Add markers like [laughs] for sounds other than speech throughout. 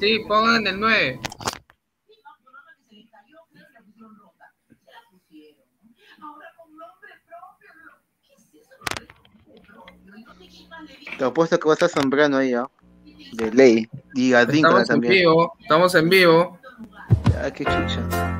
Sí, pongan el 9. Te apuesto que va a estar Zambrano ahí, ¿ah? De ley. Y Advíncula Estamos en también. vivo, estamos en vivo. Ah, qué chucha.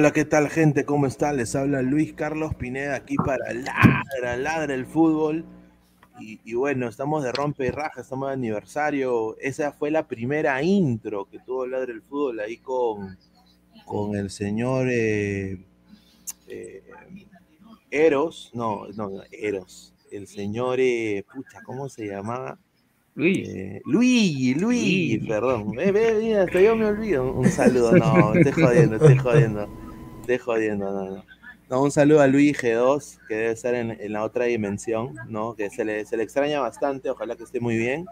Hola, ¿qué tal gente? ¿Cómo está? Les habla Luis Carlos Pineda aquí para Ladra, Ladra el Fútbol. Y, y bueno, estamos de rompe y raja, estamos de aniversario. Esa fue la primera intro que tuvo Ladra el Fútbol ahí con, con el señor eh, eh, Eros. No, no, no, Eros. El señor, eh, pucha, ¿cómo se llamaba? Luis. Eh, Luigi, Luigi, perdón. Mira, hasta yo me olvido. Un saludo, no, estoy jodiendo, estoy jodiendo. Estoy jodiendo, no, no. No, un saludo a Luigi G2, que debe estar en, en la otra dimensión, ¿no? Que se le, se le extraña bastante, ojalá que esté muy bien.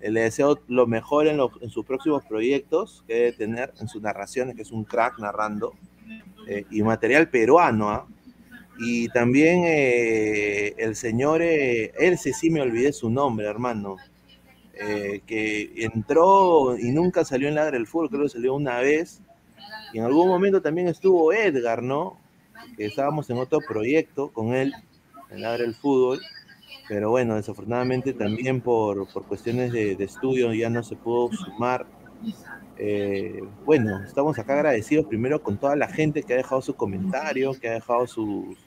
Eh, Le deseo lo mejor en, los- en sus próximos proyectos que debe tener, en sus narraciones, que es un crack narrando. eh, y material peruano, ¿ah? Y también eh, el señor, eh, él sí, sí me olvidé su nombre, hermano eh, que entró y nunca salió en Ladra el Fútbol, creo que salió una vez. En algún momento también estuvo Edgar, ¿no? Que estábamos en otro proyecto con él, en Ladra el Fútbol. Pero bueno, desafortunadamente también por, por cuestiones de, estudio ya no se pudo sumar. Eh, bueno, estamos acá agradecidos primero con toda la gente que ha dejado su comentario, que ha dejado sus,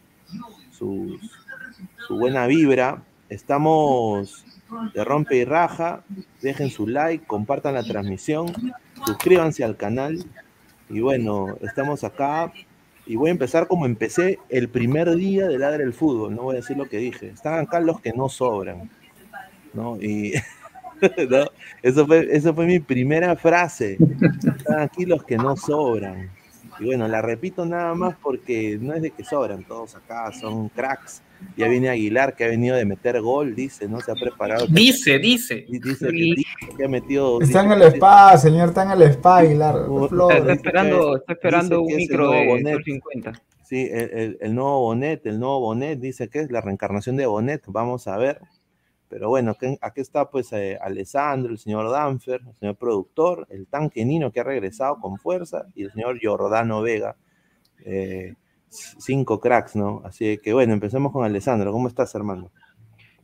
su buena vibra. Estamos de rompe y raja. Dejen su like, compartan la transmisión, suscríbanse al canal. Y bueno, estamos acá. Y voy a empezar como empecé el primer día de Ladra el Fútbol. No voy a decir lo que dije. Están acá los que no sobran. ¿no? Y. [laughs] Eso, fue, eso fue mi primera frase. Están aquí los que no sobran. Y bueno, la repito nada más porque no es de que sobran, todos acá son cracks. Ya viene Aguilar, que ha venido de meter gol, dice, ¿no? Se ha preparado. Dice, dice. Dice que, dice que ha metido. Está en el spa, señor, está en el spa, Aguilar. Está- Flor. Está esperando, está esperando un micro de Bonet. Sol 50. Sí, el, el- el nuevo Bonet, el nuevo Bonet dice que es la reencarnación de Bonet, vamos a ver. Pero bueno, aquí, está pues eh, Alessandro, el señor Danfer, el señor productor, el tanque Nino que ha regresado con fuerza y el señor Giordano Vega. eh, cinco cracks, ¿no? Así que bueno, empecemos con Alessandro. ¿Cómo estás, hermano?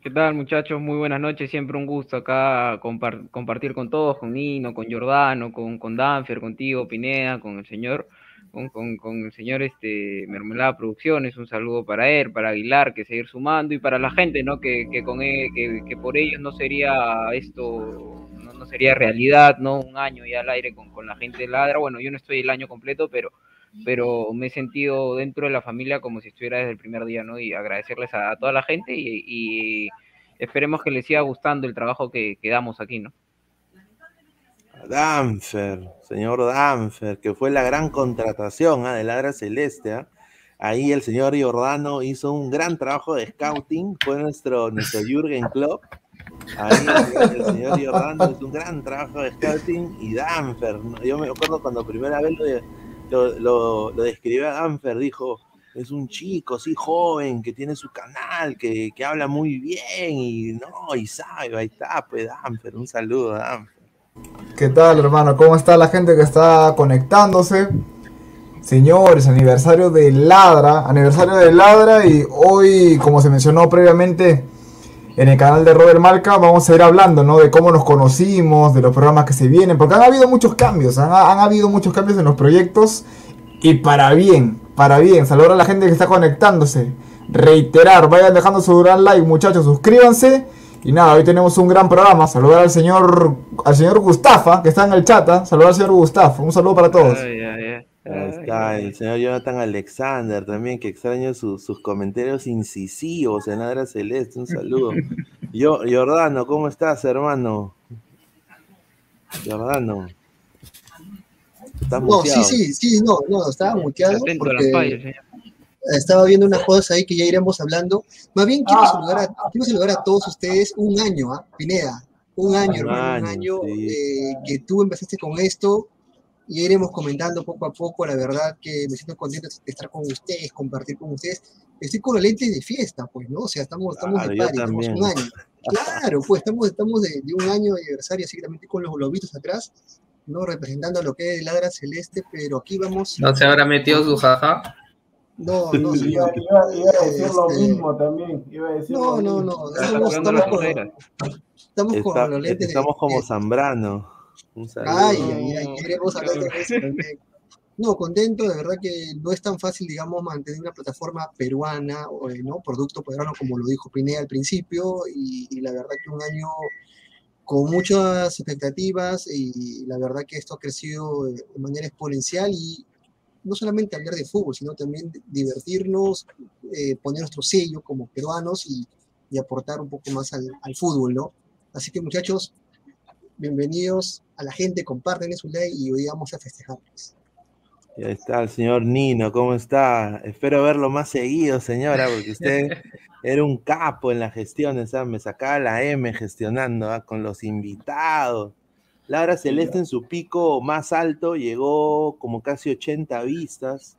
¿Qué tal, muchachos? Muy buenas noches. Siempre un gusto acá compar- compartir con todos, con Nino, con Giordano, con, con Danfer, contigo, Pineda, con el señor, con, con- con el señor este, Mermelada Producciones. Un saludo para él, para Aguilar, que seguir sumando, y para la gente, ¿no? Que, que con que, que por ellos no sería esto, no, no sería realidad, ¿no? Un año ya al aire con, con la gente de Ladra. Bueno, yo no estoy el año completo, pero pero me he sentido dentro de la familia como si estuviera desde el primer día, ¿no? Y agradecerles a, toda la gente y, y esperemos que les siga gustando el trabajo que, que damos aquí, ¿no? Danfer, señor Danfer, que fue la gran contratación ¿ah? de Ladra Celeste. ¿ah? Ahí el señor Giordano hizo un gran trabajo de scouting, fue nuestro, nuestro Jürgen Klopp. Ahí el, señor Giordano hizo un gran trabajo de scouting y Danfer, yo me acuerdo cuando primera vez lo, lo, describió a Danfer, dijo, es un chico, sí, joven, que tiene su canal, que, que habla muy bien y no, y sabe, ahí está, pues Danfer, un saludo a Danfer. ¿Qué tal, hermano? ¿Cómo está la gente que está conectándose? Señores, aniversario de Ladra, aniversario de Ladra y hoy, como se mencionó previamente en el canal de Robert Marca, vamos a ir hablando, ¿no? De cómo nos conocimos, de los programas que se vienen, porque han habido muchos cambios, han, han habido muchos cambios en los proyectos y para bien, para bien. Saludar a la gente que está conectándose. Reiterar, vayan dejando su gran like, muchachos, suscríbanse. Y nada, hoy tenemos un gran programa. Saludar al señor al señor Gustafa, que está en el chat. ¿ah? Saludar al señor Gustafa. Un saludo para todos. Ay, ay, ay. Ahí está el señor Jonathan Alexander también, que extraño su- sus comentarios incisivos en Ladra Celeste. Un saludo. [laughs] Yo, Jordano, ¿cómo estás, hermano? Jordano. Estás No, muteado. sí, sí, sí, no, no, estaba muteado Atento a las porque fallas, señor. Estaba viendo unas cosas ahí que ya iremos hablando. Más bien quiero saludar a, quiero saludar a todos ustedes un año, ¿ah? Pineda, un año, Un hermano, un año, sí. eh, que tú empezaste con esto y ya iremos comentando poco a poco. La verdad que me siento contento de estar con ustedes, compartir con ustedes. Estoy con los lentes de fiesta, pues, ¿no? O sea, estamos, estamos Claro, de party, estamos un año. Claro, pues estamos, estamos de, de un año de aniversario, así que también con los globitos atrás, ¿no? Representando lo que es el Ladra Celeste, pero aquí vamos. No se habrá metido su jaja. No, no, [laughs] Iba, iba- iba a decir lo Este, mismo también. Iba a decir No, lo no, no. Estamos, estamos con, estamos Está- con los lentes de estamos como fiesta. Zambrano. Ay, ay, ay, queremos hablar de eso también. No, contento, de verdad que no es tan fácil, digamos, mantener una plataforma peruana, o, eh, ¿no? Producto peruano, como lo dijo Pineda al principio, y, y la verdad que un año con muchas expectativas, y la verdad que esto ha crecido eh, de manera exponencial, y no solamente hablar de fútbol, sino también divertirnos, eh, poner nuestro sello como peruanos y, y aportar un poco más al, al fútbol, ¿no? Así que muchachos, bienvenidos a la gente, comparten su like y hoy vamos a festejarles. Y ahí está el señor Nino, ¿cómo está? Espero verlo más seguido, señora, porque usted [laughs] era un capo en la gestión, o sea, me sacaba la M gestionando ¿ah? con los invitados. Laura Celeste en su pico más alto llegó como casi 80 vistas,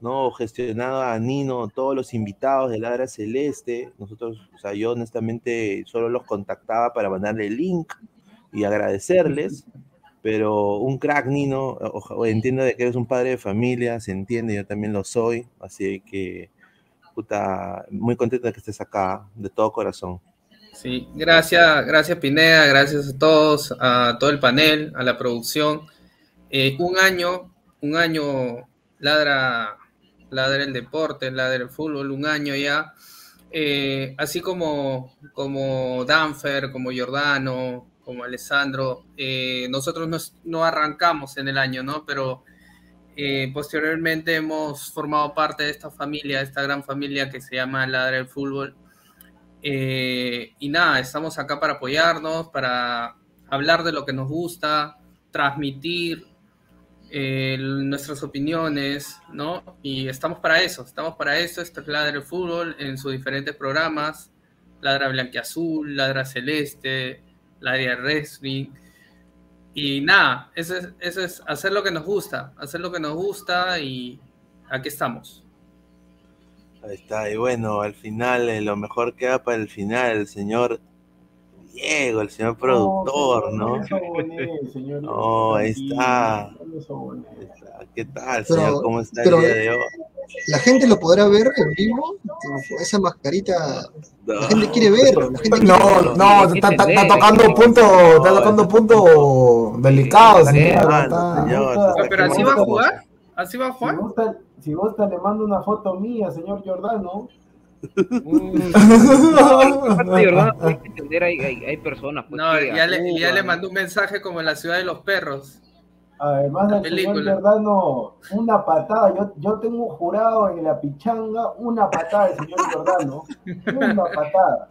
¿no? Gestionado a Nino, todos los invitados de Ladra Celeste. Nosotros, o sea, yo honestamente solo los contactaba para mandarle el link y agradecerles pero un crack Nino, entiendo de que eres un padre de familia, se entiende, yo también lo soy, así que puta, muy contento de que estés acá, de todo corazón. Sí, gracias, gracias Pineda, gracias a todos, a todo el panel, a la producción. Eh, un año, un año ladra, ladra el deporte, ladra el fútbol, un año ya. Eh, así como, como Danfer, como Giordano, como Alessandro, eh, nosotros nos- no arrancamos en el año, ¿no? Pero eh, posteriormente hemos formado parte de esta familia, de esta gran familia que se llama Ladra el Fútbol. Eh, y nada, estamos acá para apoyarnos, para hablar de lo que nos gusta, transmitir eh, nuestras opiniones, ¿no? Y estamos para eso, estamos para eso. Esto es Ladra el Fútbol en sus diferentes programas: Ladra Blanquiazul, Ladra Celeste, Ladra Wrestling. Y nada, eso es, eso es hacer lo que nos gusta, hacer lo que nos gusta y aquí estamos. Ahí está, y bueno, al final, eh, lo mejor queda para el final, el señor Diego, el señor productor, ¿no? No, [laughs] ahí está. Ahí está. ¿Qué tal, Pero- señor? ¿Cómo está pero- el día de hoy? La gente lo podrá ver en vivo, esa mascarita. La gente quiere verlo, la gente quiere No, verlo. no, está, está- está tocando punto, está tocando punto delicado, señor. está- Pero así va a jugar. ¿Así va a Si jugar? Si gusta, le mando una foto mía, señor Giordano. Aparte, de verdad, hay que entender, hay, hay, hay personas. [laughs] Pues, No, ya le, ya le mandó un mensaje como en la ciudad de los perros. Además La del señor. Giordano, una patada. Yo, yo tengo jurado en la pichanga una patada del señor Giordano. Una patada.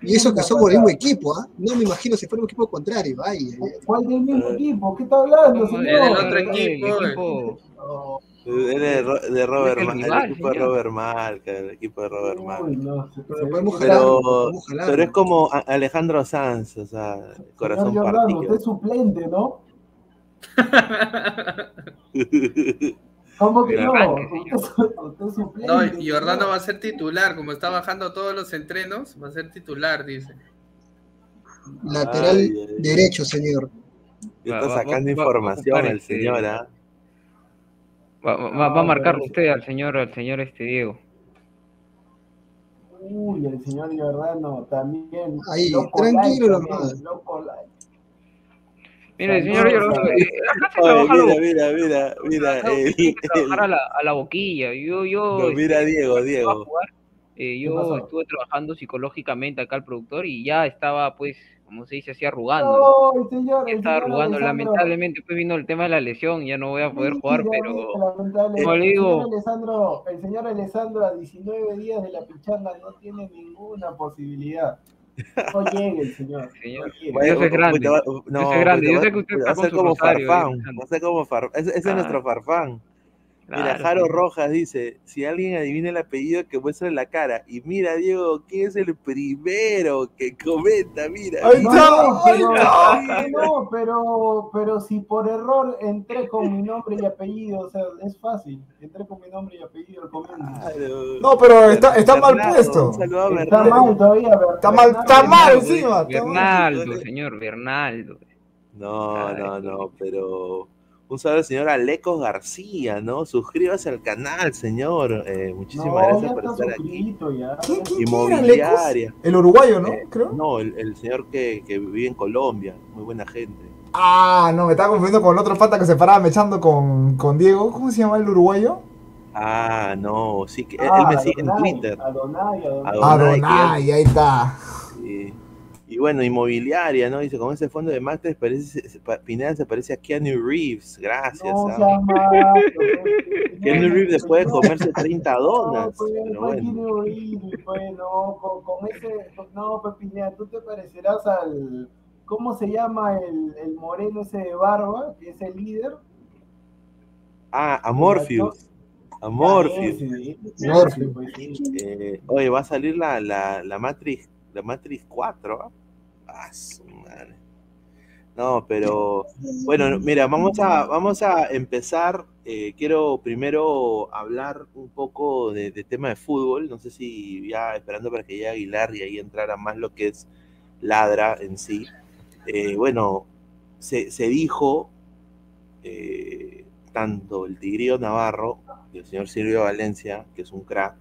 Y eso que somos el mismo equipo, ¿ah? No me imagino si fuera un equipo contrario. Ay. ¿Cuál del mismo equipo? ¿Qué está hablando, señor? del otro El equipo. Es de, Ro- de Robert Mal- el rival, equipo de señor. Robert Malca, el equipo de Robert Malca. Uy, no, se- Pero Pero, pero es como Alejandro Sanz, o sea, Señor corazón Giordano, partido. usted es suplente, ¿no? [laughs] ¿Cómo que Pero no? Usted, es- usted es suplente. No, y Jordano señor. va a ser titular, como está bajando todos los entrenos, va a ser titular, dice. Lateral Ay, ay, ay. derecho, señor. Está va- sacando va- información va el señor, ¿ah? Va- va- va a marcarlo usted al señor, al señor este Diego. Uy, el señor Giordano también. Ahí, Loco tranquilo like nomás. también, loco like. Mire, el señor Giordano, eh, acá se Oye, trabaja la mira, mira, mira, mira, acá que trabajar a la, a la boquilla. Yo, yo, No, mira, este, Diego, Diego. jugar, eh, ¿Qué yo estuve trabajando psicológicamente acá al productor y ya estaba, pues, como se dice, así arrugando. ¿no? El señor, el Estaba señor arrugando. Alessandro. Lamentablemente, pues vino el tema de la lesión, ya no voy a poder jugar, Mentira, pero como le El digo, señor Alessandro, el señor Alessandro a 19 días de la pichanga no tiene ninguna posibilidad. No llegue el señor. Señor, no Dios es grande. va- Dios no, es grande. Yo sé que usted va está a con ser su como rosario, Farfán, va a ser como Farfán. Ese, ese es Claro. nuestro Farfán. Mira, Jaro. Rojas dice, si alguien adivina el apellido, que muestre la cara. Y mira, Diego, ¿quién es el primero que comenta? Mira, No, pero, no, pero, pero si por error entré con mi nombre y apellido, o sea, es fácil. Entré con mi nombre y apellido al comienzo. Claro. No, pero está, está mal Bernardo, puesto. Un saludo a Está Bernardo. mal todavía, Ber- Está mal, Bernardo. está mal encima. Bernaldo, señor, Bernaldo. No, Ay, no, no, pero un saludo al señor Alecos García, ¿no? Suscríbase al canal, señor. Eh, muchísimas No, gracias por estar aquí. ya. ¿Quién, quién, quién era, Inmobiliaria. El uruguayo, ¿no? Eh, Creo. No, el, el señor que, que vive en Colombia, muy buena gente. Ah, no, me estaba confundiendo con el otro pata que se paraba mechando con, con Diego. ¿Cómo se llama el uruguayo? Ah, no, sí que él, Ah, él me sigue en Twitter. Adonai, Adonai. Adonai, Adonai, ahí está. Y, y bueno, inmobiliaria, ¿no? Dice, con ese fondo de Matres parece, Pineda se parece a Keanu Reeves. Gracias. No pues, Keanu Reeves después de comerse 30 No, donuts. pues, Pero bueno. Pues, no, con, con ese, no, pues, Pineda, tú te parecerás al, ¿cómo se llama el, el moreno ese de barba, que es el líder? Ah, a Morpheus. A Morpheus. Morpheus. Eh, oye, va a salir la, la, la Matrix, la Matrix 4, ¿ah? Ah, su madre. No, pero bueno, mira, vamos a, vamos a empezar. eh, quiero primero hablar un poco de, tema de fútbol. No sé si ya esperando para que llegue Aguilar y ahí entrara más lo que es ladra en sí. Eh, bueno, se, se dijo eh, tanto el Tigrillo Navarro y el señor Silvio Valencia, que es un crack,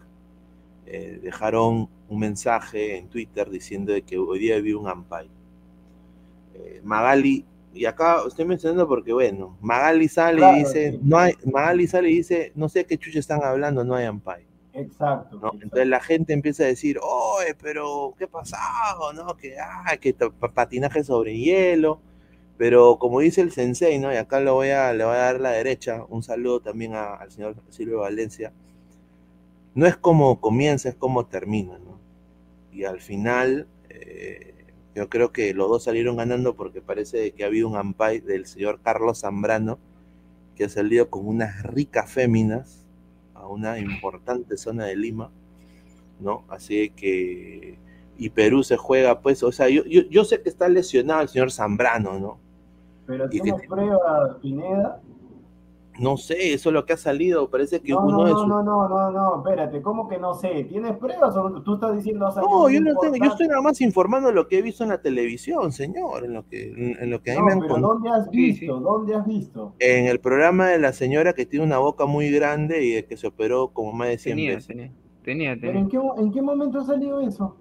eh, dejaron un mensaje en Twitter diciendo que hoy día vi un Ampay. Eh, Magali, y acá estoy mencionando porque, bueno, Magali sale Claro, y dice, sí. no hay, Magali sale y dice, no sé qué chucha están hablando, no hay Ampay. Exacto. ¿no? Entonces la gente empieza a decir, oye, pero ¿qué pasado? ¿No? Que, ah, que patinaje sobre hielo. Pero como dice el sensei, ¿no? Y acá lo voy a, le voy a dar la derecha, un saludo también a- al señor Silvio Valencia. No es como comienza, es como termina, ¿no? Y al final, eh, yo creo que los dos salieron ganando porque parece que ha habido un ampay del señor Carlos Zambrano, que ha salido con unas ricas féminas a una importante zona de Lima, ¿no? Así que, y Perú se juega, pues, o sea, yo, yo, yo sé que está lesionado el señor Zambrano, ¿no? Pero Y tienes que- prueba, Pineda. No sé, eso es lo que ha salido. Parece que No, uno no, de no, sus. no, no, no, no, espérate, ¿cómo que no sé? ¿Tienes pruebas o tú estás diciendo ha salido No, yo no tengo, yo estoy nada más informando lo que he visto en la televisión, señor, en lo que, en, lo que a mí No, me han pero. ¿dónde has visto? ¿Dónde has visto? En el programa de la señora que tiene una boca muy grande y de que se operó como más de 100 Tenía, veces. tenía, tenía, ¿Pero tenía. en qué, mo- en qué momento ha salido eso?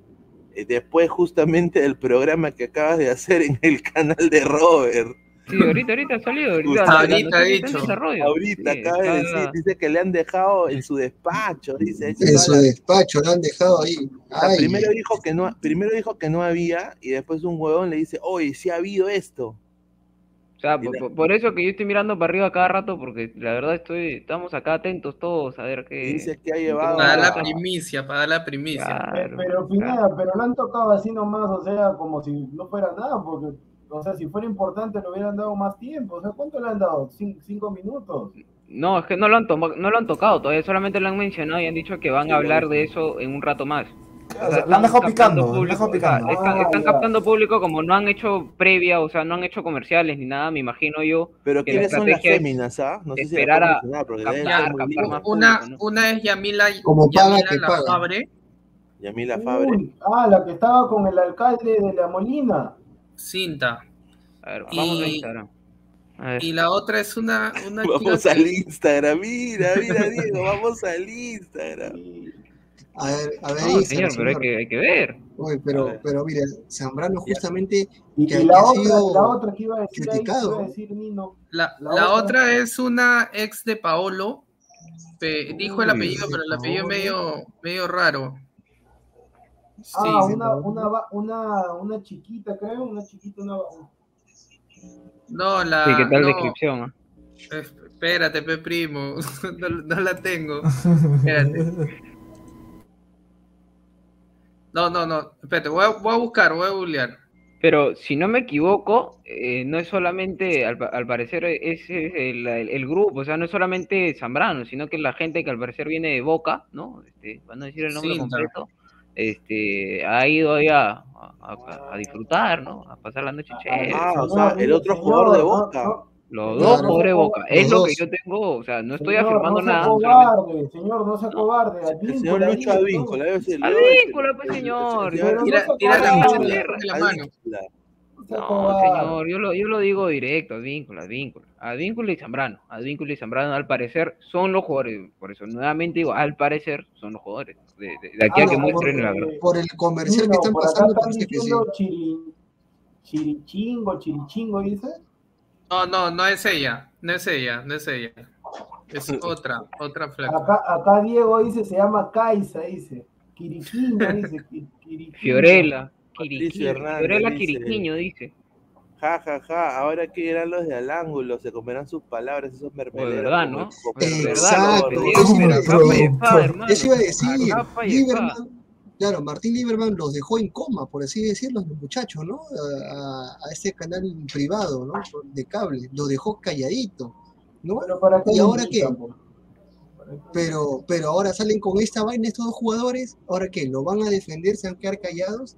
Eh, Después justamente del programa que acabas de hacer en el canal de Robert. Sí, ahorita, ahorita ha salido. Ahorita, ahorita ha dicho. desarrollo. Ahorita Sí, acaba de decir, dice que le han dejado en su despacho, dice. En su despacho lo han dejado ahí. Ay, primero dijo que no, primero dijo que no había y después un huevón le dice, oye, sí ha habido esto. O sea, por, eso que yo estoy mirando para arriba cada rato, porque la verdad estoy, estamos acá atentos todos a ver qué. Dice que ha llevado Para la primicia, para dar la primicia. Claro, Pero Pineda, pero lo han tocado así nomás, o sea, como si no fuera nada, porque, o sea, si fuera importante le hubieran dado más tiempo, o sea, ¿cuánto le han dado? ¿Cin- ¿Cinco minutos? No, es que no lo han no lo han tocado todavía, solamente lo han mencionado y han dicho que van a hablar de eso en un rato más. O sea, la han están dejado captando picando, la han o sea, están, Ah, están captando público como no han hecho previa, o sea, no han hecho comerciales ni nada, me imagino yo. Pero que la ¿quiénes son las féminas, ah? No sé si la esperar a captar, captar más Una, público, ¿no? una es Yamila, Como paga, Yamila que La paga. Fabre, Yamila Fabre. Uy, ah, la que estaba con el alcalde de La Molina. Cinta. A ver, vamos a Y- Instagram. A ver. Y la otra es una, una Vamos al que- Instagram, mira, mira, Diego, vamos al Instagram. a ver, a ver, No, Instagram, señor, pero hay que, hay que ver. Uy, A pero, ver. pero mire, Zambrano justamente Y, que y la otra, sido la otra que iba a decir criticado. iba a decir Nino. La, La la otra- otra es una ex de Paolo. pe- dijo el Uy, apellido, pero el apellido es medio, medio raro. Sí, Ah, sí. una, una, una, una chiquita, creo, una chiquita, una... No, la. Sí, ¿qué tal no, descripción? ah? eh, Espérate, pe primo. [laughs] No, no la tengo. [laughs] Espérate. No, no, no. Espérate, voy a, voy a buscar, voy a googlear. Pero si no me equivoco, eh, no es solamente, al, al parecer, ese es el, el- el grupo, o sea, no es solamente Zambrano, sino que la gente que al parecer viene de Boca, ¿no? Este, para no decir el nombre Cinta. completo, este, ha ido ahí a, a- a- disfrutar, ¿no? A pasar la noche chévere. Ah, o sea, el otro jugador de Boca. Los dos pobres Boca, es lo que yo tengo, o sea, no estoy señor, afirmando no sea nada, solamente... cobarde, señor, no sea cobarde. El señor Advíncula Lucho ¿no? Advíncula, Advíncula, pues, señor. Tira, la mano. Advíncula. No sea No, cobarde. señor, yo lo, yo lo digo directo, Advíncula, Advíncula. Advíncula y Zambrano. Advíncula y Zambrano, al parecer, son los jugadores. Por eso, nuevamente digo, al parecer, son los jugadores. De, de- de aquí Ah, a que no, muestren la porque- verdad. por el comercial que están por acá pasando, están parece que sí. diciendo chiri- chirichingo, chirichingo, dice. No, no, no es ella. No es ella, no es ella. Es [laughs] otra, otra flaca. Acá, acá Diego dice, se llama Kaisa, dice. Quiriquinho, dice. Qui- Quiriquinho. Fiorella, Fiorella dice. Ja, ja, ja, ahora que irán los de al ángulo, se comerán sus palabras, esos mermeleros. verdad, como ¿no? Exacto, ¿verdad? eso Pero iba a decir. allá, hermano. Eso iba a decir. Acá pa' allá. Lieberman, claro, Martín Lieberman los dejó en coma, por así decirlo, los muchachos, ¿no? A, a- a este canal privado, ¿no? De cable. Lo dejó calladito, ¿no? Pero para qué ¿Y ahora qué? Pero, pero ahora salen con esta vaina estos dos jugadores. ¿Ahora qué? ¿Lo van a defender? ¿Se van a quedar callados?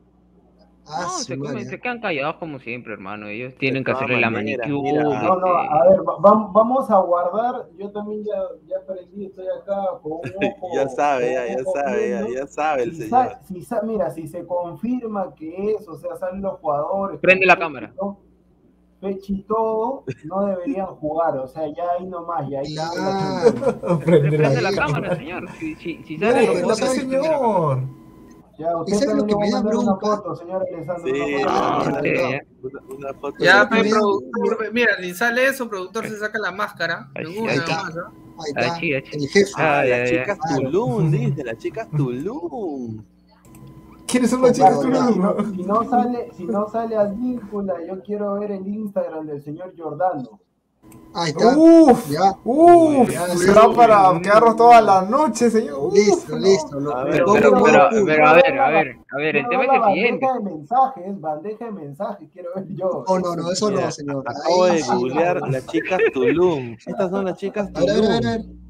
Ah, No, se, comen- madre. se quedan callados como siempre, hermano. Ellos tienen que hacerle la maneras, manicure. mira. No, no, este, a ver, va- vam- vamos a guardar. Yo también ya, ya aprendí, estoy acá con un [laughs] ojo. Ya sabe, ya, ya sabe, ya, ya sabe el Si señor. sa- si sa- mira, si se confirma que es, o sea, salen los jugadores. Prende la cámara. y todo, Fecha y todo, no deberían jugar, o sea, ya ahí nomás, ya ahí. Claro. [laughs] Prende la Prende la cámara. cámara, señor. Si, si, si No, sale pero los ¿sabes jugadores, qué? señor. Ya, usted ¿Y sabes lo que me da una bronca? foto, señor Alessandro. Sí, una foto. Ah, Sí, ya. una- una foto Ya, de- pe, Mira, productor, pe, mira, ni sale eso, productor se saca la máscara. Ahí está. ¿ah? Ahí está. El jefe. Ah, las chicas. Tulum, [laughs] dice, las chicas Tulum. ¿Quiénes son las chicas Tulum? no, si no sale, si no sale Advíncula, yo quiero ver el Instagram del señor Giordano. Ahí está. Uf, Ya. uf, Ya, será sí. para quedarnos toda la noche, señor. Uf, Listo, listo. A ver, Pero, pero, pero, pero, a ver, a ver, a ver, el tema es el siguiente. bandeja de mensajes, bandeja de mensajes, quiero ver yo. No, no, no, eso Mira, no, señor. Acabo Ahí de googlear las chicas Tulum. Estas son las chicas A ver, a ver, a ver, a Tulum. ver.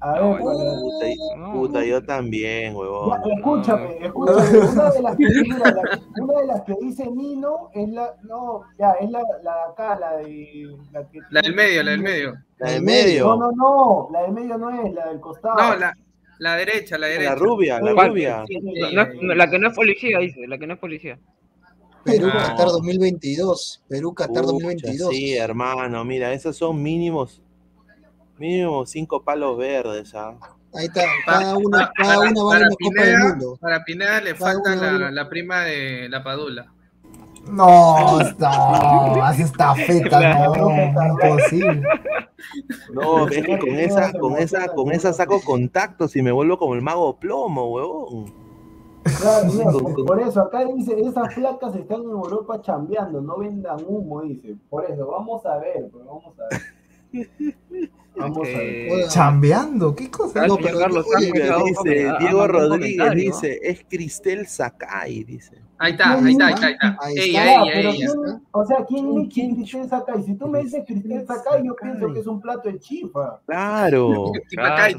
A ver, No, para- Puta, yo también, huevón. Ya, escúchame, escúchame. [laughs] Una de las que, mira, la- una de las que dice Nino es la, no, ya, es la, la de acá, la de, la que La del medio, la del medio. La del medio. No, no, no, la del medio no es, la del costado. No, la, la derecha, la derecha. La rubia, la ¿Cuál? rubia. No no, la que no es policía, dice, la que no es policía. Perú, Ah. Qatar 2022. Perú, Qatar Pucha, 2022. Sí, hermano, mira, esos son mínimos, mínimo cinco palos verdes, ¿ah? Ahí está, cada uno, Para- cada para- una vale para una Copa del Pineda- Mundo. Para Pineda le Cada falta la, vale- la prima de la Padula. No, no, hace esta feta, no, imposible. No, es que con esa, con esa, con esa saco contactos y me vuelvo como el mago plomo, huevón. Claro, mira, por, por eso, acá dice, esas placas están en Europa chambeando, no vendan humo, dice. Por eso, vamos a ver, pues, vamos a ver. [laughs] Vamos a ver. Chambeando, ¿qué cosa? No, señor pero, Carlos oye, Sánchez, Mira, dice Diego Rodríguez, dice, es Cristel Sakai, dice. Ahí está, ahí está, ahí está. Ahí está. Ahí Ella, Ya, ella, pero ella. ¿quién- o sea, ¿quién es Cristel Sakai? Si tú me dices Cristel Sakai, yo pienso que es un plato de chifa. Claro. Chifacay.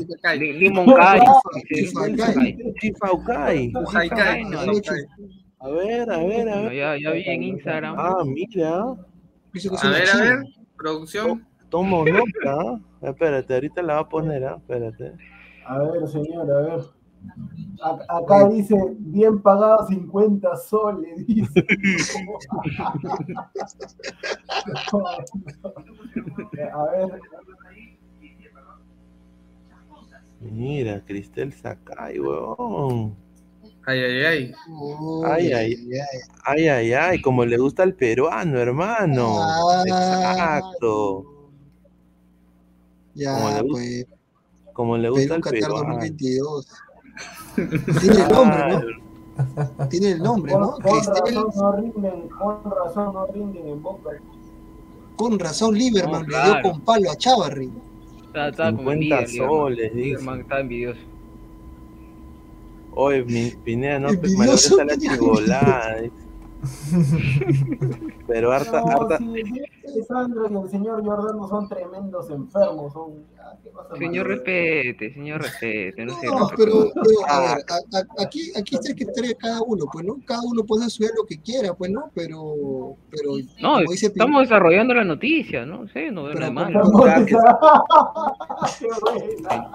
Chifaucay. Tipacay, no, tipacay. A ver, a ver, a ver. ya, ya vi en Instagram. Ah, mira. A ver, a ver, producción. Tomo nota. Espérate, ahorita la va a poner, ¿ah? Espérate. A ver, señor, a ver. A- Acá dice, bien pagado 50 soles, dice. [laughs] A ver, Mira, Cristel Sakai, huevón. Ay, ay, ay. Uy, Ay, ay. Ay, ay, ay, como le gusta al peruano, hermano. Ah. Exacto. Ya, Como le gusta pues, Como le gusta Perú, Qatar peruano. 2022. [laughs] Tiene el nombre, ¿no? Tiene el nombre, ¿no? con, con razón no rinden, con razón no rinden en Boca. con razón, Lieberman No, le dio claro. con palo a Chavarri. Estaba con 50 envidia, Lieberman. soles, dice. Lieberman estaba envidioso. Oye, mi, Pineda, no, Envidioso, malogreta la chivolada. [laughs] Pero harta, No, harta. sí, Sandro y el señor Jordano son tremendos enfermos. Son, ah, ¿qué pasa, Señor, mano? respete, señor, respete. No, sé, No, pero, pero, [laughs] a ver, a- a- aquí, aquí está el criterio de cada uno, pues, ¿no? Cada uno puede estudiar lo que quiera, pues, ¿no? Pero, pero, No, como dice Pin- estamos desarrollando la noticia, ¿no? sé, no veo Pero nada como- malo. [laughs] Qué buena.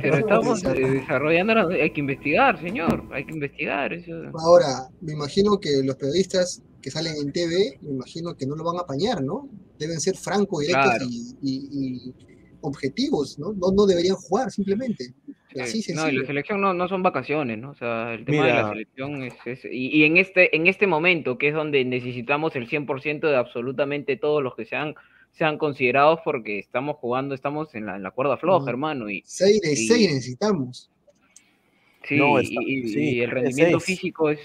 Pero estamos eh, desarrollando la Hay que investigar, señor. Hay que investigar. Eso. Ahora, me imagino que los periodistas que salen en TV, me imagino que no lo van a apañar, ¿no? Deben ser francos, directos Claro. y, y- y objetivos, ¿no? ¿no? No deberían jugar, simplemente. Así Sí, no, y la selección no, no son vacaciones, ¿no? O sea, el tema de la selección es... es- y, y en, este, en este momento, que es donde necesitamos el 100% de absolutamente todos los que sean, sean considerados porque estamos jugando, estamos en la, en la cuerda floja, Mm. hermano. Y, 6 de y- 6 necesitamos. sí, No, y- está- y, sí, y el rendimiento seis. físico es...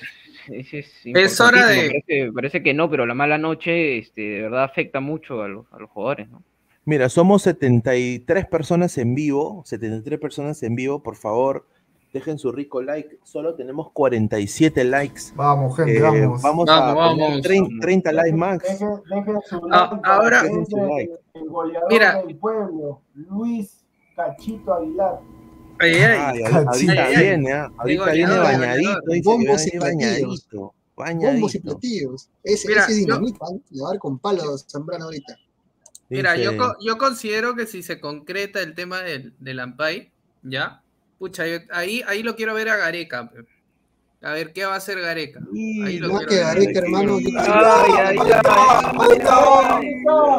Es, es Es hora de- parece que no, pero la mala noche este, de verdad afecta mucho a los, a los jugadores, ¿no? Mira, somos 73 personas en vivo, 73 personas en vivo, por favor, dejen su rico like. Solo tenemos 47 likes. Vamos, gente, Eh, vamos. vamos a Vamos, poner vamos. 30, 30 likes max. Dejen, dejen su Ah, like para ahora- su like. el, el goleador Mira. del pueblo, Luis Cachito Aguilar. Ay, ay, ay. Ahorita viene, ¿ah? ahorita viene bañadito, Bombos y platillos. bañadito, Bombos y platillos. Ese, Mira, ese dinamita, ¿eh? Le va a dar con palo a Zambrano ahorita. Mira, yo, yo considero que si se concreta el tema del, del Ampay, ¿ya? Pucha, yo- ahí, ahí lo quiero ver a Gareca. A ver, ¿qué va a hacer Gareca? Ahí lo quiero que ver. Gareca, hermano. Ay, ay, ay.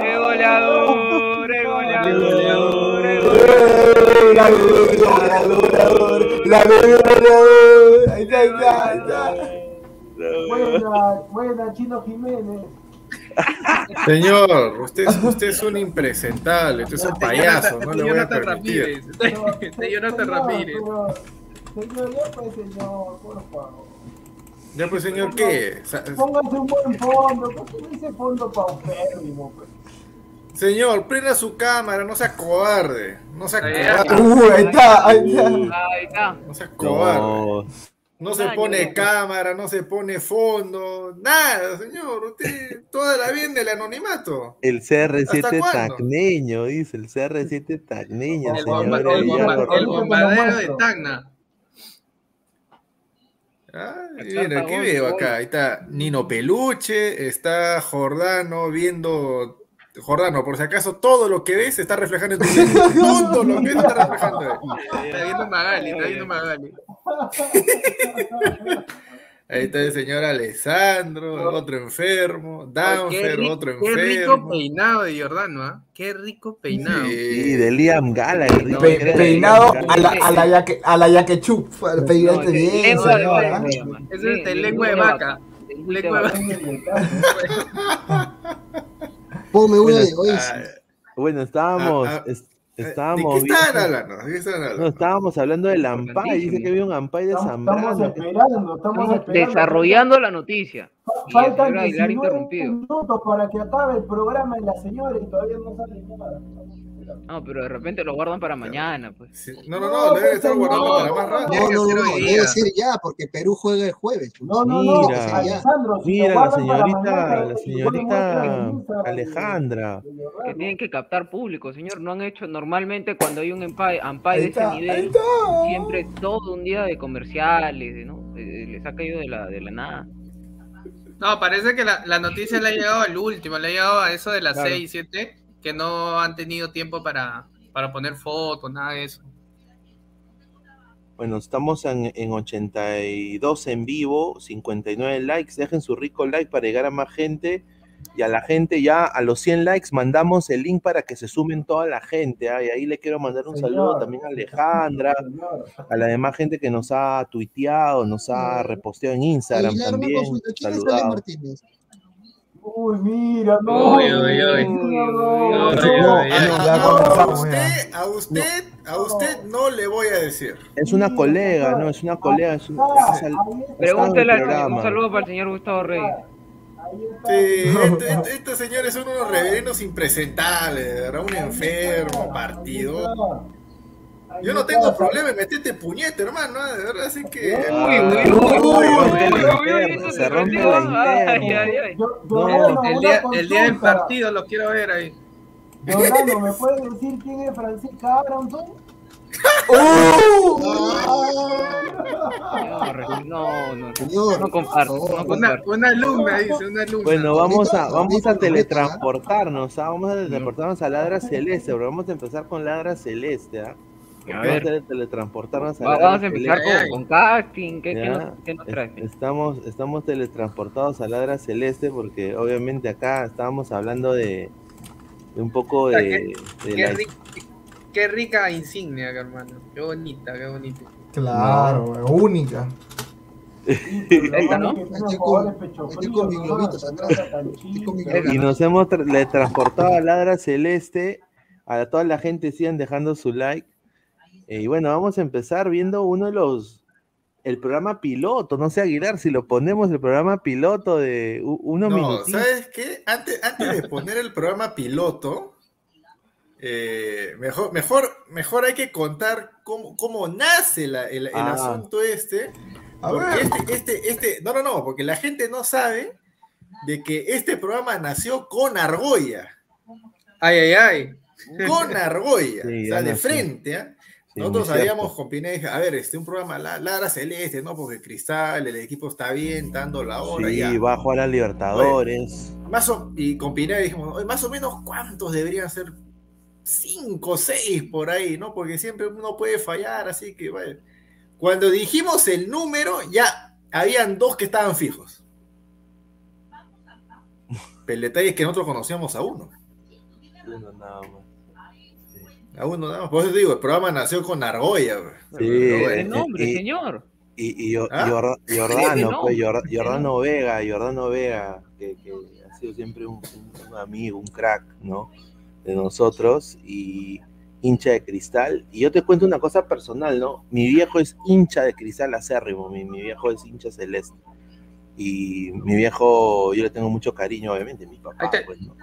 ¡El goleador! ¡El goleador! ¡El goleador! La goleador, ahí está, ahí está. Buena, buena, Chino Jiménez. Señor, usted, es- usted es un impresentable, usted es un payaso, no le voy a permitir. Ramírez. [laughs] Este Jonathan Señor, Ramírez. Señor, ya pues, señor, por favor. Ya pues señor, ¿qué? Póngase un buen fondo. ¿Por qué dice fondo paupérrimo? Pues? Señor, prenda su cámara, no sea cobarde, no sea Ahí, cobarde, Uh, ahí está, ahí está. Ahí está. no sea cobarde. No, se pone cámara, no se pone fondo, nada, señor. Usted toda la vida en el anonimato. El CR7 ¿Hasta cuándo? tacneño, dice, el CR7 tacneño, El, señor. bomba- el bomba- el bombardero de. Tacna. Ah, mira, ¿qué veo acá? Ahí está Nino Peluche, está Jordano viendo. Jordano, por si acaso, todo lo que ves está reflejando en tu [laughs] video. Todo lo que ves está reflejando ahí. Está viendo Magali, está viendo Magali. [laughs] Ahí está el señor Alessandro, otro enfermo, Danfer, otro qué rico enfermo. peinado de Jordano, ¿ah? Qué rico peinado. Sí, de Liam Gallagher. dice Pe- peinado Liam a la, Gallagher. a la yaque, a la yaquechup. Peínate No, bien, lengua de señora. vaca se llama. Ese es de lengua de vaca. [laughs] Lengua de vaca. Ponme una Bueno, de hoy. Ah, Bueno, estábamos, Ah, ah, ¿De estábamos qué estaban viendo- hablando? ¿De qué estaban hablando? no, estábamos hablando del Ampay, dice que había un Ampay de Estamos, estamos Zambrano. esperando, estamos Estamos esperando. desarrollando la noticia. Faltan señor Aguilar 19 interrumpido. minutos para que acabe el programa de la señora y todavía no sale nada. No, pero de repente lo guardan para mañana, pues. Sí, No, no, no, deben estar guardando para más rato. No, no, no, debe ser ya, porque Perú juega el jueves. No, no, no, Mira, Alessandro, si Mira, la señorita, mañana, la señorita de- Alejandra. Que tienen que captar público, señor. No han hecho normalmente cuando hay un Ahí de ese está, nivel, siempre todo un día de comerciales, ¿no? Eh, Les ha caído de la, de la nada. No, parece que la, la noticia le ha llegado al último, le ha llegado a eso de las Claro. 6, 7, que no han tenido tiempo para, para poner fotos, nada de eso. Bueno, estamos en, en 82 en vivo, 59 likes. Dejen su rico like para llegar a más gente. Y a la gente ya, a los 100 likes, mandamos el link para que se sumen toda la gente. ¿ah? Y ahí le quiero mandar un Señor. saludo también a Alejandra, Señor. a la demás gente que nos ha tuiteado, nos ha reposteado en Instagram Aguilar, también. ¿Quién es Ale Saludado. Martínez? Uy, mira, no. Uy, uy, A, usted, a usted, a usted no le voy a decir. Es una colega. ¿no? Es una colega. Es un, Ah, es al- programa. un saludo para el señor Gustavo Reyes. Sí, [laughs] este- este- estos señores son unos reverendos impresentables, ¿verdad? Un enfermo, partido. Yo no tengo problema en meterte puñete, hermano, ¿eh? de verdad, así que. Uy, uy, uy, se uy, rompe uy, la uy, uy, interna, eso se se rompe prendió. la Ay, interna. ay, ay. Yo- No, Jordano, El día, el día del partido lo quiero ver ahí. Jordano, ¿me puedes decir quién es Francisca Aronson? Señor, [laughs] no, no, no comparto, no favor. Una, comparto. una alumna, dice, una alumna. Bueno, vamos a, vamos a lo teletransportarnos, ¿ah? vamos a teletransportarnos a Ladra Celeste, pero vamos a empezar con Ladra Celeste, ¿ah? Vamos a ver, teletransportarnos a vamos a empezar con, con casting. ¿Qué, nos, qué nos trae? es- Estamos, estamos teletransportados a Ladra Celeste porque obviamente acá estábamos hablando de, de un poco de, qué- de Qué, la- ri- qué rica insignia, hermano. Qué bonita, qué bonita. Claro, única. [laughs] Y nos hemos tra- teletransportado a Ladra Celeste. A toda la gente sigan dejando su like. Eh, y bueno, vamos a empezar viendo uno de los. El programa piloto. No sé, Aguilar, si lo ponemos el programa piloto de u- unos No. ¿sabes qué? Antes, antes de poner el programa piloto, eh, mejor, mejor, mejor hay que contar cómo, cómo nace la- el, el Ah. asunto este. A Porque ver. este, este, este, no, no, no, porque la gente no sabe de que este programa nació con argolla. Ay, ay, ay. Con [laughs] argolla. Sí, o sea, de frente, ¿ah? Nosotros habíamos con Pineda, a ver, este un programa la- Ladra Celeste, ¿no? Porque Cristal, el equipo está bien, dando la hora. Sí, ya. va a jugar a Libertadores. Más o- y con Pineda dijimos, "Oye, más o menos cuántos deberían ser cinco seis por ahí, ¿no? Porque siempre uno puede fallar, así que bueno. Cuando dijimos el número, ya habían dos que estaban fijos. [laughs] El detalle es que nosotros conocíamos a uno. Uno nada más. A uno nada más. Por eso digo, el programa nació con Argolla. Sí, Pero eh. ¿Qué nombre, y- señor? Y, ¿Ah? Jorda- [laughs] ¿Qué Jordano, pues, Jor- ¿Qué Jordano Vega, Jordano Vega, que, que ha sido siempre un, un- un amigo, un crack, ¿no? De nosotros y hincha de cristal. Y yo te cuento una cosa personal, ¿no? Mi viejo es hincha de cristal acérrimo, mi, mi viejo es hincha celeste. Y mi viejo, yo le tengo mucho cariño, obviamente, mi papá, pues, ¿no?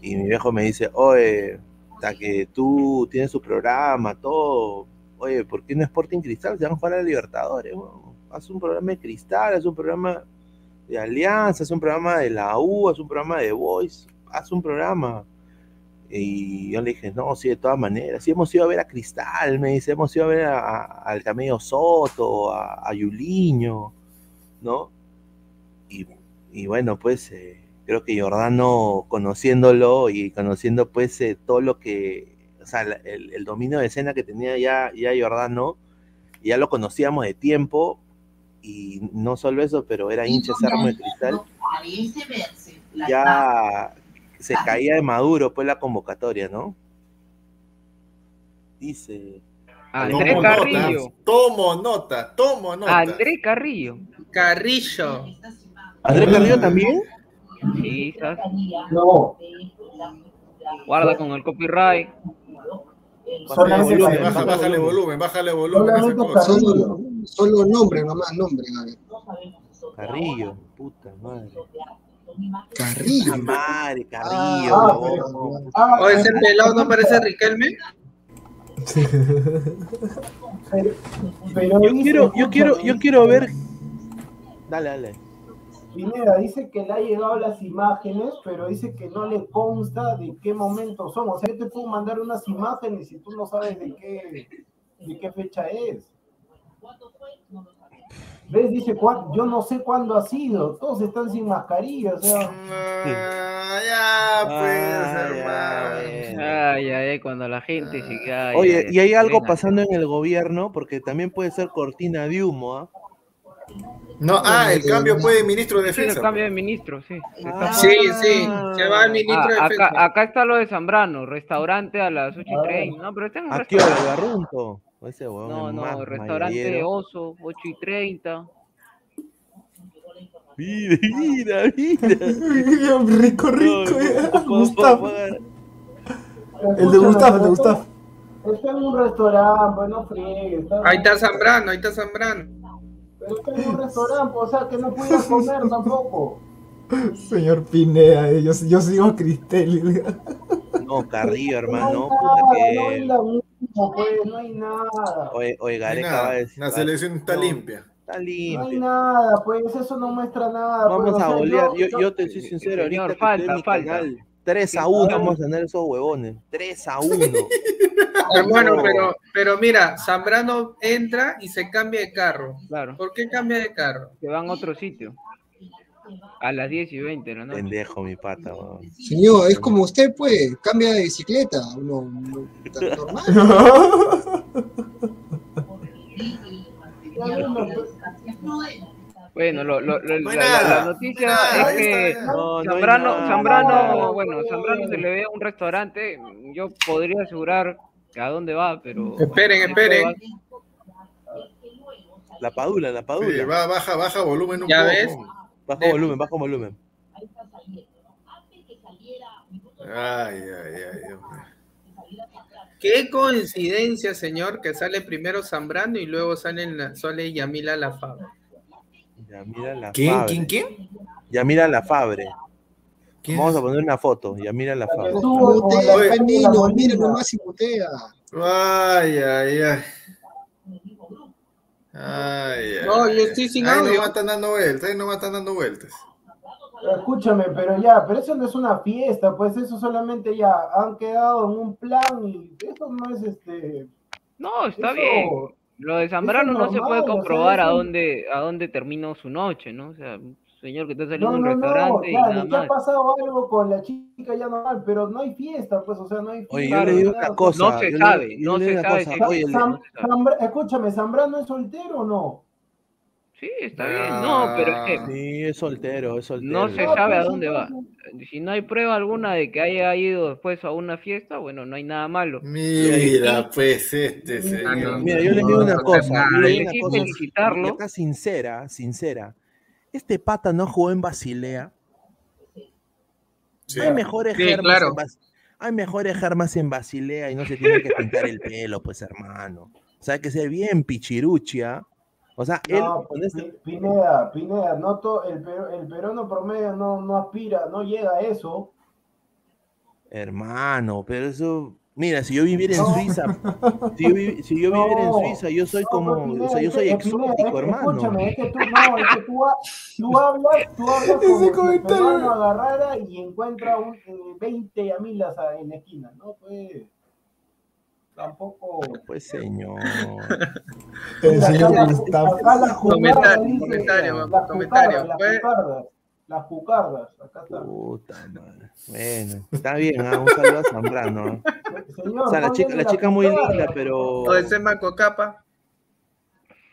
Y mi viejo me dice, oye, hasta que tú tienes tu programa, todo, oye, ¿por qué no Sporting Cristal? Se van a jugar a Libertadores, weón". haz un programa de Cristal, haz un programa de Alianza, haz un programa de la U, haz un programa de Voice, haz un programa. Y yo le dije, no, sí, de todas maneras, sí hemos ido a ver a Cristal, me dice, hemos ido a ver al Camello Soto, a, a Yuliño, ¿no? Y, y bueno, pues eh, creo que Jordano, conociéndolo y conociendo pues eh, todo lo que, o sea, el, el dominio de escena que tenía ya, ya Jordano, ya lo conocíamos de tiempo, y no solo eso, pero era hincha Cerro de Cristal, ya se caía de Maduro pues la convocatoria, ¿no? Dice. Andrés Tomo Carrillo. nota, tomo nota, tomo nota. Andrés Carrillo. Carrillo. ¿Andrés Carrillo también? Sí, ¿sabes? No. Guarda con el copyright. Bájale Solamente volumen, baja- bájale volumen, bájale volumen. Solo, solo nombre nomás, nombre. Carrillo, puta madre. Carrillo. Puta madre, Carrillo. Ah, huevón. ¿O ese pelado no parece Riquelme? Pero Yo quiero, yo quiero, yo quiero ver. Dale, dale. Pineda dice que le ha llegado las imágenes, pero dice que no le consta de qué momento son. O sea, yo te puedo mandar unas imágenes y tú no sabes de qué, de qué fecha es. ¿Ves? Dice, "Cuá- yo no sé cuándo ha sido. Todos están sin mascarilla, o sea. Ah, ya, pues, hermano. Ay, ay, ay, cuando la gente se cae. Oye, y hay algo pasando en el gobierno, porque también puede ser cortina de humo, ¿ah? No, ah, el cambio fue de ministro de Sí, el defensa. cambio de ministro, sí. Sí, sí, se va el ministro de Ah, defensa. acá, acá está lo de Zambrano, restaurante a las 8 y 30. No, pero está en un ¿A qué hora, restaurante. Garrunto? Ese No, es no, más restaurante mayallero. Oso, 8 y 30. Mira, mira, mira. rico, rico. No, Gustavo. El de Gustavo, el de Gustavo. Está en un restaurante, pues no friegue. Está, Ahí está Zambrano, ahí está Zambrano. Pero está en un restaurante, o sea, que no pudiera comer tampoco. [laughs] Señor Pineda, eh, yo, yo sigo a Cristel. No, Carrillo, No hermano. no que. hay la misma, pues, no hay nada. Oye, oye, No nada, va a decir. La selección está no, limpia. Está No hay nada, pues eso no muestra nada. pues, Vamos a sea, golear. Yo, yo- yo te soy sincero, Señor, ahorita que falta, falta. canal, 3 a 1 vamos a tener esos huevones. 3 a 1. [laughs] Hermano, No. pero, pero mira, Zambrano entra y se cambia de carro. Claro, ¿Por qué cambia de carro? que van a otro sitio. A las 10 y 20 de la noche. Pendejo, mi pata. huevón. Señor, es como usted, pues, cambia de bicicleta. [laughs] [laughs] No, no, tan normal. Bueno, lo, lo, lo- No la, la- nada, la noticia no hay nada, es que. No, hay Zambrano. Zambrano, bueno, Zambrano se le ve a un restaurante. Yo podría asegurar que a dónde va, pero. Esperen, esperen. La padula, la Sí, padula. va, baja, baja volumen un ¿Ya poco. ves? Baja volumen, baja volumen. Ay, ay, ay, mío. Qué coincidencia, señor, que sale primero Zambrano y luego sale, la- sale Yamila. Ya mira la ¿Quién, Fabre. quién, quién? Ya mira la Fabre. ¿Quién Vamos a poner una foto. Ya mira la Fabre. Estuvo con Mutea, la- pues, con la Nino, Molina. mira nomás y mutea. Ay, ay, ay. Ay, ay. No, yo estoy sin Ahí audio. nomás están dando vueltas, ahí nomás están dando vueltas. Escúchame, pero ya, pero eso no es una fiesta, pues eso solamente ya han quedado en un plan y eso no es este. No, está Eso- bien. Lo de Zambrano no se puede normal, o sea, comprobar a dónde a dónde terminó su noche, ¿no? O sea, un señor que está saliendo No, de un no, no, restaurante y claro, nada que ha más. pasado algo con la chica ya normal, pero no hay fiesta, pues, o sea, no hay fiesta. Oye, yo le digo una cosa. No se sabe, no se sabe no escúchame, ¿Zambrano es soltero o no? Sí, está bien. No, pero es que sí, es soltero, es soltero. no se No, sabe a dónde va. Si no hay prueba alguna de que haya ido después a una fiesta, bueno, no hay nada malo. Mira, pues este señor. Mira, yo le digo una No, cosa. Yo le digo una cosa. felicitarlo. sincera, sincera. Este pata no jugó en Basilea. Sí. Hay mejores Sí, germas claro. en Bas- hay mejores germas en Basilea y no se tiene que pintar el pelo, pues hermano. O sea, hay que ser bien pichiruchia. O sea, él No, con este- Pi- Pineda, Pineda, no to- el, pero- el peruano promedio no, no aspira, no llega a eso. hermano, pero eso Mira, si yo viviera en No. Suiza, si yo, vi- si yo viviera en No. Suiza, yo soy No, como, pero o Pineda, sea, yo es soy que- Pineda, es exótico, que- hermano. Escúchame, es que tú, no, es que tú, tú hablas, tú hablas como si el peruano agarrara y encuentra un, eh, 20 yamilas a- en la esquina, ¿no? Pues tampoco. Pues señor. El señor la- Gustavo. acá la Comentario, dice, comentario, las comentario, pues. Las cucardas, las cucardas, acá está. Puta madre. Bueno, está bien, ah, un saludo a Zambrano. ¿eh? Señor, O sea, la chica, la chica muy linda, pero. O ese Marco Capa.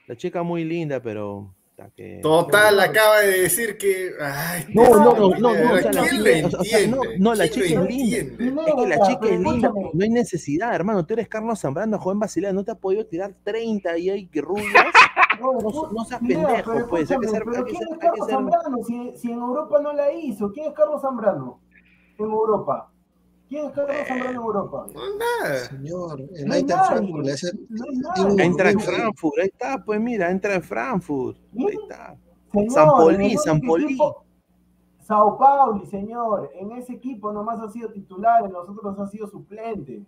La chica muy linda, pero. Que- Total, acaba de decir que. Ay, No, no, no, no, no, o sea, la ¿quién chica, lo o sea, no, entiende? no, la ¿Quién chica es linda. entiende? Es que la chica es linda, no hay necesidad, hermano. Tú eres Carlos Zambrano, joven Basilea, no te ha podido tirar 30 y hay que rubias. [laughs] No, No, no seas pendejo, pero pues. Hay que ser, hay que ¿quién ser, es Carlos ser. Zambrano? Si, si en Europa no la hizo, ¿quién es Carlos Zambrano en Europa? ¿Quién es Carlos Zambrano en Europa? Nada. Señor, el No Eintracht. Frankfurt, ese- No hay ahí. Frankfurt, ahí está, pues mira, entra en Frankfurt. Ahí está. Señor, San Poli, San Poli. Sao Paulo, señor. En ese equipo nomás ha sido titular, en los otros ha sido suplente.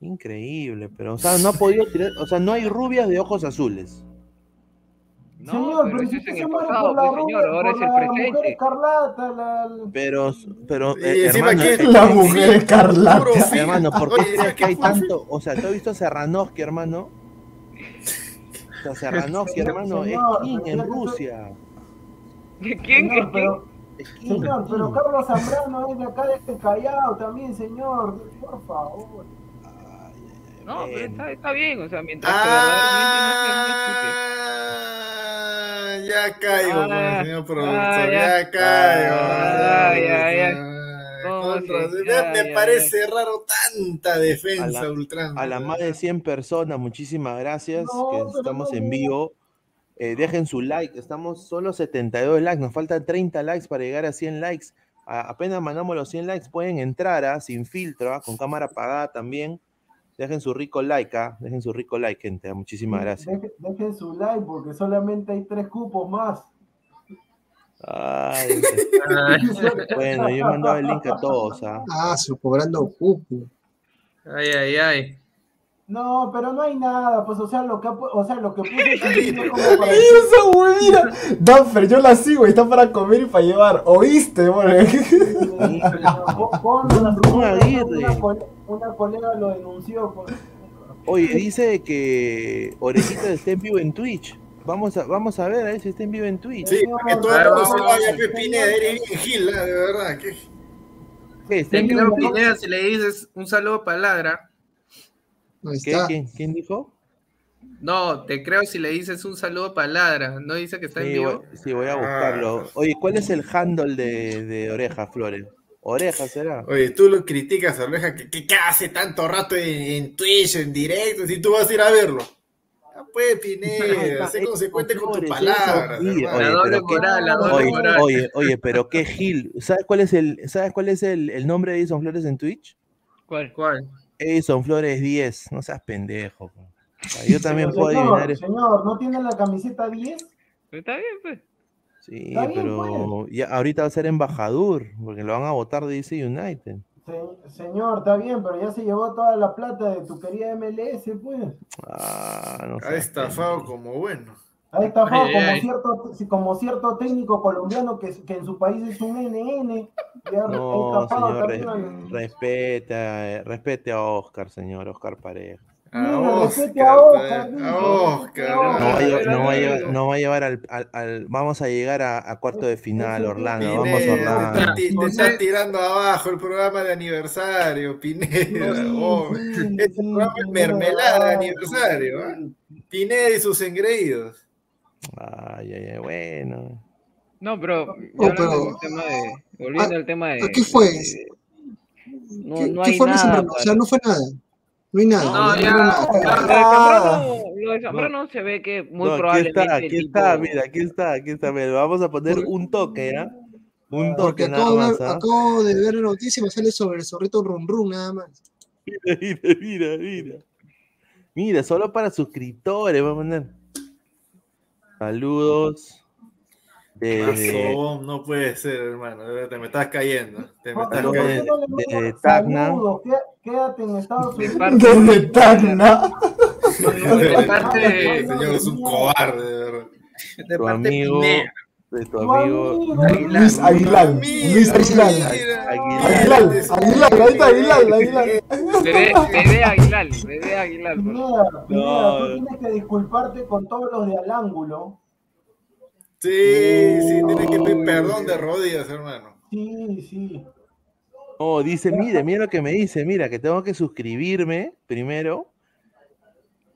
Increíble, pero, o sea, no ha podido tirar, o sea, no hay rubias de ojos azules. No, señor, pero pero eso si es usted en se el muere pasado, por la pues, señor, ahora por es el la mujer presente. escarlata, la... Pero, pero, eh, hermano, que- La mujer escarlata. hermano, ¿por qué crees ¿sabes que hay tanto? O sea, ¿tú has visto a Serranovsky, hermano? O sea, Serranovsky, hermano, es king en Rusia. ¿Quién? Señor, ¿Quién? pero, Es king, señor, pero. Carlos Zambrano es de acá de este Callao también, señor. Por favor. No, pero está, está bien, o sea, mientras que verdaderamente no Ah, ya caigo, Ah, pues, señor productor. ah, ya, ya. caigo. Ah, ya, ya. Ay, ¿Cómo contra- se- me- parece raro tanta defensa A la- ultranza. A las más de 100 personas, muchísimas gracias, No, que estamos no, en vivo. Eh, dejen su like, estamos solo 72 likes, nos faltan 30 likes para llegar a 100 likes. A- apenas mandamos los 100 likes, pueden entrar ah, sin filtro, ah, con cámara apagada también. Dejen su rico like, ah, dejen su rico like, gente. ah, Muchísimas gracias. Deje- Dejen su like porque solamente hay tres cupos más. Ay, [laughs] [laughs] bueno, yo he mandado el link a todos. ah. Ah, su cobrando cupo. ay, ay. ay. No, pero no hay nada, pues, o sea, lo que, o sea, lo que puse esa güey, mira. Danfer, yo la sigo, está para comer y para llevar. ¿Oíste, güey? Una- colega lo denunció. Por... Oye, dice que Orejito está en vivo en Twitch. Vamos a, vamos a ver a ver si está en vivo en Twitch. Sí, para que todo el mundo se vaya, Pepineda, eres bien gil, ¿ah? de verdad. que- ¿Qué? ¿Está en vivo en Twitch? Si le dices un saludo para Ladra. ¿Qué? ¿Quién, quién dijo? No, te creo si le dices un saludo para Ladra. ¿No dice que está en vivo? voy, sí, voy a buscarlo. Oye, ¿cuál es el handle de, de Oreja, Flores? ¿Oreja será? Oye, tú lo criticas a Oreja, que, que, que hace tanto rato en, en Twitch, en directo, si tú vas a ir a verlo. Ah, pues, Pineda, [laughs] sé consecuente con tus palabras. oye, La doble pero qué- moral, la doble oye, moral. oye, oye, pero qué Gil. ¿Sabes cuál es el, ¿sabes cuál es el, el nombre de Edison Flores en Twitch? ¿Cuál? ¿Cuál? Edison Flores 10. No seas pendejo. Yo también Pero, puedo señor, adivinar eso. Señor, ¿no tiene la camiseta 10? Pero está bien, pues. Sí, Está bien, pero ya, ahorita va a ser embajador, porque lo van a votar de DC United. Se- señor, está bien, pero ya se llevó toda la plata de tu querida MLS, pues. Ah, no Ha estafado como bueno. Ha estafado Ay, como, ay. cierto, como cierto técnico colombiano que, que en su país es un NN. ha No, señor, re- al- respeta, eh, respete a Oscar, señor, Oscar Pareja. A Mira, respete Oscar, a Oscar, a No va a, llevar, no va a llevar al, al- al- vamos a llegar a, a cuarto de final, Orlando, Pineda, vamos te Orlando. te José- está tirando abajo el programa de aniversario, Pineda. [laughs] Oh, este programa es mermelada de aniversario. ¿ah? Pineda y sus engreídos. Ay, ay, ay, bueno. No, pero, tema de, volviendo al tema de, ¿a qué fue? de- no, ¿Qué, no qué hay fue nada Zambrano? O sea, no fue nada. No hay nada. No, no, ya- nada. Lo de Zambrano, lo de Zambrano se ve que muy No, aquí probablemente está, el aquí tipo- está, mira, aquí está, aquí está. mira, vamos a poner un toque, ¿ya? Un Porque toque nada acabo de, más, ver, ¿ah? acabo de ver la noticia y me sale sobre el zorrito Rum Rum nada más. Mira, mira, mira, mira. Mira, solo para suscriptores, vamos a poner. Saludos Mazón, no puede ser, hermano. Te me estás cayendo. Te me estás cayendo. de, de Tacna. Quédate en Estados Unidos. Desde [laughs] Tacna. De parte, Señor, es un cobarde, de verdad. de Tu parte amigo, Pineda. de tu amigo. Luis Aguilar. Luis Aguilar. Aguilar. Aguilar. Ahí está Aguilar. Aguilar. Bebé, Aguilar, bebé Aguilar. Pineda, Pineda, tú tienes que disculparte con todos los de al ángulo. Sí, sí, tiene que pedir perdón de rodillas, hermano. Sí, sí. Oh, dice, mire, mira lo que me dice, mira, que tengo que suscribirme primero.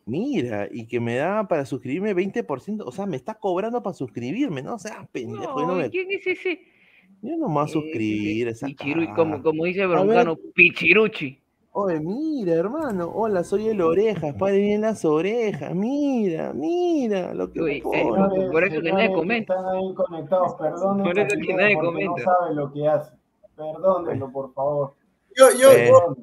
Mira, y que me da para suscribirme 20%, o sea, me está cobrando para suscribirme, ¿no? O sea, pendejo, no No, me- ¿quién es ese? yo no me voy a suscribir. esa Pichiru- como, como dice Broncano. Pichiruchi. Oye, mira, hermano, hola, soy el orejas, pare bien las orejas, mira, mira lo que Uy, me eh, por eso que nadie comenta. Están ahí conectados, perdonen. Por eso que nadie comenta. No sabe lo que hace. Perdónenlo, por favor. Yo, yo, Eh, yo,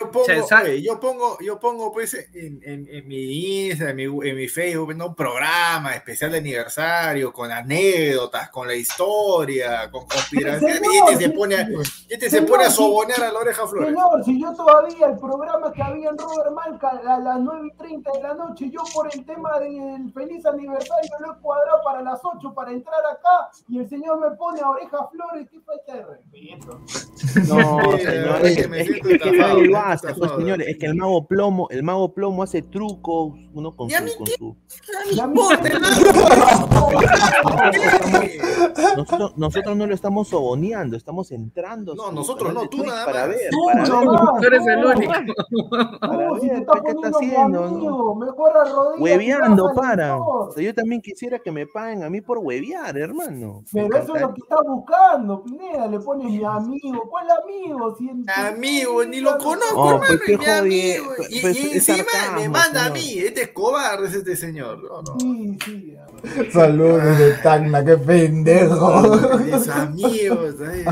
yo pongo, oye, yo pongo, yo pongo pues en, en, en mi Instagram, en mi, en mi Facebook, ¿no? un programa especial de aniversario, con anécdotas, con la historia, con conspiraciones, y este se pone a, este se pone a sobonear a la oreja Flores. Señor, si yo todavía el programa que había en Robert Malca a las 9 y 30 de la noche, yo por el tema del feliz aniversario lo he cuadrado para las 8 para entrar acá y el señor me pone a oreja flores, qué falta de respeto. No, señor, es que me siento estafado, pues, señores, es que el mago plomo, el mago plomo hace trucos, uno con ¿Y a su, con su- Y a mí Nosotros, nosotros no lo estamos soboneando, estamos entrando. No, nosotros no, tú nada para más. ver, Tú para ver. nomás, Tú eres el único. Para si está ¿qué está haciendo, mejor Hueveando, para. mejor. O sea, yo también quisiera que me paguen a mí por huevear, hermano. Pero eso es lo que está buscando, Pineda. Le pones mi amigo. ¿Cuál amigo? Si Amigo, ni lo conozco, Oh, pues, qué es mi amigo. jodie- Y, pues, y encima me manda a mí, este es cobarde, es este señor. No. Saludos de Tacna, qué pendejo. Mis amigos. Se-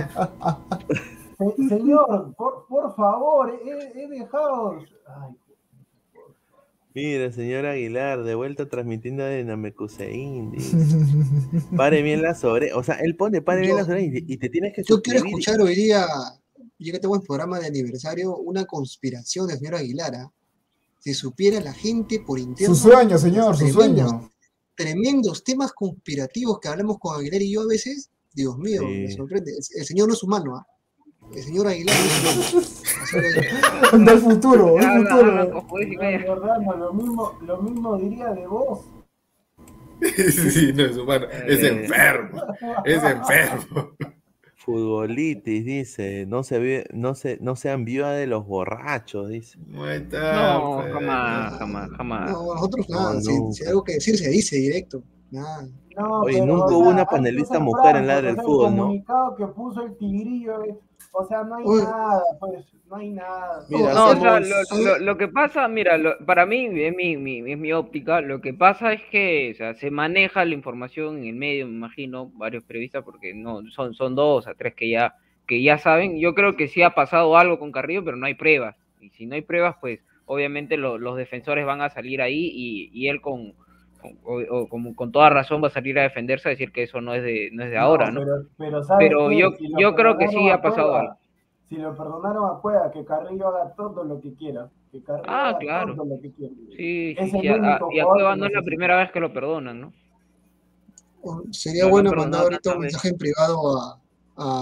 señor, por, por favor, he, he dejado. Ay, Mira, señor Aguilar, de vuelta transmitiendo de Namekusein. [laughs] Pare bien las orejas. O sea, él pone pare bien las orejas y, y te tienes que Yo quiero escuchar hoy día, ya que tengo el programa de aniversario, una conspiración del señor Aguilara. Si supiera la gente por interno. Su sueño, señor, su sueño. Tremendos temas conspirativos que hablamos con Aguilar y yo a veces. Dios mío, Sí. me sorprende. El, el señor no es humano, ¿ah? El señor Aguilar. [laughs] Del futuro, del futuro. Jordano, lo mismo, lo mismo diría de vos. [laughs] Sí, no es humano, es Eh. enfermo, es enfermo. Futbolitis, dice. No se ve, no se, no sean viuda de los borrachos, dice. Muerta, No, pues. jamás, jamás, jamás. No, nosotros No, nada. si, nunca. si hay algo que decir, se dice directo. Nada. No, Oye, pero, nunca o hubo una panelista mujer en franco, Ladra o el sea, Fútbol, el ¿no? comunicado que puso el tigrillo, es- o sea, no hay nada, pues, no hay nada. Mira, No, o sea, lo, lo- lo que pasa, mira, lo- para mí, es mi, mi- es mi óptica, lo que pasa es que o sea, se maneja la información en el medio, me imagino, varios periodistas, porque no son, son dos a tres que ya, que ya saben. Yo creo que sí ha pasado algo con Carrillo, pero no hay pruebas. Y si no hay pruebas, pues obviamente lo- los defensores van a salir ahí y, y él con- o- o como con toda razón va a salir a defenderse a decir que eso no es de, no es de ahora, ¿no? Pero, yo- Si yo creo que sí ha pasado Cueva, algo. Si lo perdonaron a Cueva, que Carrillo haga todo lo que quiera. Que Carrillo Ah, haga claro. todo lo que quiera. Sí, Es sí, el sí, a, y a Cueva no es la primera vez que lo perdonan, ¿no? Sería bueno mandar ahorita un mensaje en privado a-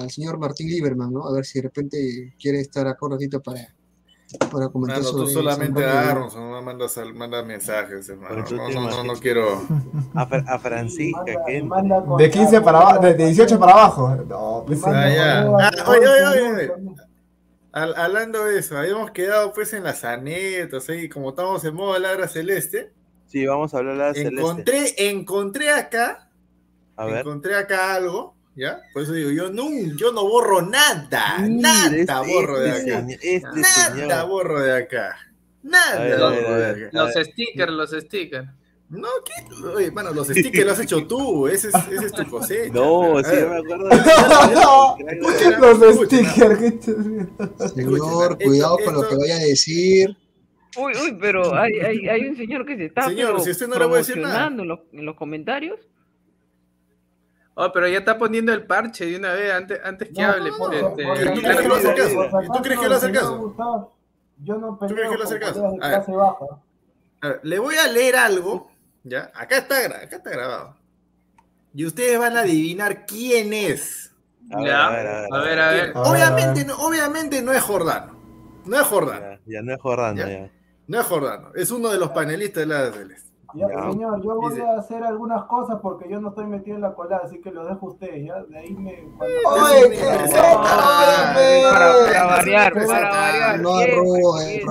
al señor Martín Lieberman, ¿no? A ver si de repente quiere estar acá un ratito para, para comentar Mano, tú sobre solamente San Pablo. a Aronson no mandas, mandas mensajes, hermano. No, no, no, quiero. [laughs] A, Fra- a Francisca, con De 15 para abajo, de, de 18 para abajo. No, pues, Ah, ya. Ah, oye, oye, oye. Al- hablando de eso, habíamos quedado pues en las anécdotas, ahí como estamos en modo ladra celeste. Sí, vamos a hablar de la celeste. Encontré, encontré acá, A ver. encontré acá algo, ¿ya? Por eso digo, yo no, yo no borro nada, nada este- borro de acá. este Nada señor. borro de acá. Nada ver, borro de acá. Los stickers, los stickers. No, ¿qué? Oye, mano, los stickers los has hecho tú, ese es, ese es tu cosecha. No, sí, yo me acuerdo. [laughs] escuchen, Los escuchen, stickers. que Señor, Esto- cuidado con lo que vaya a decir. Uy, uy, pero hay, hay, hay un señor que se está Señor, pero, si usted no le voy a decir nada. promocionando en los, en los comentarios. Oh, pero ya está poniendo el parche de una vez antes, antes que No, hable. no, no, este, porque- ¿Tú crees que lo hace caso? Por si ¿Y tú crees que lo hace Yo no crees peleo que lo hace caso? A ver. A ver, le voy a leer algo, ¿ya? Acá está, acá está grabado. Y ustedes van a adivinar quién es. A ver, a ver, a ver. a ver, a ver. Obviamente, no, obviamente no es Jordano. No es Jordano. Ya, ya no es Jordano, Ya. ya. No es Jordano. Es uno de los panelistas de la Celeste. Ya, Ya. señor, yo voy Dice- a hacer algunas cosas porque yo no estoy metido en la colada, así que lo dejo a usted, ¿ya? De ahí me... cuando- Oye, ¿qué esto? Para, variar, para ah, variar. no arrugue,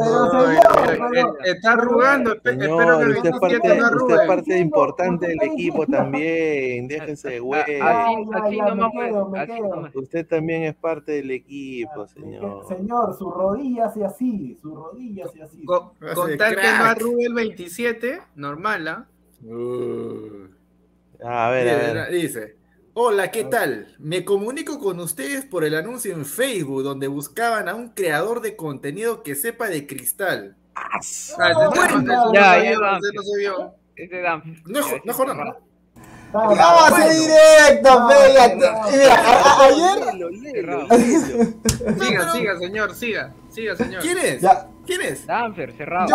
está arrugando. espe- Espero que usted es 27 parte, no usted es parte importante del equipo también. Déjense de güey. Así, Ya, así ya, me nomás, quedo, me pues, quedo. Usted también es parte del equipo, señor. Señor, su rodilla hace así, su rodilla hace así. Con, Hace con tal que no arrugue el 27, normal, ¿ah? Uh. A ver, a ver. Dice, hola, ¿qué tal? Me comunico con ustedes por el anuncio en Facebook donde buscaban a un creador de contenido que sepa de cristal. Ah, ese no, no- bueno. no directo. Mira, ayer. [laughs] Siga, siga, señor, siga. Siga, señor. ¿Quién es? Ya. ¿Quién es? Danfer, cerrado.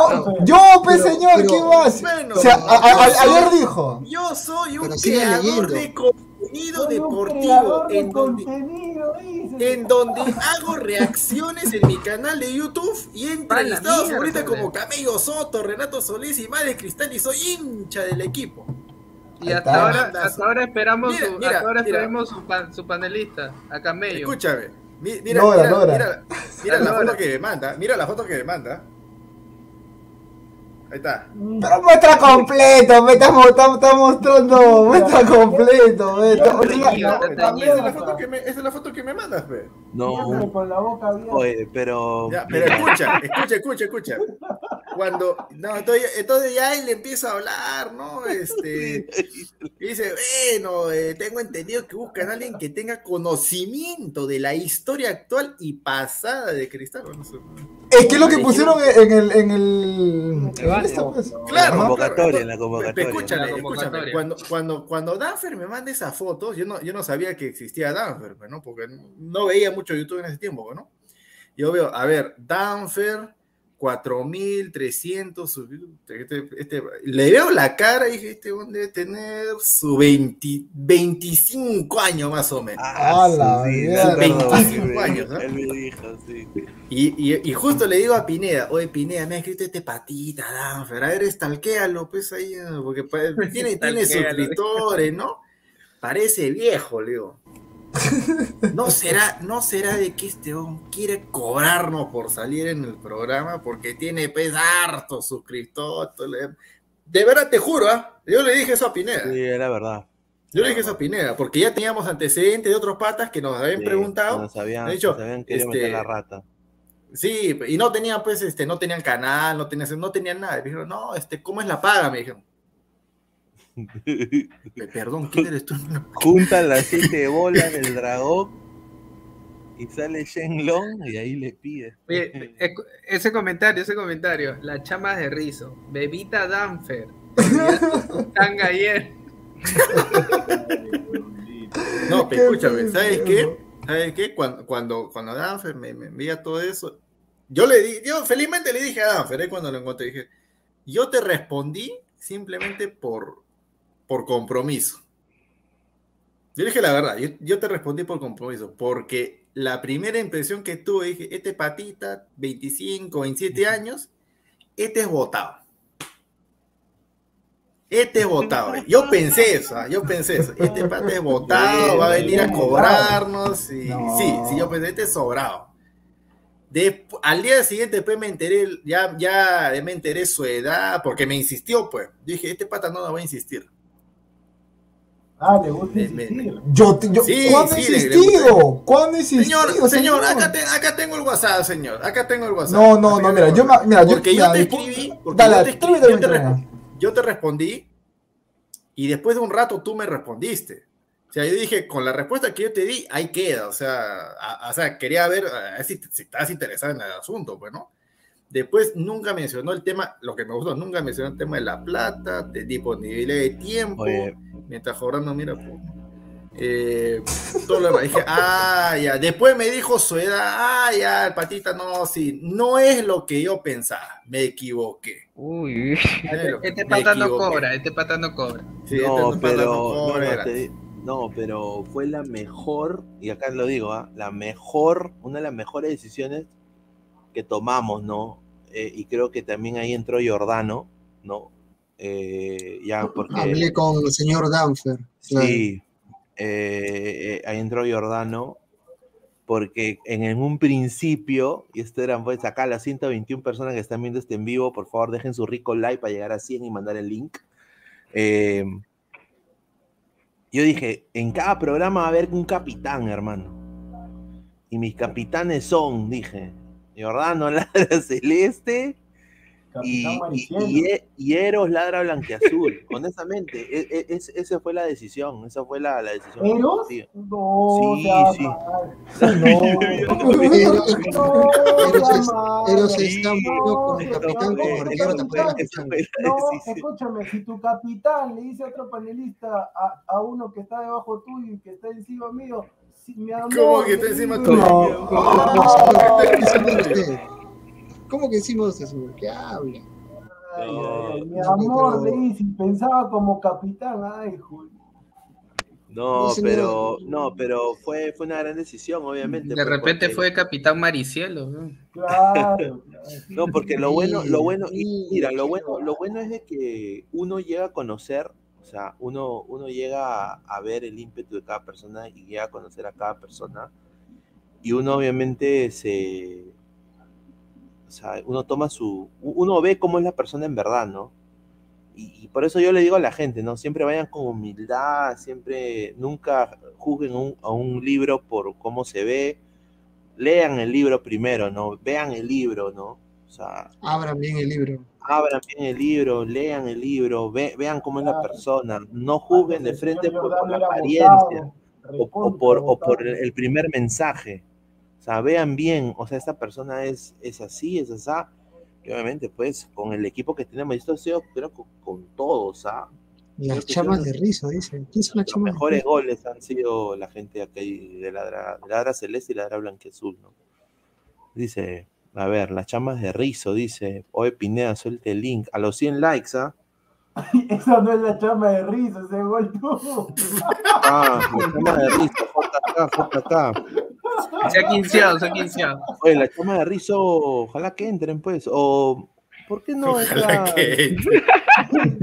Yo, Pero- señor, pero- ¿qué más? Bueno, O sea, a- a- yo a- soy- ayer dijo. Yo soy un creador leyendo. de contenido Soy deportivo de en donde, contenido, en donde hago reacciones en mi canal de YouTube y he entrevistado a mierda, futbolistas como. Camello Soto, Renato Solís y Madre Cristal y soy hincha del equipo. Y hasta ahora, hasta ahora esperamos Mira, su, mira, hasta ahora mira. esperemos su, pa- su panelista, a Camello. Escúchame. Mi- Mira, Nora, mira, Nora. mira, mira la [laughs] foto que me manda. Mira la foto que me manda. Ahí está. Pero muestra completo, me está, mo- está- está mostrando, muestra completo, me está- esa, es la foto que me, esa es la foto que me mandas, pe. No, con la boca abierta. oye, pero. Ya, pero escucha, escucha, escucha, escucha. Cuando, no, entonces, entonces ya él empieza a hablar, ¿no? Este, y dice, bueno, eh, tengo entendido que buscan a alguien que tenga conocimiento de la historia actual y pasada de Cristal. no sé. Es que es lo que pusieron en el. En el, El banner. esta, pues. Claro, La claro, convocatoria, entonces, la convocatoria. Escúchame, La escúchame. convocatoria. Cuando, cuando, cuando Danfer me manda esas fotos, yo no, yo no sabía que existía Danfer, pues, ¿no? Porque no veía mucho YouTube en ese tiempo, ¿no? Yo veo, a ver, Danfer, 4300, su- este, este- le veo la cara y dije, este hombre debe tener su 20 25 años más o menos. Ah, A la sí, mierda. me acuerdo, 25 él me- años, ¿no? Él me dijo, sí. Y, y, y justo le digo a Pineda, oye Pineda, me ha escrito este patita, Danfer, a ver, estalquéalo, pues ahí, porque pa- tiene, [laughs] tiene suscriptores, ¿no? Parece viejo, le digo. [laughs] ¿No será, ¿No será de que este hombre quiere cobrarnos por salir en el programa? Porque tiene pues todo le- De verdad, te juro, ¿ah? yo le dije eso a Pineda. Sí, era verdad. Yo le dije eso a Pineda, porque ya teníamos antecedentes de otros patas que nos habían Sí, preguntado. Nos habían, De hecho, nos habían querido este, meter la rata. Sí, y no tenían, pues, este, no tenían canal, no tenían, no tenían nada. Me dijeron, no, este, ¿cómo es la paga? Me dijeron. "Pe- Perdón, ¿quién eres tú? Juntan las siete bolas del dragón y sale Shenlong y ahí le pide. Oye, ecu- ese comentario, ese comentario, la chama de rizo, bebita Danfer, [laughs] tanga ayer. No, pero escúchame, ¿sabes qué? ¿Sabes qué? Cuando, cuando, cuando Danfer me, me envía todo eso, yo le di, yo felizmente le dije a Danfer, ¿eh? cuando lo encontré, dije, yo te respondí simplemente por, por compromiso. Yo dije la verdad, yo, yo te respondí por compromiso, porque la primera impresión que tuve, dije, este patita, 25, 27 años, este es votado. Este es [laughs] votado. Yo pensé eso, ¿ah? yo pensé eso. Este [laughs] pata es votado, va a venir a cobrarnos. Y, No. Sí, sí, yo pensé, este es sobrado. Al día siguiente después me enteré, ya, ya me enteré su edad, porque me insistió, pues. Yo dije, este pata no nos va a insistir. Ah, le gusta insistir. Yo, yo, Sí, ¿Cuándo he sí, insistido? ¿Cuándo he insistido? Señor, señor, acá, te- acá tengo el WhatsApp, señor. Acá tengo el WhatsApp. No, no, no, mira, yo, mira, yo, Porque yo mira, te escribí, porque Dale, yo te escribí, yo te yo te respondí y después de un rato tú me respondiste. O sea, yo dije, con la respuesta que yo te di, ahí queda. O sea, a- o sea quería ver a ver si, si estás interesado en el asunto, pues, ¿no? Después nunca mencionó el tema, lo que me gustó, nunca mencionó el tema de la plata, de disponibilidad de tiempo, Oye. mientras Jordan mira. pues, Eh, todo lo demás. Dije, ah, ya. Después me dijo su edad, ah, ya, el patita, no, sí. No es lo que yo pensaba. Me equivoqué. Uy. Este, este pata no cobra, este pata no cobra. Sí, este no, no pero, no cobra, no, te- no, pero fue la mejor, y acá lo digo, ¿ah? la mejor, una de las mejores decisiones que tomamos, ¿no? Eh, y creo que también ahí entró Jordano, ¿no? Eh, ya porque... Hablé con el señor Danfer. claro. Sí, eh, ahí entró Jordano, porque en, en un principio, y esto eran pues acá las 121 personas que están viendo este en vivo, por favor dejen su rico like para llegar a 100 y mandar el link. Yo dije, en cada programa va a haber un capitán, hermano. Y mis capitanes son, dije, Jordano [laughs] Ladra Celeste y, y, y, E- y Eros Ladra Blanqueazul. [laughs] Honestamente, e- e- es- esa fue la decisión, esa fue la, la decisión. ¿Eros? Sí. No, Sí, sí. Eros, es- es bueno No, como pero capitán no, escúchame, si tu capitán le dice a otro panelista, a, a uno que está debajo tuyo y que está encima mío, mi amor, ¿Cómo que está encima? ¿Cómo que decimos eso? ¿Qué habla? Ay, ay, ay, mi No, amor, dice, pensaba como capitán, ay, Julio. No, pero, no, pero fue, fue una gran decisión, obviamente. De pues, repente porque- fue Capitán Maricielo. ¿no? Claro. No, porque lo bueno, lo bueno, y mira, lo bueno, lo bueno es de que uno llega a conocer, sea, uno, uno llega a, ver el ímpetu de cada persona y llega a conocer a cada persona. Y uno obviamente se, o sea, uno toma su, uno ve cómo es la persona en verdad, ¿no? Y, por eso yo le digo a la gente, ¿no? Siempre vayan con humildad, siempre, nunca juzguen a un libro por cómo se ve. Lean el libro primero, ¿no? Vean el libro, ¿no? O sea, Abran bien el libro. Abran bien el libro, lean el libro, ve- vean cómo es la persona, no juzguen de frente por, la apariencia o, por, o por votado. el, primer mensaje. O sea, vean bien, o sea, esta persona es, es así, es así. Y obviamente, pues, con el equipo que tenemos, esto ha sido, creo, con, con todos, ¿ah? Las chamas de risa, dice. ¿Quién son las Los chamas de mejores risa? goles han sido la gente aquí de Ladra, de Ladra Celeste y Ladra Blanqueazul, ¿no? Dice, a ver, las chamas de Rizo, dice, oye Pineda, suelte el link. A los 100 likes, ¿ah? [laughs] Esa no es la chama de risa, ese gol tú. [laughs] Ah, la chama de Rizo, JK, JK. Se ha quinceado, se ha quinceado. Oye, la chama de Rizo, ojalá que entren, pues. O, ¿por qué no? Ojalá esa- que- [laughs]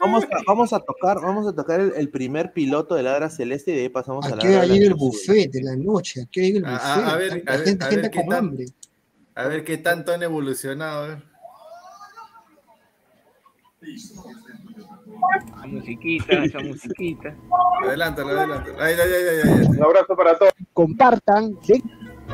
Vamos a, vamos a tocar, vamos a tocar el, el primer piloto de Ladra Celeste y de ahí pasamos a ¿A la Ladra llega el buffet de la noche? ¿A qué hora llega el A- buffet? a- a ver, La a ver, gente, a gente ver qué con tan- hambre. A ver qué tanto han evolucionado. a ver. Esa musiquita, esa musiquita. Adelántalo, adelántalo. Ay, ay, ay, ay, ay. Un abrazo para todos. compartan, [laughs] le,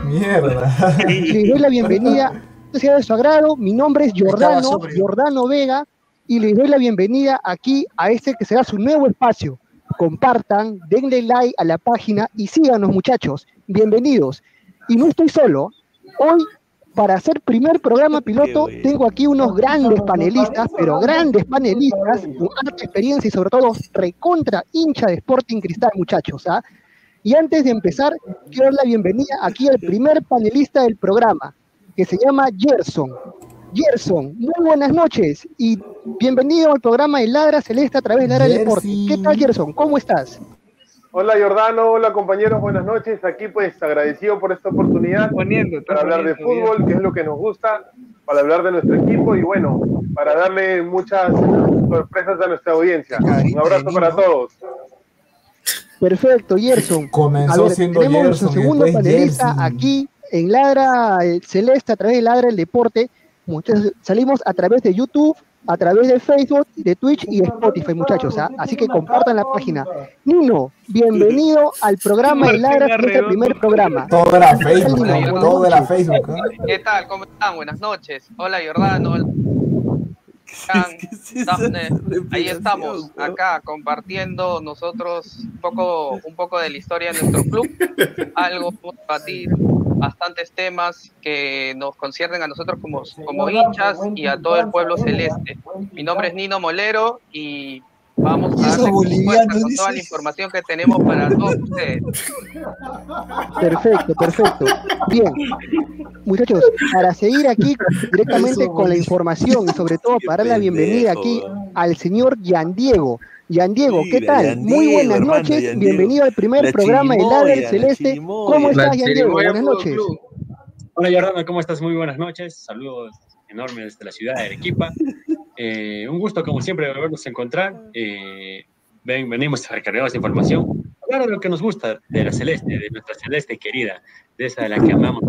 Mierda. les doy la bienvenida, que sea de su agrado, mi nombre es Jordano. Jordano Vega, y les doy la bienvenida aquí a este que será su nuevo espacio. Compartan, denle like a la página y síganos muchachos, bienvenidos. Y no estoy solo, hoy para hacer primer programa piloto tengo aquí unos grandes panelistas, pero grandes panelistas, con alta experiencia y sobre todo recontra hincha de Sporting Cristal muchachos. ¿ah? Y antes de empezar, quiero dar la bienvenida aquí al primer panelista del programa, que se llama Gerson. Gerson, muy buenas noches y bienvenido al programa de Ladra Celeste a través de Ladra del Deporte. ¿Qué tal, Gerson? ¿Cómo estás? Hola Jordano, hola compañeros, buenas noches. Aquí pues agradecido por esta oportunidad Poniendo, para hablar de fútbol, que es lo que nos gusta, para hablar de nuestro equipo y bueno, para darle muchas sorpresas a nuestra audiencia. Un abrazo para todos. Perfecto, Gerson. Comenzó ver, siendo tenemos Gerson nuestro segundo panelista Gerson. aquí en Ladra eh, Celeste a través de Ladra el Deporte. Salimos a través de YouTube, a través de Facebook, de Twitch y de Spotify, muchachos. ¿ah? Así que compartan la página. Nino, bienvenido al programa de Ladra Celeste, el primer programa. Todo era Facebook, todo era. Facebook. ¿eh? ¿Qué tal? ¿Cómo están? Buenas noches. Hola Jordano. Hola. Ahí estamos, acá compartiendo nosotros un poco, un poco de la historia de nuestro club, [laughs] algo para debatir, bastantes temas que nos conciernen a nosotros como, como hinchas y a todo el pueblo celeste. Mi nombre es Nino Molero y Vamos a bolivianos, con toda la información que tenemos para todos ustedes. Perfecto, perfecto. Bien, muchachos, para seguir aquí directamente con la información y sobre todo para dar la bienvenida aquí al señor Yan Diego. Yan Diego, ¿qué tal? Muy buenas hermano, noches, bienvenido al primer La programa de Ladra la Celeste. chirimoya. ¿Cómo La estás, Yan Diego? Buenas noches. Club. Hola Jordano, ¿cómo estás? Muy buenas noches. Saludos enormes desde la ciudad de Arequipa. Eh, un gusto, como siempre, volvernos a encontrar. Eh, ven, venimos recargados de información. Hablar de lo que nos gusta, de la celeste, de nuestra celeste querida, de esa de la que amamos.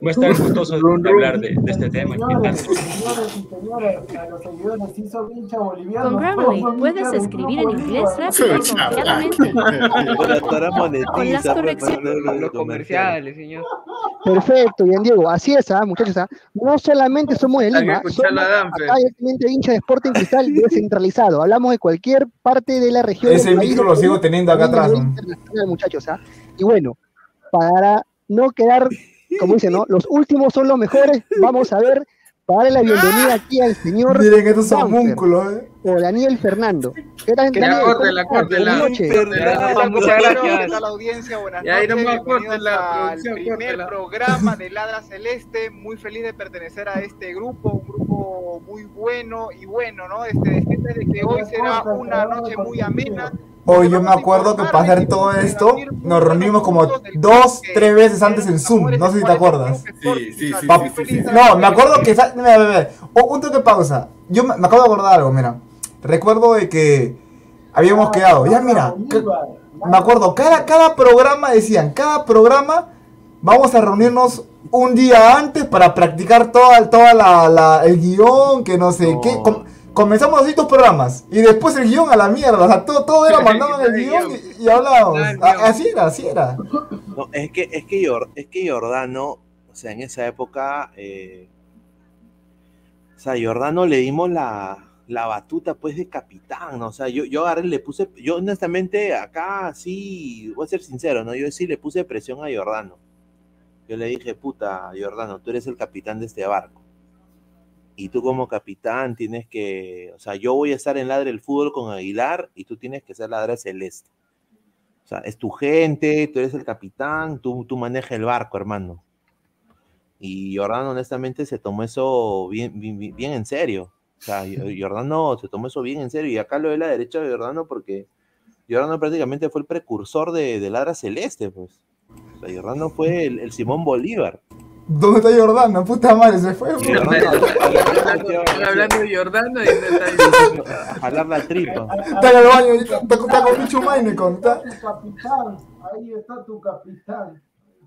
Voy a estar gustoso de hablar de, de este tema. Señores, señores y señores, a los seguidores son hincha boliviano. Con Grammarly puedes escribir en inglés rápido y confiadamente. [laughs] Con las pues, correcciones. los comerciales, señor. Perfecto, Yan Diego. Así es, ¿ah, muchachos. ¿ah? No solamente somos de Lima, somos Danfer. acá directamente hincha de Sporting Cristal [laughs] descentralizado. Hablamos de cualquier parte de la región. Ese micro lo sigo teniendo acá atrás, muchachos. ¿ah? Y bueno, para no quedar, como dicen, ¿no? Los últimos son los mejores. Vamos a ver, para darle la bienvenida aquí al señor. Miren estos Danfer, homúnculos, eh. O Daniel Fernando. ¿Qué tal, Que Daniel? ya ¿Cómo córtela, córtela. Muchas gracias. ¿Qué tal audiencia? Buenas noches. nomás Bienvenidos córtela, al primer córtela. programa de Ladra Celeste. Muy feliz de pertenecer a este grupo, un grupo muy bueno y bueno, ¿no? Este, decirles de que hoy será una noche muy amena. Hoy yo me acuerdo que para hacer todo esto nos reunimos como dos, tres veces antes en Zoom. No sé si te acuerdas. Sí, sí, sí. Pa- sí, sí, sí. No, me acuerdo que. Mira, mira, mira. Un toque de pausa. Yo me, me acabo de acordar algo, mira. Recuerdo de que habíamos quedado. Ya, mira. me acuerdo, cada, cada programa decían, cada programa vamos a reunirnos un día antes para practicar toda, toda la, la- el guion, que no sé qué. Com- comenzamos así dos programas y después el guion a la mierda. O sea, todo, todo era mandaban el [laughs] guion y, y hablábamos. Así era, así era. No, es que, es que, es que Jordano, o sea, en esa época, eh, o sea, Jordano le dimos la, la batuta, pues, de capitán, ¿no? O sea, yo, yo le puse, yo honestamente, acá sí, voy a ser sincero, ¿no? Yo sí le puse presión a Jordano. Yo le dije, puta, Jordano, tú eres el capitán de este barco. Y tú como capitán tienes que, o sea, yo voy a estar en Ladre el Fútbol con Aguilar y tú tienes que ser Ladra Celeste. O sea, es tu gente, tú eres el capitán, tú, tú manejas el barco, hermano. Y Jordano, honestamente, se tomó eso bien, bien- bien en serio. O sea, Jordano se tomó eso bien en serio. Y acá lo de la derecha de Jordano porque Jordano prácticamente fue el precursor de, de Ladra Celeste, pues. O sea, Jordano fue el, el Simón Bolívar. ¿Dónde está Jordano? Puta madre, se fue. Están hablando de Jordano y no está jalar la tripa. Está en el baño, está, con Pichu Mainecon, está. Tu capitán, ahí está tu capitán.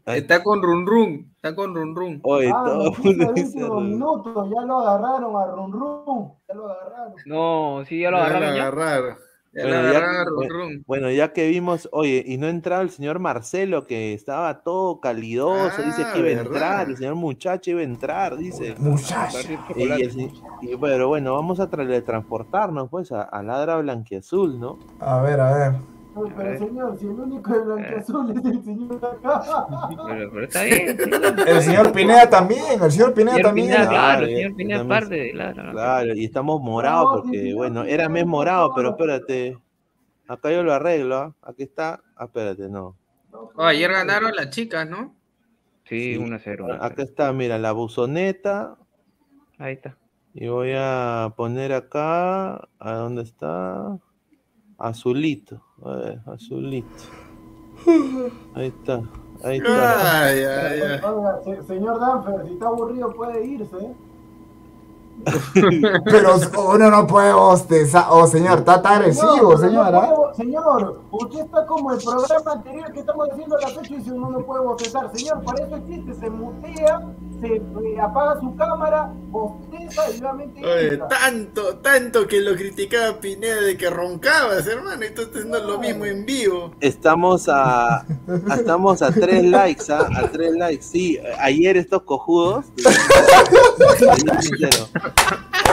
Está con Run Run. Está con Run Run. Oye, Ah, todo el noticia mundo de dice, último minuto, ya lo agarraron a Run Run, ya lo agarraron. No, sí, ya lo Ya lo agarraron ya. agarraron. Ya Bueno, la ya, agarraron, bueno, Run. bueno, ya que vimos, oye, y no entraba el señor Marcelo, que estaba todo calidoso, dice Ah, que iba a ¿verdad? entrar, el señor muchacho iba a entrar, dice. Muchacho. Y, y- y bueno, bueno, vamos a transportarnos pues a, a Ladra Blanquiazul, ¿no? A ver, a ver. Pero señor, si el único de blanqueazul es el señor acá. Pero, pero está bien. sí. El señor Pineda también, el señor Pineda Señor también. Pineda, claro, ya- señor Pineda parte de la. Claro, y estamos morados No, porque, sí, bueno, era mes morado, pero espérate, acá yo lo arreglo, ¿ah? aquí está, ah, espérate, no. Oh, ayer ganaron las chicas, ¿no? Sí, Sí. 1 a 0. Acá está, mira, la buzoneta, Ahí está. Y voy a poner acá, ¿a dónde está? Azulito. A ver, azulito. Ahí está, ahí está. Ay, ay, ay. Oiga, se- señor Danfer, si está aburrido puede irse. ¿eh? [laughs] Pero uno no puede bostezar. Oh, señor, está tan agresivo, no señora. puede- señor, usted está como el programa anterior que estamos haciendo a las 8 y dice uno no puede bostezar. Señor, para eso existe, se mutea, se eh, apaga su cámara, bosteza y nuevamente Oye, tanto, tanto que lo criticaba Pineda de que roncabas, hermano, y tú estás haciendo lo mismo en vivo. Estamos a, a- estamos a tres likes, ¿ah? A tres likes. Sí, ayer estos cojudos.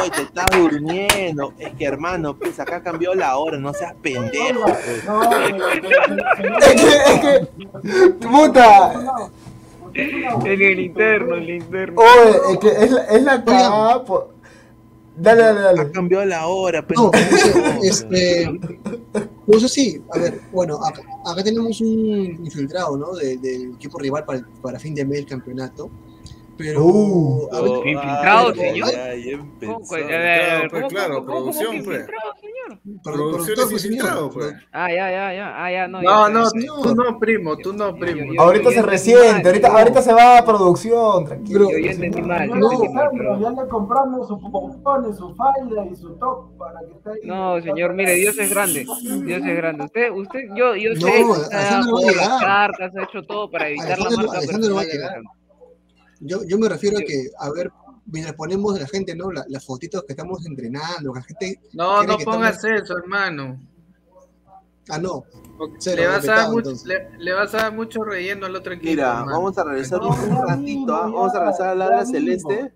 Oye, te estás durmiendo. Es que hermano, pues acá cambió la hora, no seas pendejo. pues. No, pero- pero- Es que, es que, puta. En el interno, en el interno. Oye, es que es la, es la cagada. por- Dale, dale, dale. Ha cambiado la hora, pero. [laughs] No, este, no sé si, a ver, bueno, acá, acá tenemos un infiltrado, ¿no? De- del equipo rival para, para fin de mes del campeonato. Pero. Uh. a ver, Oh, ¿Infiltrado, pero- señor? ¿Cómo, a ver, ¿cómo, claro, cómo, producción, pues. infiltrado, señor? Producción es pues, señor. infiltrado, pues. Ah, ya, ya, ya. Ah, ya, no. No, ya, no, ya. tú no, primo, tú no, primo. yo- Ahorita yo se resiente, ahorita, yo- ahorita se va a producción, tranquilo. Yo, yo entendí mal. yo No, Sandro, ya le compramos sus pompones, su falda y su top para que esté ahí. No, señor, mire, Dios es grande. Dios es grande. Usted, usted, yo, yo No, sé ha jugado las cartas, ha hecho todo para evitar la marca Yo, yo me refiero a que, a ver, mientras ponemos de la gente, ¿no? La- las fotitos que estamos entrenando, que la gente. No, no pongas estamos- eso, hermano. Ah, no. Cero, le, vas a mucho, le, le vas a dar mucho relleno al otro equipo. Mira, hermano. vamos a No, un ratito, ¿ah? vamos a a ya Ladra mismo. Celeste,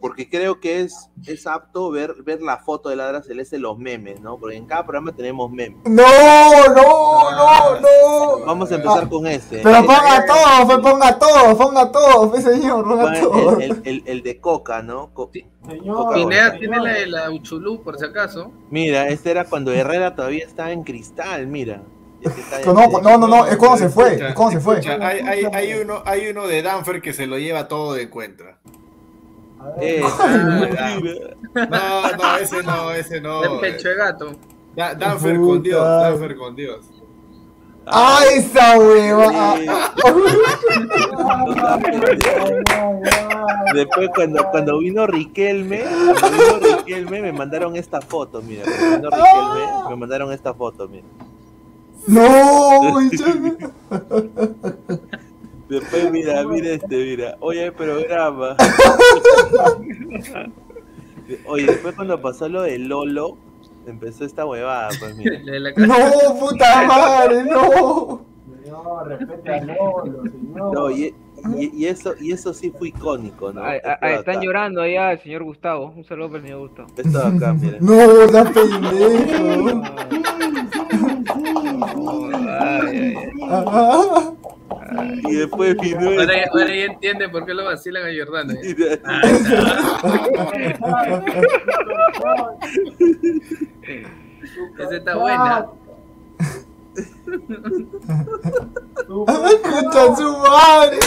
porque creo que es, es apto ver, ver la foto de Ladra Celeste, los memes, ¿no? Porque en cada programa tenemos memes. No, no, no, no. Vamos a empezar con este. Pero ponga todo, pues ponga todo, ponga todo, pues señor, ponga bueno, todo. el, el- el- el de Coca, ¿no? Co- Señor, Coca Pineda tiene la de la Uchulú, por si acaso. Mira, este era cuando Herrera todavía estaba en cristal, mira. No, no, no, no, no, es cuando se fue, es cuando se fue. Hay, hay, hay uno, hay uno de Danfer que se lo lleva todo de encuentra. Eh, Ah, No, no, ese no, ese no. De pecho de gato. Da- Danfer con Dios. Danfer con Dios. ¡Ay, esa hueva! Después cuando, cuando vino Riquelme, cuando vino Riquelme me mandaron esta foto, mira. Cuando vino Riquelme me mandaron esta foto, mira. No, [laughs] Después [laughs] mira, mira este, mira. Oye, el programa. [laughs] Oye, después cuando pasó lo de Lolo, empezó esta huevada, pues mira. No, puta madre, no. Señor, respete a Lolo, señor. No, y, y- y eso, y eso sí fue icónico, ¿no? Ah, ah, ah, de están llorando allá el señor Gustavo. Un saludo para el señor Gustavo. Esto de acá, mira. No, la pendejo. [laughs] Ay, ay, ay. Ah, Y después vino Ahora, ya- este. ahora ya entiende por qué lo vacilan a Jordano. Mira. [laughs] Esa está buena. [laughs] Escucha su madre.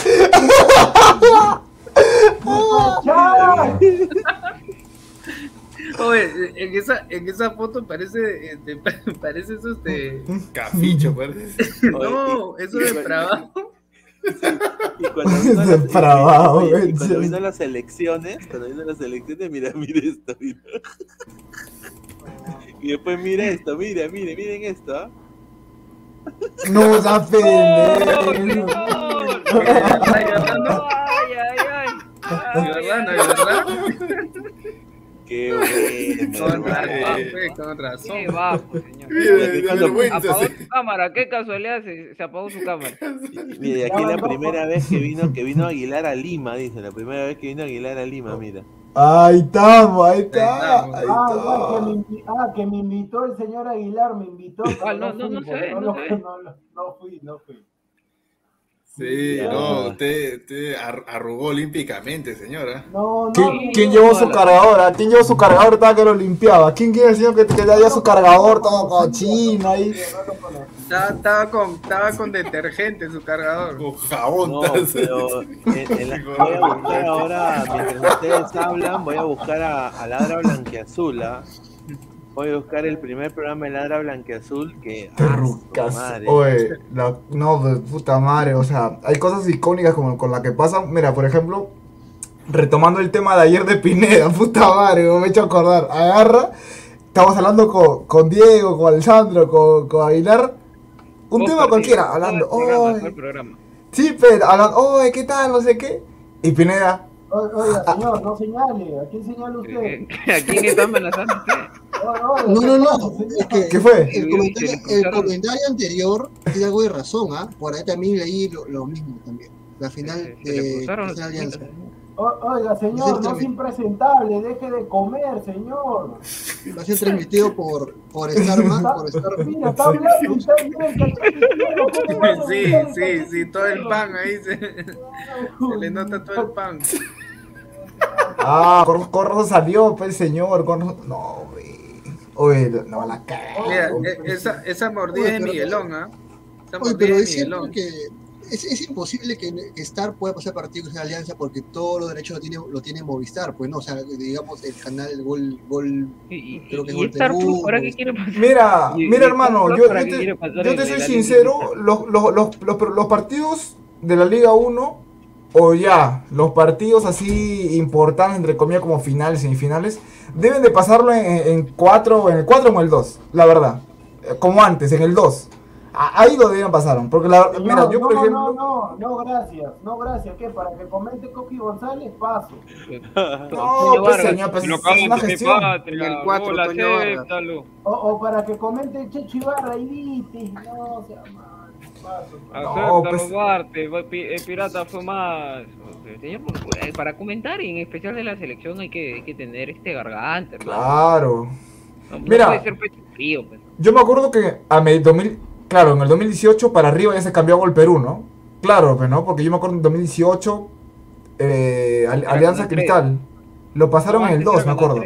[laughs] Oye, en esa, en esa foto parece, este, parece eso de... Caficho, parece. No, eso de trabajo. Y [laughs] cuando vino las, Depravado, oye, y güey. cuando vino las elecciones, cuando vino las elecciones, mira, mira esto, mira. [laughs] Y después mira esto, mira, mire, miren esto, ¿ah? No, la pendejo. Ay, ay, ay. Jordano, ¿verdad? [laughs] Qué [laughs] bueno. Con razón, pues, con razón. Qué bajo, señor. Apagó sí. su cámara, qué casualidad se, se apagó su cámara. Mira, y aquí la primera vez que vino, que vino Aguilar a Lima, dice, la primera vez que vino Aguilar a Lima, mira. Ahí estamos, ahí está. Ahí Ah, que está. me, ah, que me invitó el señor Aguilar, me invitó. Ah, no, no, no fui, no, no no, no, no, no fui, no fui. Sí, Ya. no, usted, usted ar- arrugó olímpicamente, señora. No, no. ¿Quién, quién llevó su cargador? ¿A quién llevó su cargador? Estaba que lo limpiaba. ¿Quién quiere decir que, que le su cargador todo cochino ahí? Estaba, estaba con, estaba con detergente su cargador. Con jabón. No, pero en- en la- voy a buscar ahora, mientras ustedes hablan, voy a buscar a, a Ladra Blanqueazul, ¿ah? Voy a buscar el primer programa de Ladra Blanqueazul que... ¡ah, madre! Oye, la- no, de puta madre, o sea, hay cosas icónicas como con las que pasan. Mira, por ejemplo, retomando el tema de ayer de Pineda, [laughs] puta madre, me he hecho acordar. Agarra, estamos hablando con, con Diego, con Alessandro, con, con Aguilar. Un tema partido, cualquiera, hablando. Sí, pero hablando, oye, ¿qué tal? No sé qué. Y Pineda, Oiga, señor, no señale. ¿A quién señala usted? Eh, ¿A quién está amenazando usted? No, no, no. Es que ¿Qué fue? El comentario, el comentario anterior tiene algo de razón, ¿ah? Por ahí también leí lo, lo mismo también. La final Se- se le de Alianza. O- Oiga, señor, no es impresentable. Deje de comer, señor. Va a ser transmitido por, por Star más, por Star Mira, está hablando está bien el cachorro. ¿Cómo va a Sí, sí, sí, todo el pan ahí se, se le nota todo el pan. Ah, con, con salió, pues señor. Con... No, güey. Oye, no, la cara. Mira, e- esa, esa mordida de Miguelón, ¿ah? Esa Oye, mordida pero de es cierto que es, es imposible que, que Star pueda pasar partidos en Alianza porque todos los derechos lo tiene, lo tiene Movistar, pues no, o sea, digamos el canal Gol, Gol creo que es y Gol Star Plus, Perú, ¿para qué quiere pasar? Mira, Y- mira y hermano, yo, Plus, ¿para yo te, yo te soy sincero, los, los, los, los, los partidos de la Liga 1, o ya, los partidos así importantes, entre comillas, como finales, semifinales, deben de pasarlo en, en 4, en el 4 o en el 2, la verdad. Eh, Como antes, en el 2. A- Ahí lo debían pasar, porque la, No, mira, yo no, por ejemplo... no, no, no, gracias, no, gracias, ¿qué? Para que comente Coqui González, paso. [laughs] No, pues señor, pues Lo es una gestión. patria, El cuatro, bola, Toño Vargas. acéptalo. O, o para que comente Checho Ibarra y Viti, no, sea Acéptalo, pues- el pirata fue más. Señor, pues, para comentar, y en especial de la selección, hay que, hay que tener este garganta, hermano. Claro. No, Mira. puede ser pecho frío, pues. Yo me acuerdo que a me- 2000, claro, en el 2018 para arriba ya se cambió a Gol Perú, ¿no? Claro, pues, ¿no? Porque yo me acuerdo en 2018 eh, Al- Alianza. Cristal lo pasaron No, en el antes 2, era me acuerdo.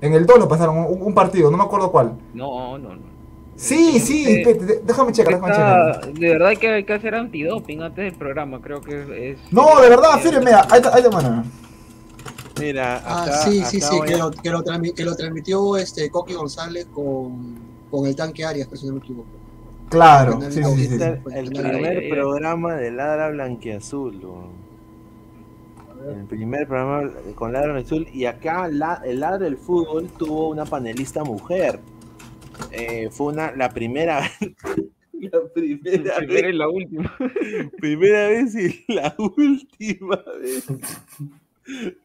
En el 2 lo pasaron, un, un partido, no me acuerdo cuál. No, no, no. Sí, sí, Eh, espérate, de- déjame checar, déjame Está- checar. de verdad que hay que hacer antidoping antes del programa, creo que es... No, de verdad, ahí está, ahí está, mano. Mira, Ah, acá, sí, sí, acá sí, voy que lo, que, lo transmi- que lo transmitió este Coqui González con, con el tanque Arias, pero si no me equivoco. Claro, Canal sí, sí, sí, sí. El el canal primer programa de Ladra Blanquiazul. El primer programa con Ladra Blanquiazul. Y acá la- el Ladra del Fútbol tuvo una panelista mujer. Eh, fue una, la primera [laughs] La primera [laughs] primera vez. y la última. Primera vez y la última vez.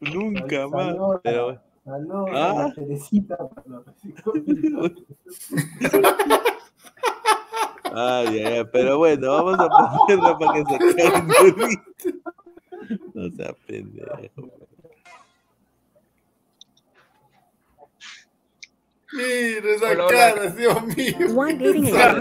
[laughs] Nunca más. Saludos, Pero, ¿Ah? a la Teresita. Ay, ay, ay, pero bueno, vamos a ponerlo para que se caiga. No sea pendejo. Mira esa Hola, cara, Dios mío. One dating Esa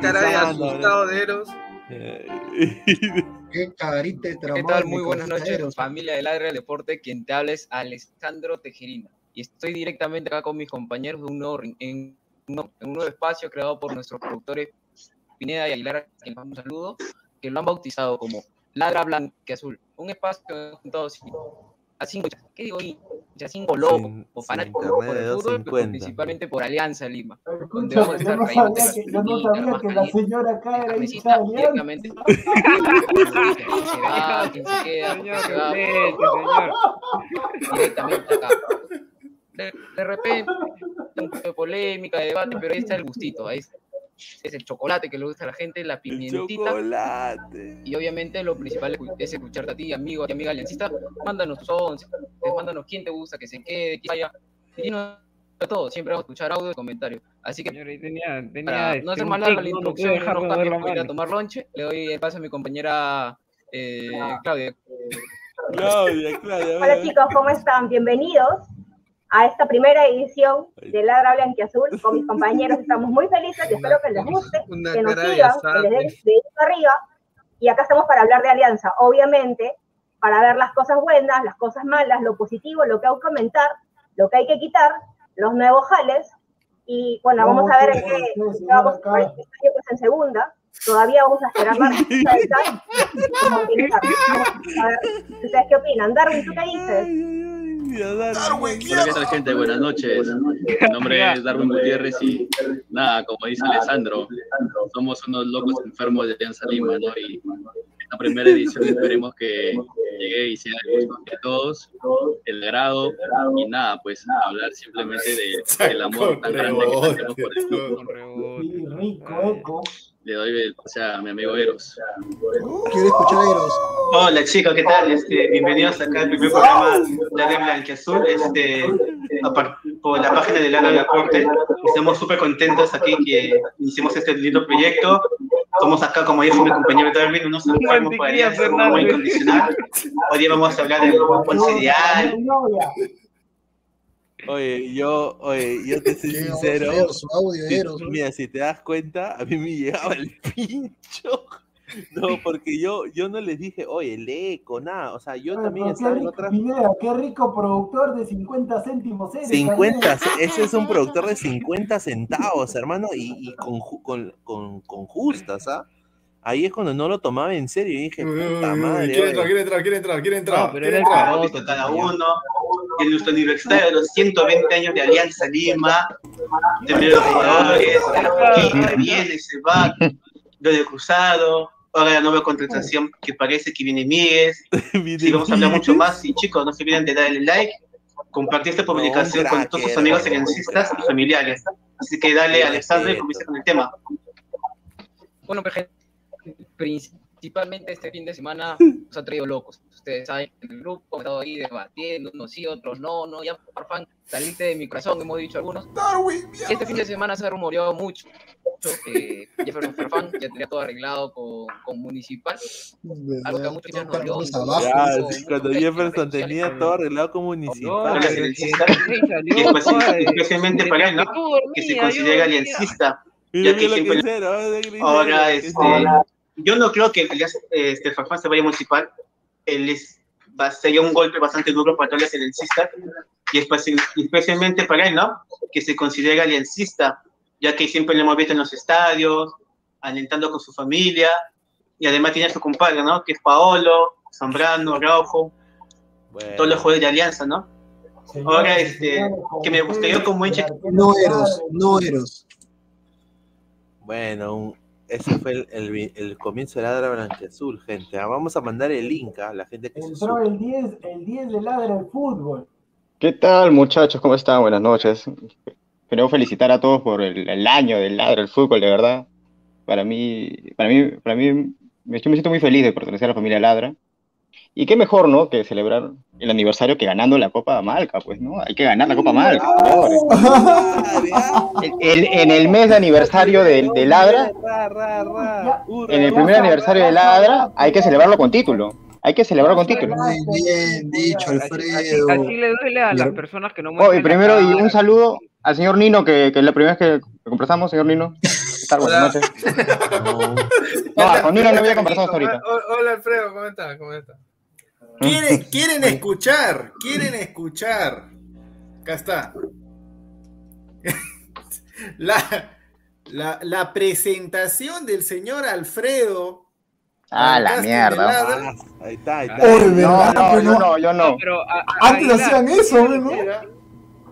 cara, de- asustado de Eros. [laughs] Qué carita de ¿Qué tal? Muy buenas noches, Eros. familia del Ladre del Deporte. Quien te habla es Alessandro Tejerina. Y estoy directamente acá con mis compañeros de un nuevo, en, un nuevo- en un nuevo espacio creado por nuestros productores Pineda y Aguilar, a quien mando un saludo, que lo han bautizado como Ladra Blanqueazul. Un espacio juntado cinco- a cinco, hinchas. ¿qué digo hinchas? Cinco locos Sin- o fanáticos internet por de el fútbol, pero 250. principalmente por Alianza Lima. Escucha, yo estar no sabía que, yo no sabía que la señora acá era hincha de carnecita Alianza. directamente. [laughs] ¿Quién se va? ¿Quién se queda? ¿Quién se va? Directamente acá. De, de repente, un poco de polémica, de debate, pero ahí está el gustito. Ahí es, es el chocolate que le gusta a la gente, la pimientita. Chocolate. Y obviamente lo principal es escucharte a ti, amigo y amiga aliancista. Mándanos tus once, mándanos quién te gusta, que se quede, quién vaya. Y no todo, siempre vamos a escuchar audio y comentarios. Así que tenía, tenía para este, no hacer larga tic, la no, no introducción, dejar no de a ir a tomar lonche. Le doy el paso a mi compañera eh, Claudia. Claudia, Claudia. Hola chicos, ¿cómo están? Bienvenidos a esta primera edición de Ladra Blanquiazul. Con mis compañeros estamos muy felices y espero que les guste, Una que nos de sigan, que les den dedito arriba. Y acá estamos para hablar de Alianza, obviamente, para ver las cosas buenas, las cosas malas, lo positivo, lo que hay que comentar, lo que hay que quitar, los nuevos jales. Y bueno, vamos a ver en qué qué vamos a ver este pues en segunda. Todavía vamos a esperar más. [laughs] Vamos a ver, ¿Ustedes qué opinan? Darwin, ¿tú qué dices? Hola, ¿qué tal gente? Buenas noches. Mi nombre es Darwin Gutiérrez y nada, como dice Alessandro, somos unos locos enfermos de Alianza Lima, ¿no? Y esta primera edición [laughs] esperemos que llegue y sea el gusto de todos, el agrado y nada, pues hablar simplemente de- [laughs] del amor tan grande que tenemos por [laughs] el club. Le doy el pase a mi amigo Eros. Quiero escuchar a Eros. Hola chicos, ¿qué tal? Este, bienvenidos acá al primer programa de Ade Blanquiazul, este, por la página del Lara Deporte. Estamos súper contentos aquí que hicimos este lindo proyecto. Somos acá, como dijo mi compañero Darwin, unos enfermos alianza, un amor incondicional. Hoy día vamos a hablar del Ponce Ideal. Oye, yo, oye, yo te [laughs] soy sincero. feo su audio, si- Eros. mira, si te das cuenta, a mí me llegaba el [laughs] pincho No, porque yo, yo no les dije, oye, el eco, nada. O sea, yo Oye, también estaba en otra. Pineda, qué rico productor de 50 céntimos eres. 50, Pineda. ese es un [laughs] productor de 50 centavos, hermano, y, y con, ju- con, con, con justas, ¿ah? Ahí es cuando no lo tomaba en serio y dije, puta madre. Quiere entrar, quiere entrar, quiere entrar, quiere entrar. No, pero era el caroto, cada uno, en nuestro aniversario de los 120 años de Alianza Lima, de los jugadores, que viene, se va, lo de Cruzado, ahora la nueva contratación que parece que viene Míguez, [laughs] sí, vamos a hablar mucho más, y chicos, no se olviden de darle like, compartir esta publicación con todos sus amigos aliancistas y familiares, así que dale, Alexander, comienza con el tema. Bueno, pues, principalmente este fin de semana nos ha traído locos. Ustedes saben, en el grupo hemos estado ahí debatiendo, unos sí, otros no, no, ya por fan, saliste de mi corazón, hemos dicho algunos. Este fin de semana se ha rumoreado mucho que Jefferson Farfán ya tenía todo arreglado con, con Municipal. Algo que a muchos ya. Ya, sí, cuando Jefferson tenía todo arreglado como municipal. Ahora se necesita, y espe- especialmente para él, ¿no? Que se considera aliancista, ya que siempre hicieron, ahora lo yo no creo que Elias, este, Farfán se vaya a municipal. Él es, va, sería un golpe bastante duro para todos los aliancistas y espe- especialmente para él, ¿no? Que se considera aliancista, ya que siempre lo hemos visto en los estadios, alentando con su familia y además tiene a su compadre, ¿no? Que es Paolo, Zambrano, Araujo, todos los jugadores de alianza, ¿no? Ahora, este, que me gustaría como hincha. No Eros, no Eros. Bueno, un- ese fue el, el el comienzo de Ladra Blanquiazul, gente. Ah, Vamos a mandar el link a la gente que se Entró sube. el 10, el 10 de ladra el fútbol. ¿Qué tal, muchachos? ¿Cómo están? Buenas noches. Queremos felicitar a todos por el, el año del ladro del fútbol, de verdad. Para mí, para mí, para mí, me, yo me siento muy feliz de pertenecer a la familia Ladra. Y qué mejor, ¿no? Que celebrar el aniversario que ganando la Copa Malca, pues, ¿no? Hay que ganar la Copa Malca, señores. [laughs] El- en el mes de aniversario de, de Ladra, en el primer aniversario de Ladra, hay que celebrarlo con título. Hay que celebrarlo con título. Muy bien dicho, Así, Alfredo. así le duele a las personas que no Oh, y primero, y un saludo al señor Nino, que, que es la primera vez que conversamos, señor Nino. ¿Qué tal? Buenas noches. [laughs] No, con Nino no había conversado hasta ahorita. Hola, hola, Alfredo, ¿cómo estás? ¿Cómo estás? Quieren, [laughs] quieren escuchar, quieren escuchar. Acá está. [laughs] La, la, la presentación del señor Alfredo. Ah, la mierda. Ladra. Ahí está, ahí está. No, no, yo no, yo no. Pero, a- a- Antes Aguilar, hacían eso, ¿no?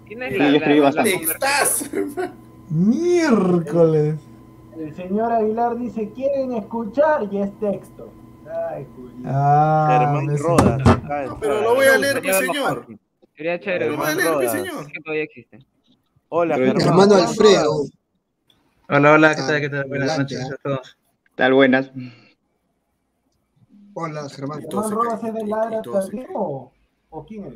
¿Tienes Sí, la- yo escribí la- bastante. Miércoles. El señor Aguilar dice, ¿quieren escuchar? Y es texto. Ay. Ah, Germán me Rodas. entró. Pero lo voy a leer, más señor. Sería chévere. Lo voy a leer, Rodas. señor. Que todavía existe. Hola, Germán. Hermano Alfredo. Hola, hola, ¿qué Ah, tal? ¿Qué tal? Buenas noches ah. a todos. Tal, buenas. Hola, Germán. ¿Germán Rodas es de ladra también o, o quién es?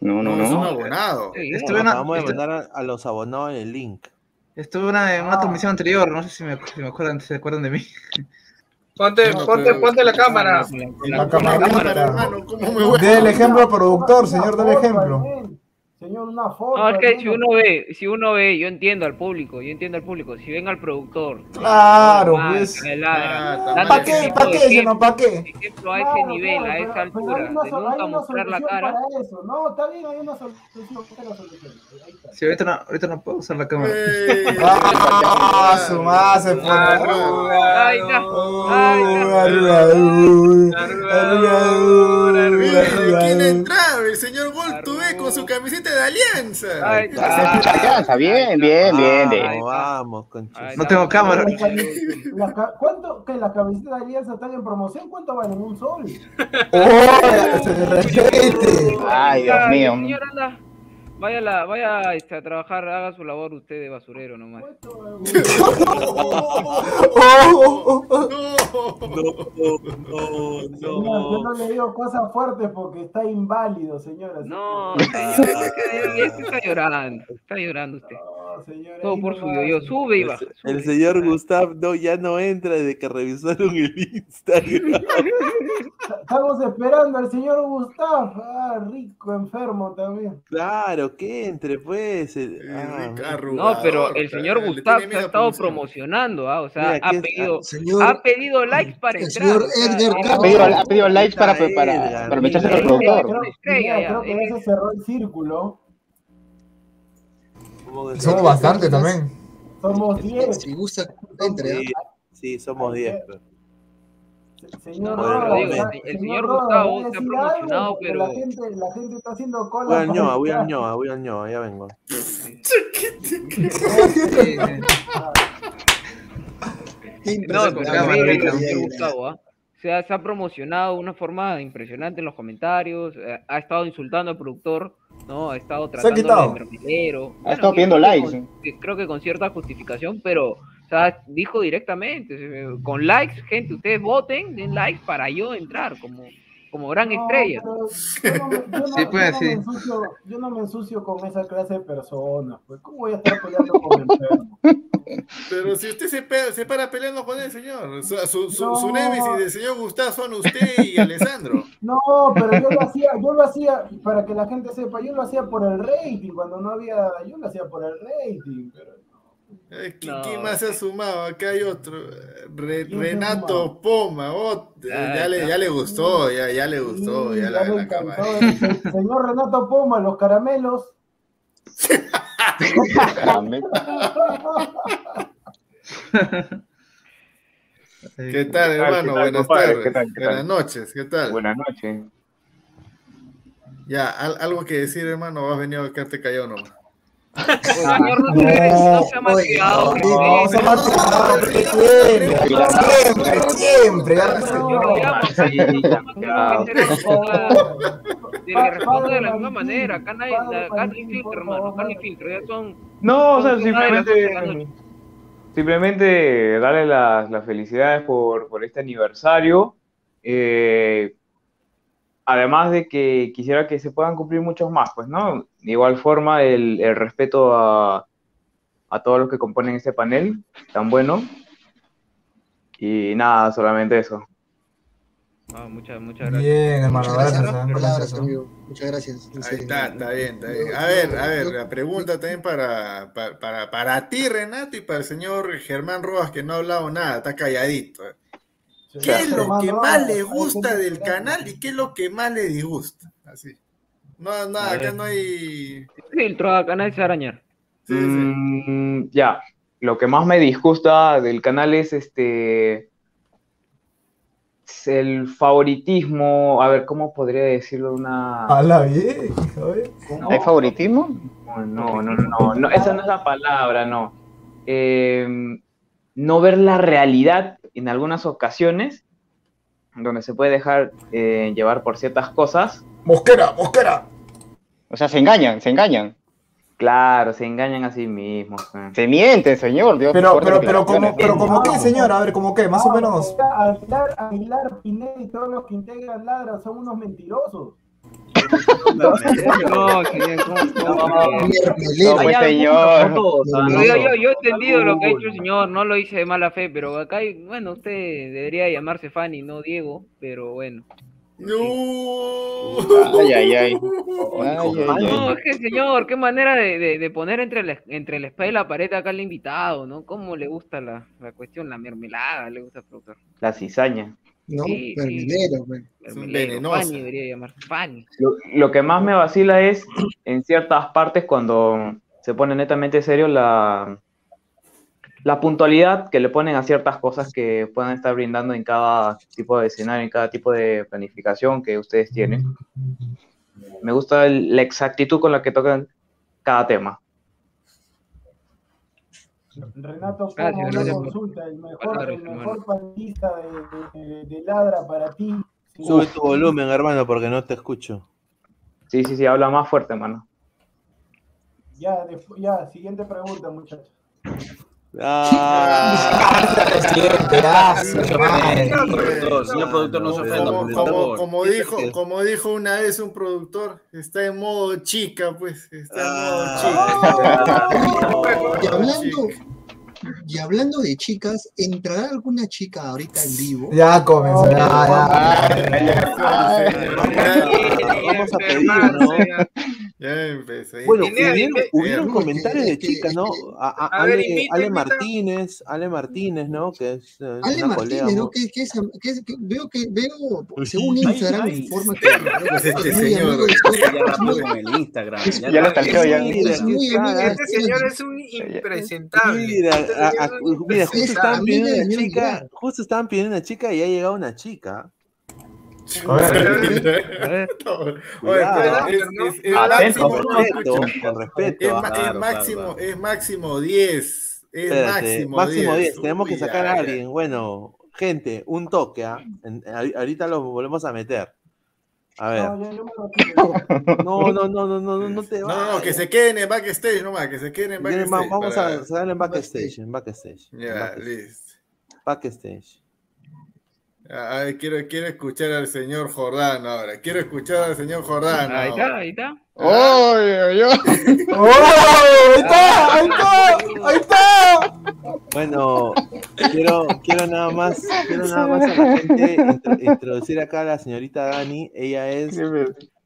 No, no, No, es un no. abonado. De estu- mandar a, a los abonados el link. estuve en una, en una transmisión anterior, no sé si me, si me acuerdan, se acuerdan de mí. [laughs] Ponte, No, ponte, pero- ponte la cámara. La cámara, camarita. hermano, ¿cómo me voy Dé el ejemplo al productor, señor, dé el ejemplo. Señor, una foto. No, es que si uno ve, si uno ve, yo entiendo al público, yo entiendo al público. Si ven al productor, Claro, pues. ¿Para ese qué? ¿Para qué? ¿Para qué? ejemplo a ese nivel, claro, a esa pero altura, hay una de nunca hay una mostrar la cara. para eso. No, está bien, hay una solución. Sí, ahorita no, ahorita no puedo usar la cámara. Eh, Ah, su más se está. ¿Quién ha entrado? El señor Gol Tuve con su camiseta de alianza. Está. alianza, bien, bien, bien. de- Vamos, concha. No está. tengo cámara. La la ¿Cuánto? ¿Que las camisetas de Alianza están en promoción? ¿Cuánto valen? ¿Un sol? ¡Oh! [laughs] Se. Ay, Dios mío. Señor, anda. Vaya, a la, vaya este, a trabajar, haga su labor usted de basurero nomás. Oh, oh, oh. No, no, Señor, yo no. no le digo cosas fuertes porque está inválido, señora. No, señor, llorando, está llorando usted. Señor. Todo por su nomás. yo-yo. Sube y baja. El señor Gustav no, ya no entra desde que revisaron el Instagram. [laughs] Estamos esperando al señor Gustav. Ah, rico, enfermo también. Claro, que entre, pues. el- ah, No, pero el señor Gustav se ha estado promocionando, ¿ah? o sea, Mira, ha aquí pedido. Señor- ha pedido likes para el entrar. señor o sea, Edgar ha- pedido, ha pedido likes para, para, para, para al Creo, productor. creo- ya, creo que ya se cerró el círculo. Somos bastante también. Somos 10. Si gusta, entre. Sí, sí, somos 10. pero- Señor Roda, el- el señor Gustavo ¿va a se ha promocionado, algo? Pero- La gente, la gente está haciendo cola. Voy al ñoa, voy al ñoa, voy al ñoa, ya vengo. [laughs] No, pero Gustavo, ¿ah? Se, ha, se ha promocionado de una forma impresionante en los comentarios, eh, ha estado insultando al productor, ¿no? Ha estado tratando de mermelero. Ha estado pidiendo likes. con- creo que con cierta justificación, pero, o sea, dijo directamente, eh, con likes, gente, ustedes voten, den likes para yo entrar como, como gran No, estrella. pero yo no me- yo [laughs] no- Sí, pues, yo no sí. me ensucio- Yo no me ensucio con esa clase de personas. Pues, ¿Cómo voy a estar peleando con enfermos? Pero si usted se, pe- se para peleando con él, señor. Su, su, su, No. su némesis del señor Gustavo son usted y Alessandro. No, pero yo lo hacía, yo lo hacía, para que la gente sepa, yo lo hacía por el rating, cuando no había, yo lo hacía por el rating, pero Eh, ¿qui- No. ¿Quién más se ha sumado? Acá hay otro. Re- ¿Quién se ha Renato Poma. oh, ya, le, ya le gustó, ya, ya le gustó. Sí, Ya la, la señor Renato Poma, los caramelos. [laughs] ¿Qué tal, ¿Qué tal, hermano? qué tal, Buenas compadre? tardes. ¿Qué tal, qué Buenas noches, ¿qué tal? Buenas noches. Ya, al- algo que decir, hermano, has venido a quedarte callado nomás. Señor, no, se- no se ha malcriado, No, respeto. se ha malcriado, pero siempre, siempre, no de la misma manera. Acá, nadie, hermano. Acá. Ya son. O sea, simplemente, simplemente darle las, las felicidades por, por este aniversario. Eh, además de que quisiera que se puedan cumplir muchos más, pues, ¿no? De igual forma, el, el respeto a, a todos los que componen este panel, tan bueno. Y nada, solamente eso. Ah, muchas, muchas gracias. Bien, hermano, Muchas gracias. gracias. ¿eh? Palabras, Gracias, ¿eh? amigo. Muchas gracias. Ahí serio. está, está bien, está bien. A ver, a ver, la pregunta también para, para, para, para ti, Renato, y para el señor Germán Rojas, que no ha hablado nada, está calladito. ¿Qué es lo que más le gusta del canal y qué es lo que más le disgusta? Así. No, nada, acá no hay. Filtro acá, nadie se va a arañar. Mm, ya, lo que más me disgusta del canal es este es el favoritismo, a ver, ¿cómo podría decirlo? Una A la bien, joder. ¿Hay favoritismo? No, no, no, no, no, esa no es la palabra, no. Eh, no ver la realidad en algunas ocasiones, donde se puede dejar eh, llevar por ciertas cosas. Mosquera, mosquera. O sea, se engañan, se engañan. Claro, se engañan a sí mismos. eh. Se mienten, señor. Dios, Pero, pero, pero, como, pero como qué, señor, a ver, como qué, más o menos. Aguilar, Aguilar, Pineda y todos los que integran Ladra son unos mentirosos. No, [laughs] señor, ¿cómo- cómo- No, pues, señor. todos, ¿ah? No, yo, yo, yo he entendido lo que ha hecho el señor, no lo hice de mala fe, pero acá hay, bueno, usted debería llamarse Fanny, no Diego, pero bueno. Ay, ay, ay. Ay, ay, Ah, ay. no, es que señor, qué manera de, de, de poner entre la, entre la espada y la pared acá al invitado, ¿no? ¿Cómo le gusta la, la cuestión, la mermelada, le gusta al productor? La cizaña. No, Sí, sí. pues. Fanny debería Fanny. Lo, lo que más me vacila es en ciertas partes cuando se pone netamente serio la, la puntualidad que le ponen a ciertas cosas que puedan estar brindando en cada tipo de escenario, en cada tipo de planificación que ustedes tienen. Me gusta el- la exactitud con la que tocan cada tema. Renato, Gracias, gracias por- consulta, el mejor, el de, de- de Ladra para ti. Sube tu volumen, hermano, porque no te escucho. Sí, sí, sí, habla más fuerte, mano. Ya, ya, siguiente pregunta, muchachos. Señor productor, no se ofenda, Como, como- como dijo, como dijo una vez un productor, está en modo chica, pues. Está en modo chica. hablando, y hablando de chicas, ¿entrará alguna chica ahorita en vivo? Ya comenzó, ya, ya. Vamos a pedir, ¿no? Ya empecé. Bueno, hubieron, hubieron comentarios de chicas, ¿no? A, a- A ver, Ale, invita, Ale invita. Martínez, Ale Martínez, ¿no? Que es eh, Ale una colega. Martínez, ¿no? muy- Que, que es- que es- que veo que veo, según Instagram, ay. informa que Pues este es muy señor, amigo de ya lo stalkeó, ya. Este señor es un impresentable. Mira, estaban pidiendo una chica, justo estaban pidiendo una chica y ha llegado una chica. Es, máximo. Es, máximo, claro. es máximo 10. Es Espérate, máximo, máximo 10. 10. Tenemos que sacar a alguien. Bueno, gente, un toque. ¿ah? Ahorita lo volvemos a meter. A ver. No, no, no, no, no, no, no te No, vayas. no, no, que se queden en backstage nomás, que se queden en backstage. va- Vamos para- a sacarle en backstage, en backstage. Ya, listo. Backstage. A ver, quiero, quiero escuchar al señor Jordán ahora. Quiero escuchar al señor Jordán. Ahí está, ahí está. ¡Oy, oy, [laughs] oy! ¡Oh! ¡Ahí está! ¡Ahí está! ¡Ahí está! Bueno, quiero, quiero nada más, quiero nada más a la gente intro- introducir acá a la señorita Dani. Ella es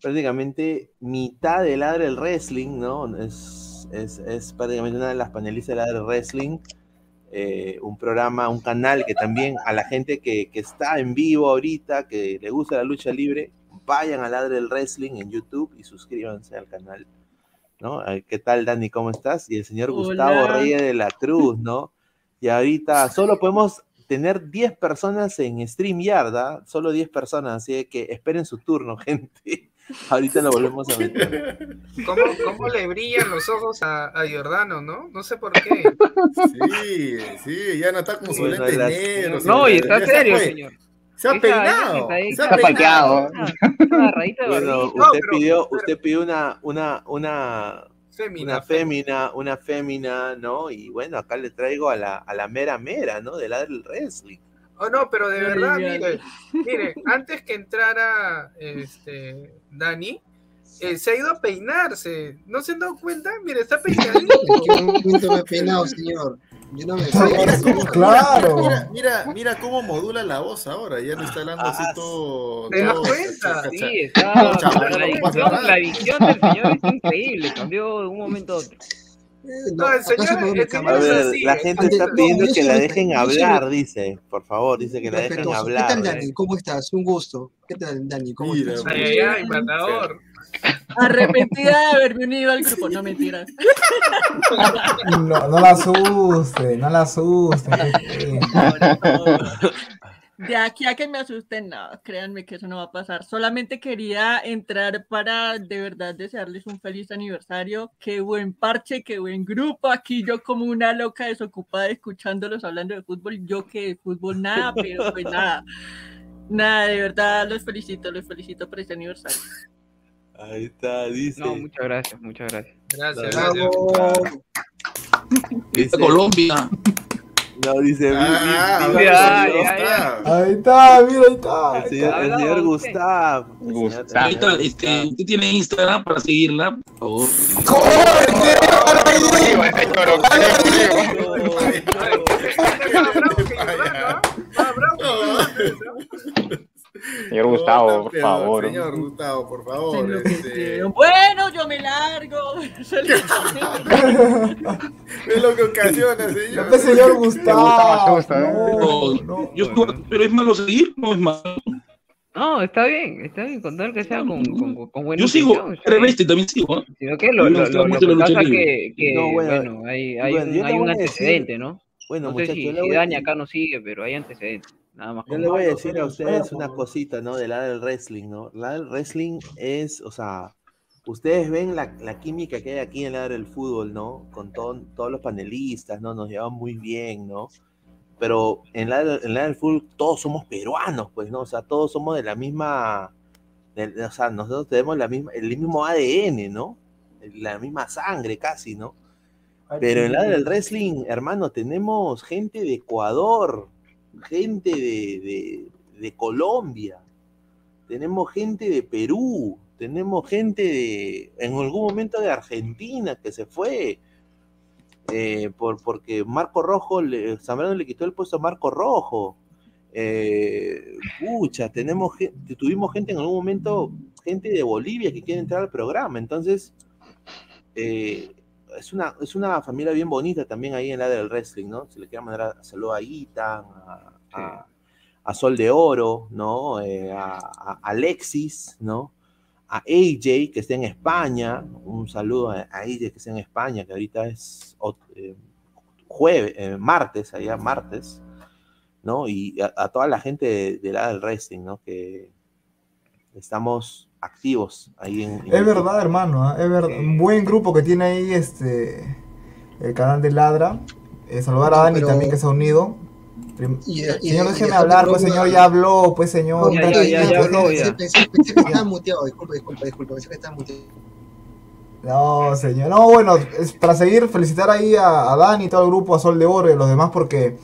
prácticamente mitad de Ladre el Wrestling, ¿no? Es, es, es prácticamente una de las panelistas de Ladre el Wrestling. Eh, un programa, un canal que también a la gente que, que está en vivo ahorita, que le gusta la lucha libre, vayan a Ladre el Wrestling en YouTube y suscríbanse al canal. ¿no? Eh, ¿Qué tal, Dani? ¿Cómo estás? Y el señor Hola. Gustavo Reyes de la Cruz, ¿no? Y ahorita solo podemos tener 10 personas en StreamYard, ¿ah? Solo 10 personas, así que esperen su turno, [laughs] gente. Ahorita lo volvemos a meter. [laughs] ¿Cómo, cómo le brillan los ojos a, a Giordano, no? No sé por qué. Sí, sí, ya no está con su lente negro. No, y está ya se serio, fue. señor. Se ha peinado. Se ha [laughs] de Bueno, usted pidió, usted pidió una, una, una, Fémina, una fémina, una fémina, ¿no? Y bueno, acá le traigo a la, a la mera mera, ¿no? Del lado del wrestling. Oh, no, pero de verdad, mire, mire, antes que entrara este Dani, eh, se ha ido a peinarse. ¿No se han dado cuenta? Mire, está peinadito. ¿En qué momento me he peinado, señor? Yo no me Claro. Mira, mira, mira cómo modula la voz ahora. Ya no está hablando así todo. ¿Te das cuenta? cacha- Sí, está. todo chaval, La no nada. la dicción del señor es increíble. Cambió de un momento a otro. No, el señor, el A señor es ver, así. la ¿eh? gente está pidiendo que la dejen hablar, dice. Por favor, dice que la dejen Respetuoso. ¿Qué hablar. tal, Dani? ¿Cómo estás? Un gusto. ¿Qué tal, Dani? ¿Cómo Mira, estás? Ay, ay, ay, matador. Arrepentida de haberme unido al grupo, no mentiras. No, no la asuste, no la asuste. De aquí a que me asusten, no, créanme que eso no va a pasar. Solamente quería entrar para de verdad desearles un feliz aniversario. Qué buen parche, qué buen grupo. Aquí yo como una loca desocupada escuchándolos hablando de fútbol. Yo que de fútbol nada, pero pues nada. Nada, de verdad los felicito, los felicito por este aniversario. Ahí está, dice. No, muchas gracias, muchas gracias. Gracias, gracias. Colombia. No, dice. Ah, vi- vi- ya, vi- ya, ya. Ahí está, mira, ahí está. El señor, el señor. Gustav. Gustav. Ahí está, este, usted tiene Instagram para seguirla, por favor. Más Señor Gustavo, No, por favor. Señor Gustavo, por favor. Este. Bueno, yo me largo. [laughs] [laughs] es lo que ocasiona, señor. [laughs] No, señor Gustavo. asusta, ¿eh? No, No, no. yo estuve- pero es malo seguir, no es malo. No, está bien, está bien, con tal que sea con, con, con buena Yo sigo. Reveste también sigo, ¿eh? Sino que lo, lo, gusta lo, lo que pasa que, que No, bueno, bueno, hay, hay bueno, un, hay un voy a decir- antecedente, ¿no? Bueno, No sé muchachos, si, si Dani acá no sigue, pero hay antecedentes. Nada más. Yo le voy a decir a ustedes una cosita, ¿no? Del lado del wrestling, ¿no? El lado del wrestling es, o sea, ustedes ven la, la química que hay aquí en el lado del fútbol, ¿no? Con todo- todos los panelistas, ¿no? Nos llevan muy bien, ¿no? Pero en el lado, en lado del fútbol todos somos peruanos, pues, ¿no? O sea, todos somos de la misma, de- o sea, nosotros tenemos la misma, el mismo ADN, ¿no? La misma sangre casi, ¿no? Pero en el lado del wrestling, hermano, tenemos gente de Ecuador, gente de, de- Colombia, tenemos gente de Perú, tenemos gente de, en algún momento de Argentina que se fue. eh, por, porque Marco Rojo, Zambrano le quitó el puesto a Marco Rojo. Eh, pucha, tuvimos gente en algún momento, gente de Bolivia que quiere entrar al programa, entonces eh, es, una, es una familia bien bonita también ahí en la del wrestling, ¿no? Se le quiere mandar a, saludo a Itan, a, a- a Sol de Oro, ¿no? Eh, a, a Alexis, ¿no? A AJ, que está en España, un saludo a, AJ que está en España, que ahorita es eh, jueves, eh, martes, allá martes, ¿no? Y a, a toda la gente de, de la del wrestling, ¿no? Que estamos activos ahí en... en Es verdad, hermano, ¿ah? es verdad. Un buen grupo que tiene ahí este el canal de Ladra. Eh, saludar a Dani pero- también que se ha unido. Prim- Y- y- señor, déjeme hablar, pues señor, ya habló, pues señor. No, un ya, ratito. ya, ya habló, Pensé- ya. Pensé, pensé que estaba muteado, disculpa, disculpa, disculpa, pensé que estaba muteado. No, señor. No, bueno, es para seguir, felicitar ahí a, a Dani y todo el grupo, a Sol de Oro y a los demás, porque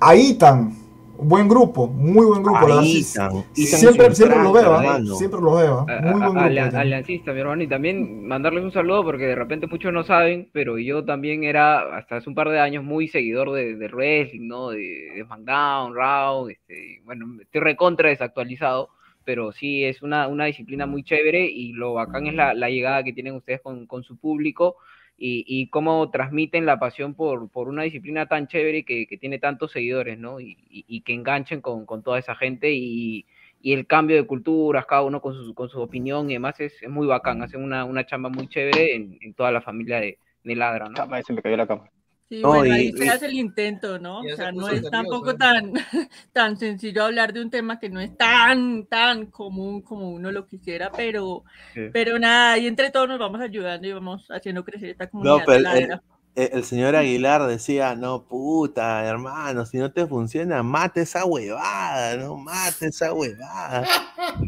a Itan, buen grupo, muy buen grupo. A la verdad, sí- Itan siempre, es un siempre lo veo, ¿ah? siempre lo veo. Muy buen grupo. alia- Itan. aliancista, mi hermano, y también mandarles un saludo porque de repente muchos no saben, pero yo también era hasta hace un par de años muy seguidor de, de wrestling, ¿no? De, de SmackDown, Raw, este, bueno, estoy recontra desactualizado, pero sí es una, una disciplina muy chévere y lo bacán es la, la llegada que tienen ustedes con, con su público y, y cómo transmiten la pasión por, por una disciplina tan chévere que, que tiene tantos seguidores, ¿no? Y, y- que enganchen con, con toda esa gente y, el cambio de culturas, cada uno con su, con su opinión y demás es, es muy bacán, hacen una, una chamba muy chévere en, en toda la familia de, de Ladra, ¿no? se me cayó la cámara. Sí, No, bueno, y- ahí se y- hace el intento, ¿no? O se sea, no es nervioso, tampoco ¿eh? tan, [laughs] tan sencillo hablar de un tema que no es tan, tan común como uno lo quisiera, pero, Sí. pero nada, y entre todos nos vamos ayudando y vamos haciendo crecer esta comunidad. No, pero de el- ladra. El- el señor Aguilar decía, no, puta, hermano, si no te funciona, mate esa huevada, no, mate esa huevada.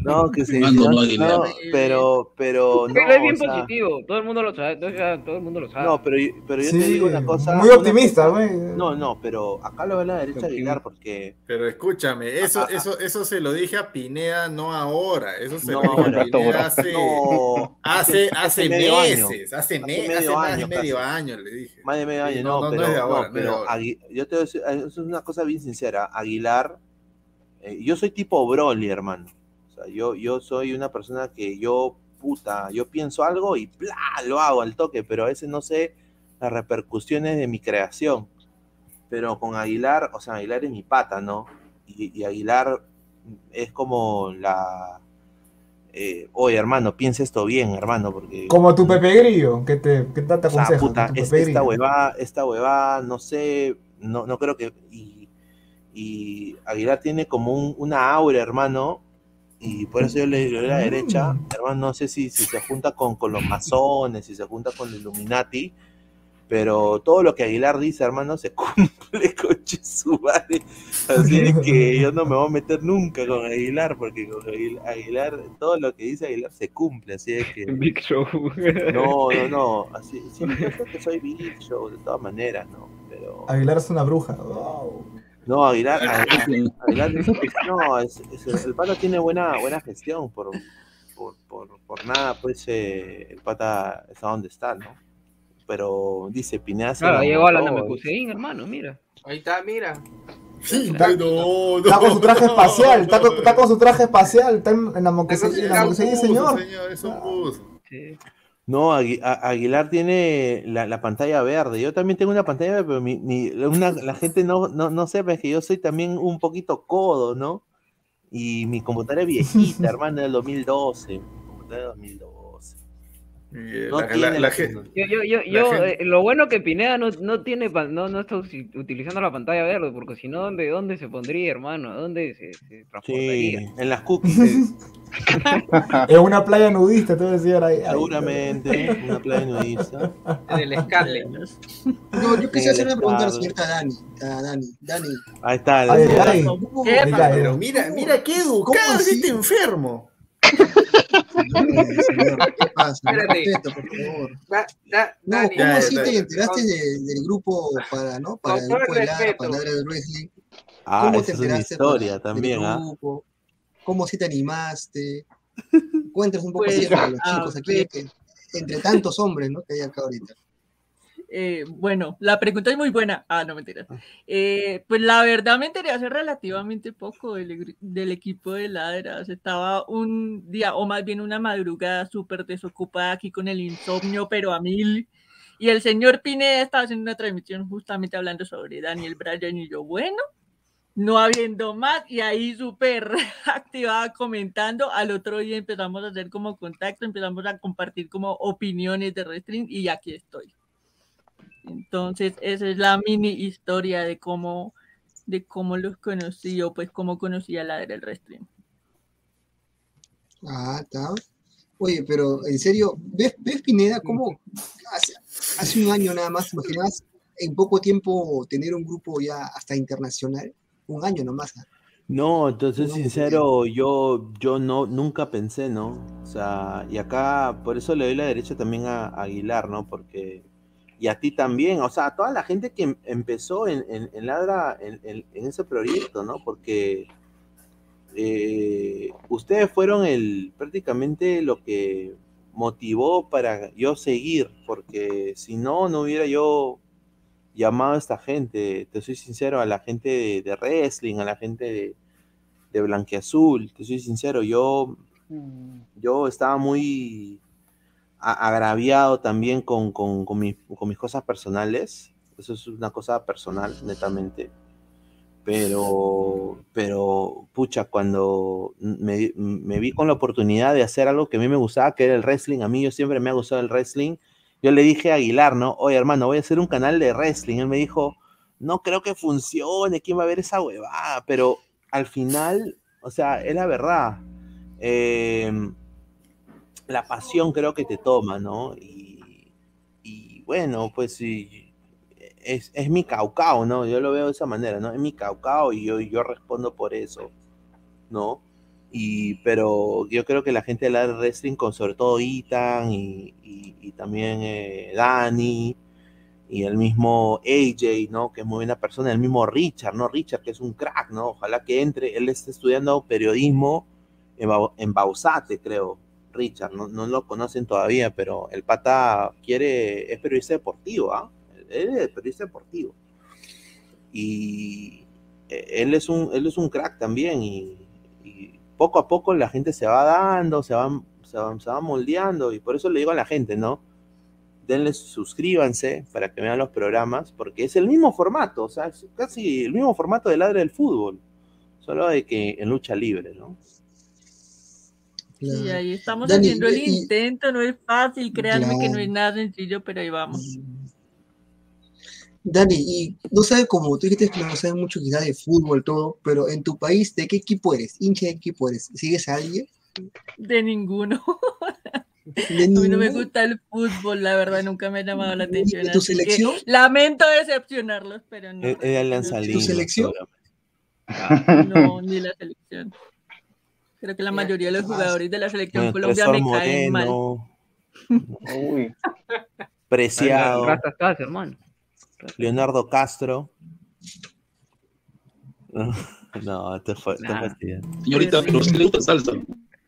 No, [laughs] que Mando, no, no, pero, pero, no, es bien o sea, positivo, todo el mundo lo sabe, todo, el mundo lo sabe. no, pero, yo- pero yo Sí, te digo una cosa. muy optimista, güey. No, no, pero acá lo ve la derecha Aguilar porque Pero escúchame, eso, Ah, ah, eso, eso se lo dije a Pineda no ahora, eso se No, lo dije a Pineda hace, No, hace, hace hace medio año. meses, hace, Hace me- medio año medio año, le dije. Más de medio año, no, no, no, no pero, es de ahora, no, no es de pero ahora. Agui- yo te voy a decir, eso es una cosa bien sincera. Aguilar, eh, yo soy tipo Broly, hermano. O sea, yo, yo soy una persona que yo, puta, yo pienso algo y ¡plá! lo hago al toque, pero a veces no sé las repercusiones de mi creación. Pero con Aguilar, o sea, Aguilar es mi pata, ¿no? Y, y Aguilar es como la... eh, Oye, hermano, piensa esto bien, hermano, porque... Como tu Pepe Grillo, que te, que te aconseja. puta, es- esta huevada, esta huevada, no sé, no, no creo que. Y, y Aguilar tiene como un- una aura, hermano, y por eso yo le digo a la derecha, Mm. hermano, no sé si, si se junta con, con los masones, si se junta con los Illuminati, pero todo lo que Aguilar dice, hermano, se [laughs] cumple, coche su madre. Así es que yo no me voy a meter nunca con Aguilar, porque con Aguilar, todo lo que dice Aguilar se cumple, así es que. Big Show. No, no, no. [laughs] Así, sí, yo creo que soy Big Show, de todas maneras, ¿no? Pero. Aguilar es una bruja. Wow. No, Aguilar. Aguilar, Aguilar- no, es- es- el pata tiene buena, buena gestión. Por, por, por, por nada, pues eh, el pata está donde está, ¿no? Pero dice Pineda. se Claro, llegó a la montó, Namekusein, hermano, mira. Ahí está, mira. Está, está con su traje espacial, está con, está con su traje espacial, está en, en la Moquesí, señor. es un bus. No, Aguilar tiene la, la pantalla verde. Yo también tengo una pantalla verde, pero mi, mi- una- la gente no, no, no sepa es que yo soy también un poquito codo, ¿no? Y mi computadora es viejita, [laughs] hermano, del 2012. Mi computadora del 2012. No la- tiene la- la la tecnología. Yo, yo, yo, La yo, gente- eh, lo bueno que Pineda no, no tiene, no, no está utilizando la pantalla verde, porque si no, ¿dónde, ¿dónde se pondría, hermano? ¿Dónde se, se Sí, transportaría? en las cookies. En [laughs] una playa nudista, te voy a decir ahí. ahí. Seguramente, una playa nudista. En el Scarlet. No, yo quisiera hacer una pregunta a señorita Dani. A Dani. Dani. Ahí está. ¿Cómo- Ahí está, ahí. Pero mira, mira qué educado es este enfermo. [laughs] Señor, ¿qué [laughs] pasa? Respeto, por favor. Da- da- No, Dani, ¿cómo así te enteraste de- del grupo para, ¿no? Para el grupo de para Ladra del Wrestling? Ah, ¿Cómo esa te es una enteraste historia para- también, del ¿ah? grupo? ¿Cómo sí te animaste? [laughs] Cuéntanos un poco Pues, así para los a chicos aquí, ver. que, entre tantos hombres, ¿no? Que hay acá ahorita. Eh, bueno, la pregunta es muy buena. Ah, no, mentira. Eh, pues la verdad me enteré hace relativamente poco del, del equipo de Ladras. Estaba un día, o más bien una madrugada súper desocupada aquí con el insomnio, pero a mil. Y el señor Pineda estaba haciendo una transmisión justamente hablando sobre Daniel Bryan y yo, bueno, no habiendo más, y ahí súper [laughs] activada comentando. Al otro día empezamos a hacer como contacto, empezamos a compartir como opiniones de wrestling y aquí estoy. Entonces, esa es la mini historia de cómo, de cómo los conocí o pues cómo conocí a la del wrestling. Ah, está. Oye, pero en serio, ¿ves, ves Pineda cómo hace, hace un año nada más, ¿te imaginas en poco tiempo tener un grupo ya hasta internacional? Un año nomás. ¿ah? No, entonces No, sincero, yo, yo no, nunca pensé, ¿no? O sea, y acá, por eso le doy la derecha también a, a Aguilar, ¿no? Porque, y a ti también, o sea, a toda la gente que em- empezó en, en, en Ladra, en, en- en ese proyecto, ¿no? Porque eh, ustedes fueron el, prácticamente lo que motivó para yo seguir, porque si no, no hubiera yo llamado a esta gente, te soy sincero, a la gente de, de wrestling, a la gente de, de Blanquiazul, te soy sincero, yo, yo estaba muy agraviado también con, con, con mis, con mis cosas personales, eso es una cosa personal, netamente, pero, pero, pucha, cuando me, me vi con la oportunidad de hacer algo que a mí me gustaba, que era el wrestling, a mí yo siempre me ha gustado el wrestling, yo le dije a Aguilar, ¿no? Oye, hermano, voy a hacer un canal de wrestling. Él me dijo, no creo que funcione, ¿quién va a ver esa huevada? Pero al final, o sea, es la verdad. Eh, la pasión creo que te toma, ¿no? Y, y bueno, pues sí, es, es mi caucao, ¿no? Yo lo veo de esa manera, ¿no? Es mi caucao y yo, yo respondo por eso, ¿no? Y, pero yo creo que la gente de la wrestling, con sobre todo Ethan y, y- también eh, Dani y el mismo AJ, ¿no? Que es muy buena persona, el mismo Richard, ¿no? Richard, que es un crack, ¿no? Ojalá que entre, él está estudiando periodismo en, en Bausate, creo, Richard, no, no lo conocen todavía, pero el pata quiere, es periodista deportivo, ¿ah? Él es periodista deportivo. Y eh, él es un, él es un crack también y, poco a poco la gente se va dando, se va, se va, se va moldeando y por eso le digo a la gente, ¿no? Denle, suscríbanse para que vean los programas, porque es el mismo formato, o sea, es casi el mismo formato de ladre del fútbol, solo de que en lucha libre, ¿no? Y ahí estamos Dani, haciendo el y- intento, no es fácil, créanme que no Claro. es nada sencillo, pero ahí vamos. Dani, y no sabes cómo, tú dijiste que no sabes mucho quizás de fútbol, todo, pero en tu país, ¿de qué equipo eres? ¿Hincha de qué equipo eres? ¿Sigues a alguien? De ninguno. ¿De [laughs] A mí no me gusta el fútbol, la verdad, nunca me ha llamado la atención. de tu selección? lamento decepcionarlos, pero no. De Alianza Lima. selección? No, ni la selección. Creo que la mayoría de los jugadores de la selección Colombia me caen mal. Moreno, [laughs] Preciado, hermano. Leonardo Castro. [laughs] No, te fue, te Nah. fastidia. Señorita, pero si le gusta salsa.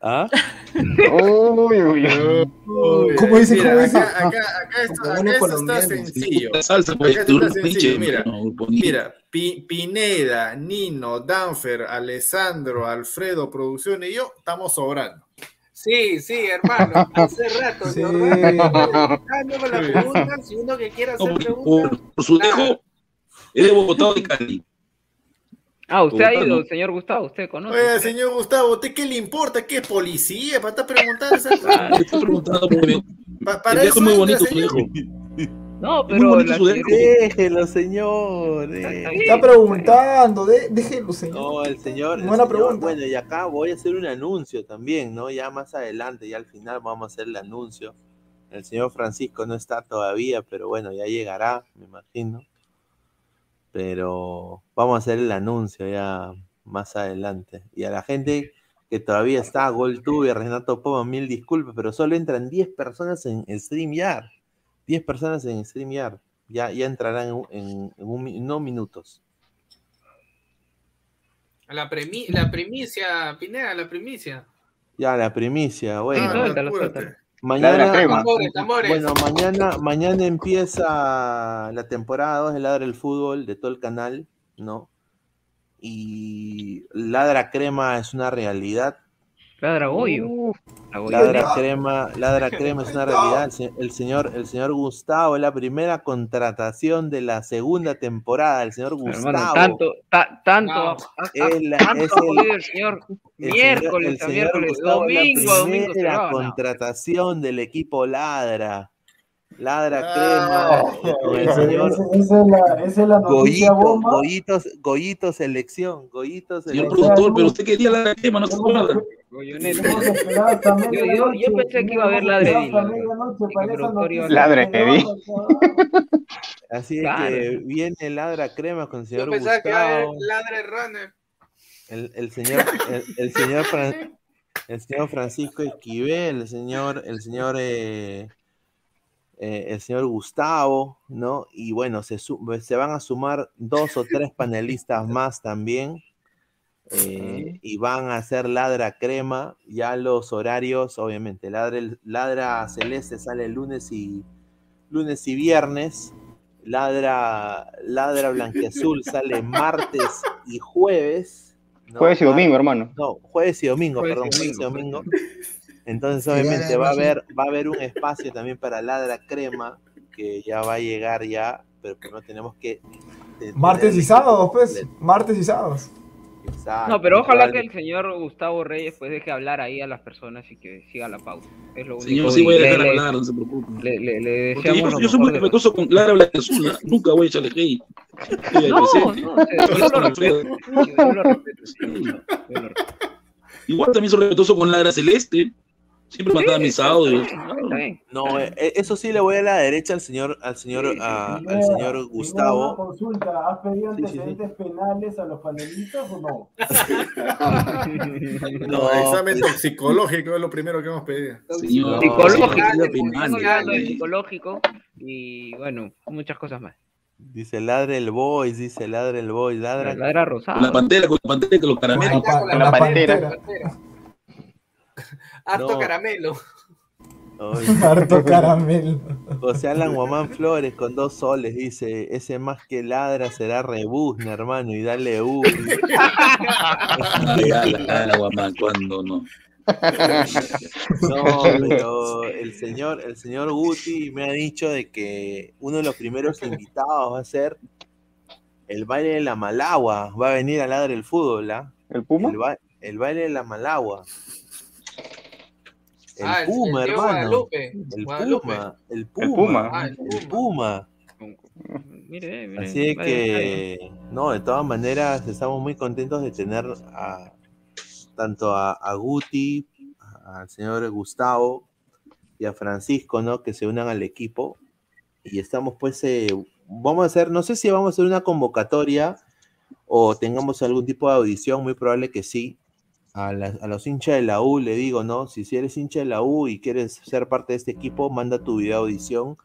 ¿Ah? Uy, uy, uy. ¿Cómo dice? Mira, ¿Cómo dice? acá, acá, acá esto, acá esto está sencillo. La salsa, pues, Acá esto está sencillo, mira. no. Mira, Pi- Pineda, Nino, Danfer, Alessandro, Alfredo, Producción y yo estamos sobrando. Sí, sí, hermano, [laughs] hace rato, Sí. Jordán, dándome las preguntas, si uno que quiera hacer No, preguntas, por, por su dejo, es Bogotá de Cali. Ah, usted ha ido, ¿no? señor Gustavo, usted conoce. Oiga, señor Gustavo, ¿usted qué le importa? ¿Qué es policía? Para estar preguntando esas [laughs] Ah, cosas. estoy preguntando por mi- Pa- para eso es muy bonito, su. No, Es muy pero bonito la su dejo. Déjelo, señor. déjelo. Está preguntando, de- déjelo, señor. No, el señor. el Buena señor- pregunta. Bueno, y acá voy a hacer un anuncio también, ¿no? Ya más adelante, ya al final vamos a hacer el anuncio. El señor Francisco no está todavía, pero bueno, ya llegará, me imagino. Pero vamos a hacer el anuncio ya más adelante. Y a la gente que todavía está, GolTube, Renato Poma, mil disculpas, pero solo entran 10 personas en StreamYard. 10 personas en StreamYard. Ya, ya entrarán en, en- en unos minutos. La, premi- la primicia, Pineda, la primicia. Ya, la primicia, bueno. Ah, Suéltalo, apúrate. suéltalo. Mañana. Tambores, tambores. bueno, mañana, mañana empieza la temporada 2 de Ladra el Fútbol de todo el canal, ¿no? Y Ladra Crema es una realidad. Ladra Goyo. La Goyo. Ladra Crema, Ladra Crema es una [laughs] realidad. El, se- el señor, el señor Gustavo es la primera contratación de la segunda temporada. El señor Gustavo. Hermano, tanto, ta- tanto, la- tanto es el- el señor el miércoles señor- el señor miércoles, Gustavo domingo la domingo primera no. contratación del equipo Ladra. Ladra Ah, Crema. con [laughs] el Esa señor esa- esa es la, esa es la noticia Goyito, bomba. Goyito, Goyito selección, Goyito Señor selección. productor, pero usted quería la crema, no se acuerda. Yo, yo, yo medianoche, pensé que iba a haber hemos ladre Así es Claro. que viene Ladra Crema con el Yo señor pensaba que iba a haber Gustavo, ladre runner. el, el señor, el, el señor Fran- el señor Francisco Esquivel, el señor, el señor eh, eh, el señor Gustavo, ¿no? Y bueno, se, se van a sumar dos o tres panelistas más también. Eh, y van a hacer ladra crema, ya los horarios, obviamente, ladra, ladra celeste sale lunes y lunes y viernes, ladra, ladra blanqueazul sale martes y jueves. ¿no? Jueves y domingo, hermano. No, jueves y domingo, Jueves y perdón, jueves y domingo. [laughs] Entonces, obviamente, va a haber, va a haber un espacio también para Ladra Crema, que ya va a llegar ya, pero que no tenemos que. te- Martes y sábados, pues. Martes y sábados. Exacto, No, pero ojalá que el señor Gustavo Reyes pues deje hablar ahí a las personas y que siga la pauta. Es lo único. Señor, sí voy a dejar le- hablar, no se preocupe. Le, le, le Porque deseamos yo, lo yo soy muy respetuoso con Ladra Blanqueazul, ¿ah? nunca voy a echarle hate. No, no, yo lo respeto. Igual también soy respetuoso con Ladra Celeste. Siempre mandaba mis audios. No, eh, eh, eso sí le voy a la derecha al señor, al señor, a- al señor Gustavo. consulta, ¿has pedido Sí, sí, sí. antecedentes penales a los panelistas o no? [laughs] No, examen toxicológico es lo primero que hemos pedido. Señor, Psicológico, sí, sí, psicológico y bueno, muchas cosas más. Dice ladra el boys, dice ladra el boys, ladra. Ladra Con rosado. la pantera, con la pantera, con los caramelos. Con la pantera. Harto No. caramelo. [laughs] Harto caramelo. José Alan Guamán Flores con dos soles dice, ese más que ladra será rebuzna, hermano, y dale U. Ay, ala, ala, guamán, cuando no. No, pero el señor, el señor Guti me ha dicho de que uno de los primeros invitados va a ser el baile de la Malagua. Va a venir a ladrar el fútbol, ¿ah? ¿El Puma? El, ba- el baile de la Malagua. El Ah, el- Puma, el hermano. Guadalupe. El Guadalupe. Puma, el El Puma. Ah, el El Puma. Mire, mire. Así que, no, de todas maneras, estamos muy contentos de tener a, tanto a, a Guti, al señor Gustavo y a Francisco, ¿no? Que se unan al equipo. Y estamos, pues, eh, vamos a hacer, no sé si vamos a hacer una convocatoria o tengamos algún tipo de audición, muy probable que sí. A, la- a los hinchas de la U le digo, ¿no? Si, si eres hincha de la U y quieres ser parte de este equipo, manda tu video audición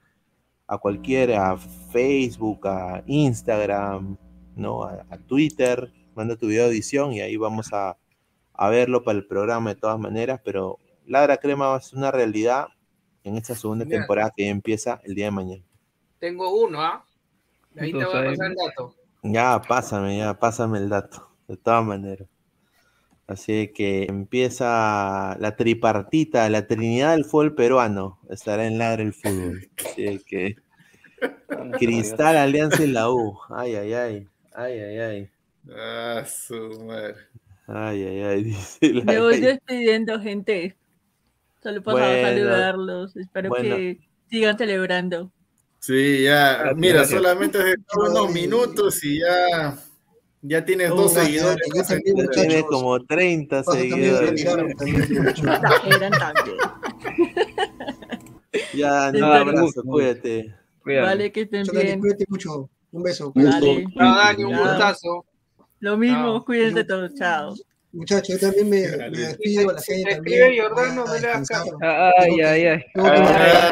a cualquiera, a Facebook, a Instagram, ¿no? A, a Twitter, manda tu video de edición y ahí vamos a, a verlo para el programa de todas maneras, pero Ladra Crema va a ser una realidad en esta segunda Mira. temporada que empieza el día de mañana. Tengo uno, ¿ah? Ahí te voy a pasar el dato. Ya, pásame, ya, pásame el dato, de todas maneras. Así que empieza la tripartita, la trinidad del fútbol peruano, estará en Ladra el fútbol. Así que [laughs] Cristal, Alianza y la U. [laughs] Ay, ay, ay. Ay, ay, ay. Ah, su madre. Ay, ay, ay. [laughs] Dice la Me voy despidiendo, gente. Solo pasaba a saludarlos. Espero bueno. que sigan celebrando. Sí, ya, Gracias, mira, solamente unos minutos y ya, ya tienes No, dos seguidores. ya, ya también, Ya Tiene muchachos. como 30 Pasa también, seguidores. también. Ya, un Espero- abrazo, cuídate. Vale, que estén bien. cuídate mucho. Un beso. Dale. Chao, Dani, un gustazo. Lo mismo, cuídense todos. Chao. Muchachos, yo también me, me despido a la gente escribe Jordano, a no le hagas descansar. caso. Ay, ay, ay. Tengo que- Ay,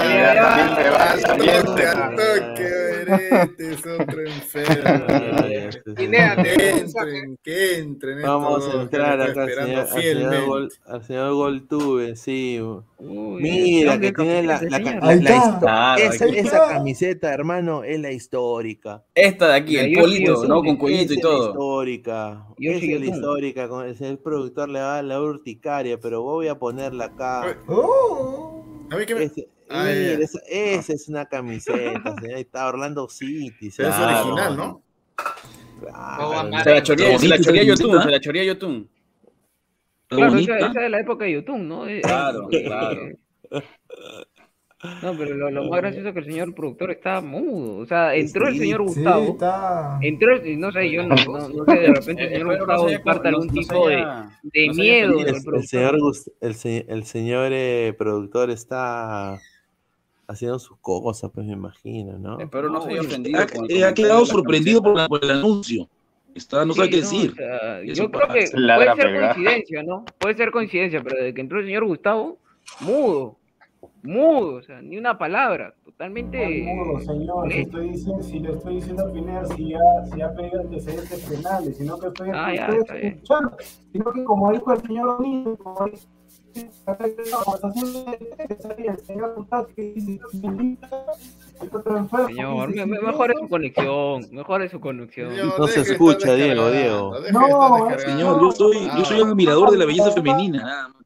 ay, ay, ay. Este es otro enfermo. [laughs] Que entren, que entren. Vamos a entrar acá al está señor, esperando señor, al señor Goltube, sí. Uy, Mira, ¿dónde que tiene la, la, la- la esa, camiseta, hermano, es la histórica. Esta de aquí, el polito, ¿no? Con cuellito y es la todo. histórica. Esa es la histórica. Con el señor productor le va a la urticaria, pero voy a ponerla acá. Oh. A mí que me... Ese- Ah, mira, ya. esa, esa es una camiseta, señor. Ahí está Orlando City. Pero es claro. original, ¿no? Claro. Se la choría, se la choría camiseta. se la choría Yotun. Está Claro, esa, esa es de la época de YouTube, ¿no? Eh, Claro, eh, [laughs] claro. No, pero lo, lo más gracioso es que el señor productor está mudo. O sea, entró el señor Sí, Gustavo. está. Entró, el- no sé, yo no, no, no sé, de repente el señor Espero no Gustavo no- algún tipo de, miedo El, el señor, el, se- el señor eh, productor está haciendo sus cosas, pues me imagino, ¿no? Espero no se haya Ha, ofendido eh, ha comentario quedado sorprendido por, la- por el anuncio. Está, no sabe qué Sí, no, decir. o sea, yo creo que puede ser coincidencia, ¿no? Puede ser coincidencia, pero desde que entró el señor Gustavo, mudo, mudo, o sea, ni una palabra, totalmente. No, señor, si molesto. estoy diciendo, si le estoy diciendo a Pineda si ya, si ya pega antecedentes penales, sino que estoy, Ah, estoy escuchando, sino que como dijo el señor O'Neill, como dice, Señor, dice, me- me- "Si mejor es su conexión, mejor es su conexión. Señor, No se escucha, Diego, Diego. No. Señor, yo soy, yo soy un admirador de la belleza femenina. nada más.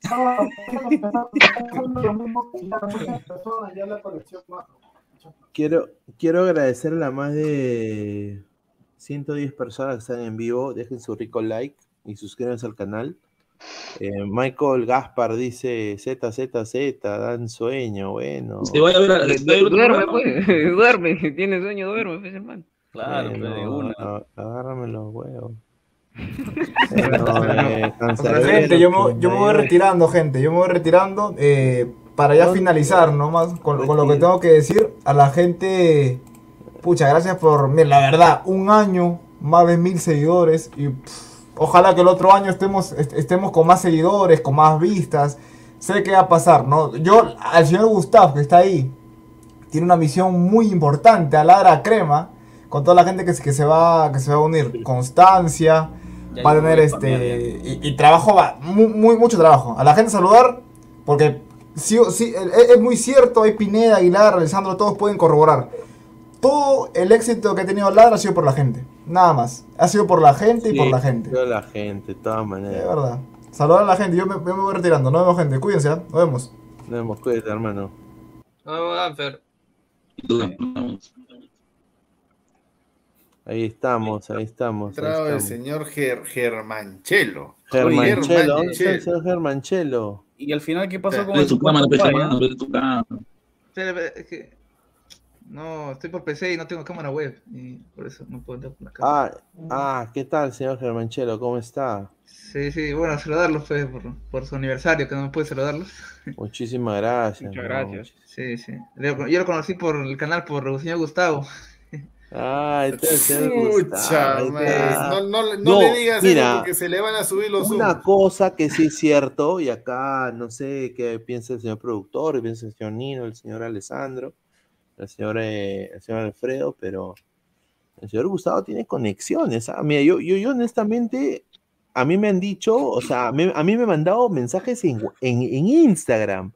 Quiero, quiero agradecerle a más de 110 personas que están en vivo. Dejen su rico like y suscríbanse al canal. Eh, Michael Gaspar dice Z, Z, Z, dan sueño, bueno. Se vaya a ver, a- se vaya a ver otro Duerme, pues, [laughs] duerme, si tiene sueño, duerme, pues, hermano. Claro, Bueno, pues, de una. agárrame los huevos. [laughs] [laughs] Bueno, eh, Gente, yo me, yo me voy retirando, gente. Yo me voy retirando. eh, para ya finalizar nomás con, con lo que tengo que decir a la gente. Pucha, gracias por. Mira, la verdad, un año, más de mil seguidores. Y pff, ojalá que el otro año estemos, est- estemos con más seguidores, con más vistas. Sé qué va a pasar, ¿no? Yo, al señor Gustavo, que está ahí, tiene una misión muy importante a Ladra Crema. Con toda la gente que, se- que se va que se va a unir. Constancia. Ya Va a tener a este. Y, y trabajo, va, muy, muy- mucho trabajo. A la gente saludar, porque sí, sí, es, es muy cierto, hay Pineda, Aguilar, Alessandro, todos pueden corroborar. Todo el éxito que ha tenido Ladra ha sido por la gente. Nada más. Ha sido por la gente y Sí, por la gente. Toda la gente, de todas Es maneras. verdad. Saludar a la gente. Yo me, yo me voy retirando. Nos vemos, gente. Cuídense. ¿ah? Nos vemos. Nos vemos, cuídate, hermano. Vamos, Danfer. Ahí estamos, ahí estamos. ahí Entrado el señor Ger Germanchelo. Germanchelo, ¿dónde está el Germanchelo. señor Germanchelo? ¿Y al final qué pasó con el tu cámara, hermano, ve tu cámara. Espera, espera, es que. No, estoy por PC y no tengo cámara web. Y por eso no puedo entrar por la cámara. Ah, ah, ¿qué tal, señor Germanchelo? ¿Cómo está? Sí, sí, bueno, saludarlos pues, por, por su aniversario, que no me pude saludarlos. [laughs] Muchísimas gracias. Muchas ¿no? gracias. Sí, sí. Yo, yo lo conocí por el canal por el señor Gustavo. Ah, [laughs] es el señor Pucha, no, no, no No, le digas mira, eso porque se le van a subir los Una cosa que sí es cierto, y acá no sé qué piensa el señor productor, qué piensa el señor Nino, el señor Alessandro, el señor, eh, el señor Alfredo, pero el señor Gustavo tiene conexiones. ah, Mira, yo, yo, yo honestamente, a mí me han dicho, o sea, me- a mí me han mandado mensajes en, en, en Instagram.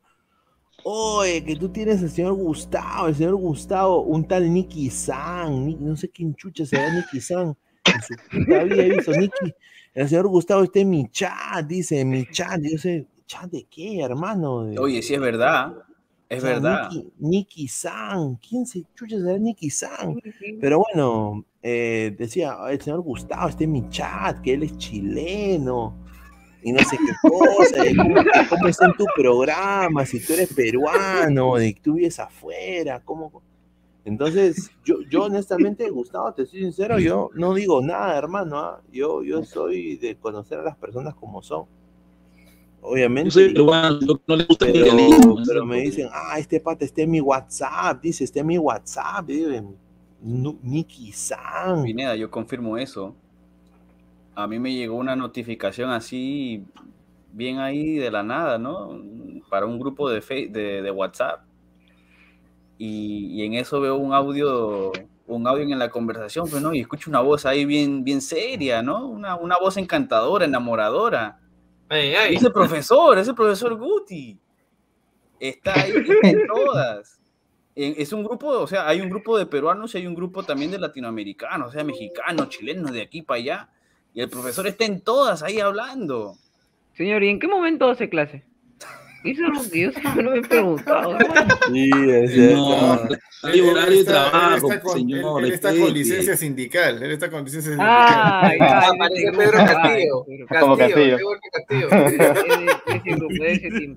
Oye, que tú tienes al señor Gustavo, el señor Gustavo, un tal Nicky San, no sé quién chucha será Nicky San. En visto Nicky. El señor Gustavo está en mi chat, dice, mi chat. Yo sé, ¿chat de qué, hermano? Oye, sí es verdad. Es o sea, verdad. Nicky, Nicky San, ¿quién se chucha será Nicky San? Pero bueno, eh, decía, el señor Gustavo está en mi chat, que él es chileno, y no sé qué cosa, de cómo, de cómo está en tu programa, si tú eres peruano, de que tú vives afuera, cómo... Entonces, yo, yo honestamente, Gustavo, te soy sincero, yo no digo nada, hermano, ¿ah? yo, yo soy de conocer a las personas como son. Obviamente. Yo soy peruano, no le gusta el Pero, legalismo, pero me dicen, ah, este pata está en mi WhatsApp, dice, está en mi WhatsApp, dice, "Nu- Nicky San. Pineda, yo confirmo eso. A mí me llegó una notificación así, bien ahí de la nada, ¿no? Para un grupo de, Face- de, de WhatsApp. Y, y en eso veo un audio, un audio en la conversación, pues, ¿no? Y escucho una voz ahí bien, bien seria, ¿no? Una, una voz encantadora, enamoradora. Ay, ay. Ese profesor, ese profesor Guti. Está ahí en [laughs] todas. Es un grupo, o sea, hay un grupo de peruanos y hay un grupo también de latinoamericanos, o sea, mexicanos, chilenos, de aquí para allá. Y el profesor está en todas ahí hablando. Señor, ¿y en qué momento hace clase? Eso es algo que yo siempre me he preguntado. Sí, es No, hay horario de él trabajo, está con- señor, Él, él está con licencia sindical. Él está con licencia Ah, sindical. Ah, en parece ese Pedro Castillo. ay, Como Castillo, Castillo. Castillo. Ese.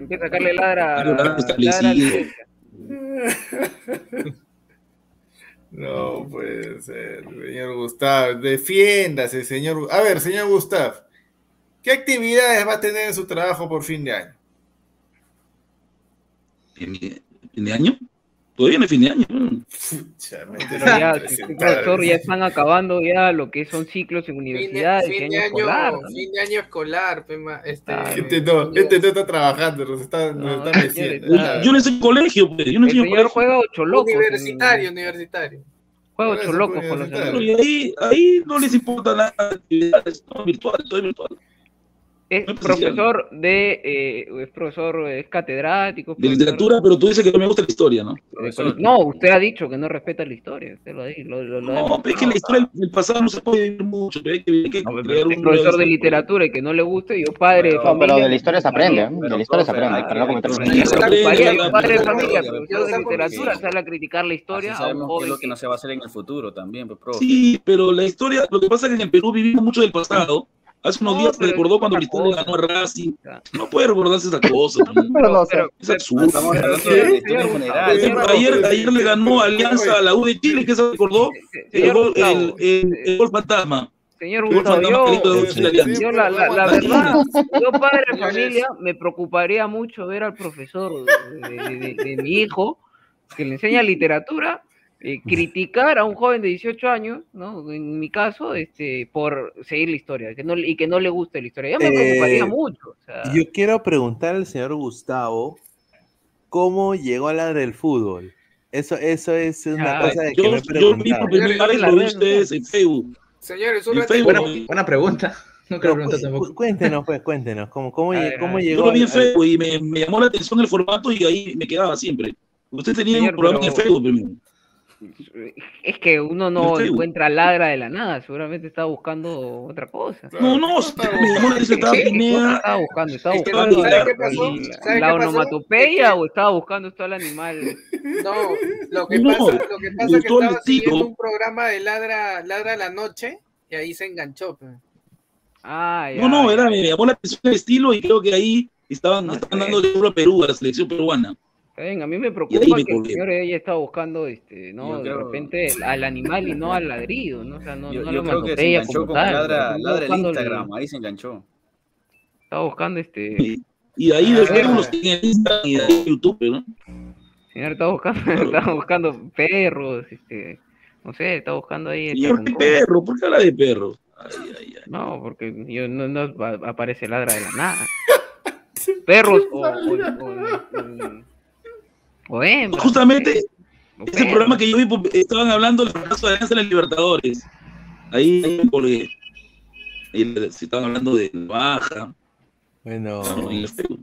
Hay que sacarle ladra, ladra establecido. a licencia. [laughs] No puede ser, señor Gustavo. Defiéndase, señor. A ver, señor Gustavo. ¿Qué actividades va a tener en su trabajo por fin de año? ¿Fin de- fin de año? Todavía no es fin de año. Ya, me Pero profesor, ya están acabando ya lo que son ciclos en Fin de, universidades, fin de año escolar. fin de año escolar, pe, ma- este, Este no, este no está trabajando, nos está, nos No, está señor, meciendo. está- Yo no enseño colegio, pues. Yo no señor colegio. juega ocho locos. en- universitario, universitario. Juega ocho locos con los universitario. amigos. Y ahí, ahí no les importa nada las actividades, no, virtual, todo es virtual. Es No es presencial. profesor de, eh, es profesor, es catedrático. De literatura, pero tú dices que no me gusta la historia, ¿no? No, usted ha dicho que no respeta la historia. Usted lo, ha dicho, lo, lo, No, pero es que la historia del pasado no se puede vivir mucho, pero hay que, hay que No, pero un profesor de literatura y que no le guste, yo padre de Pero- No, pero familia. de la historia se aprende, ¿eh? De la historia se aprende, para no Yo padre de pero- familia, pero- profesor de pero- literatura, sale a criticar la historia sabemos es lo que que... no se va a hacer en el futuro también, pues, profe. Sí, pero la historia, lo que pasa es que en el Perú vivimos mucho del pasado. Hace unos No, días se pero recordó cuando Cristal le ganó a Racing. No puede recordarse esa cosa. [laughs] ¿no? Pero no, o sea, Pero- Es absurdo. Ayer, ayer le ganó Alianza a la U de Chile, que se recordó el gol, el, el- el gol fantasma. Señor Gustavo, yo, de Chile Alianza. yo la, la, la verdad, yo padre de [laughs] familia, me preocuparía mucho ver al profesor de, de- de- de mi hijo, que le enseña literatura, eh, criticar a un joven de 18 años, ¿no? En mi caso, este, por seguir la historia, que no, y que no le guste la historia. Ya me Eh, preocuparía mucho. o sea, Yo quiero preguntar al señor Gustavo cómo llegó a la del fútbol. Eso, eso es una Ah, cosa de que Yo, me he yo vi por primera vez lo vi ustedes en Facebook. Señores, un En ratito. Facebook. Buena, buena pregunta. No quiero No, preguntar tampoco. cu- cuéntenos, pues, cuéntenos, ¿cómo, cómo, [laughs] ver, cómo llegó Yo lo vi en Facebook y me, me llamó la atención el formato y ahí me quedaba siempre. Usted tenía Señor, un programa en pero- Facebook primero. [laughs] es que uno no encuentra ladra de la nada, seguramente estaba buscando otra cosa. No, no, estaba ¿Qué [laughs] Pineda. estaba buscando? ¿Estaba buscando no, la, onomatopeya Es que- o estaba buscando esto al animal? No, lo que No, pasa, lo que me pasa es que el estaba siguiendo un programa de Ladra, Ladra la Noche y ahí se enganchó. Ah, ya, No, no, ya, era, me llamó la atención el estilo y creo que ahí estaban, No estaban dando el a Perú, a la selección peruana. Está bien, a mí me preocupa que el señor ella estaba buscando, este, ¿no? Yo De creo- repente al animal y no al ladrido, ¿no? O sea, no, Yo, no yo la creo que se enganchó como con tal. ladra, ladra el el- Instagram, ahí se enganchó. Estaba buscando este. Y, y ahí de Ah, los tiene en Instagram y de ahí en YouTube, ¿no? Señor, estaba buscando, [laughs] estaba buscando perros, este, no sé, estaba buscando ahí. este, con ¿qué perro? ¿Por qué habla de perro? Ay, ay, ay. No, porque yo no, no aparece ladra de la nada. [laughs] Perros o, o, o, hembras, Justamente o ese programa que yo vi, pues, estaban hablando del fracaso de Alianza en la Libertadores. Ahí, ahí me colgué. Le- se estaban hablando de baja. Bueno, Facebook.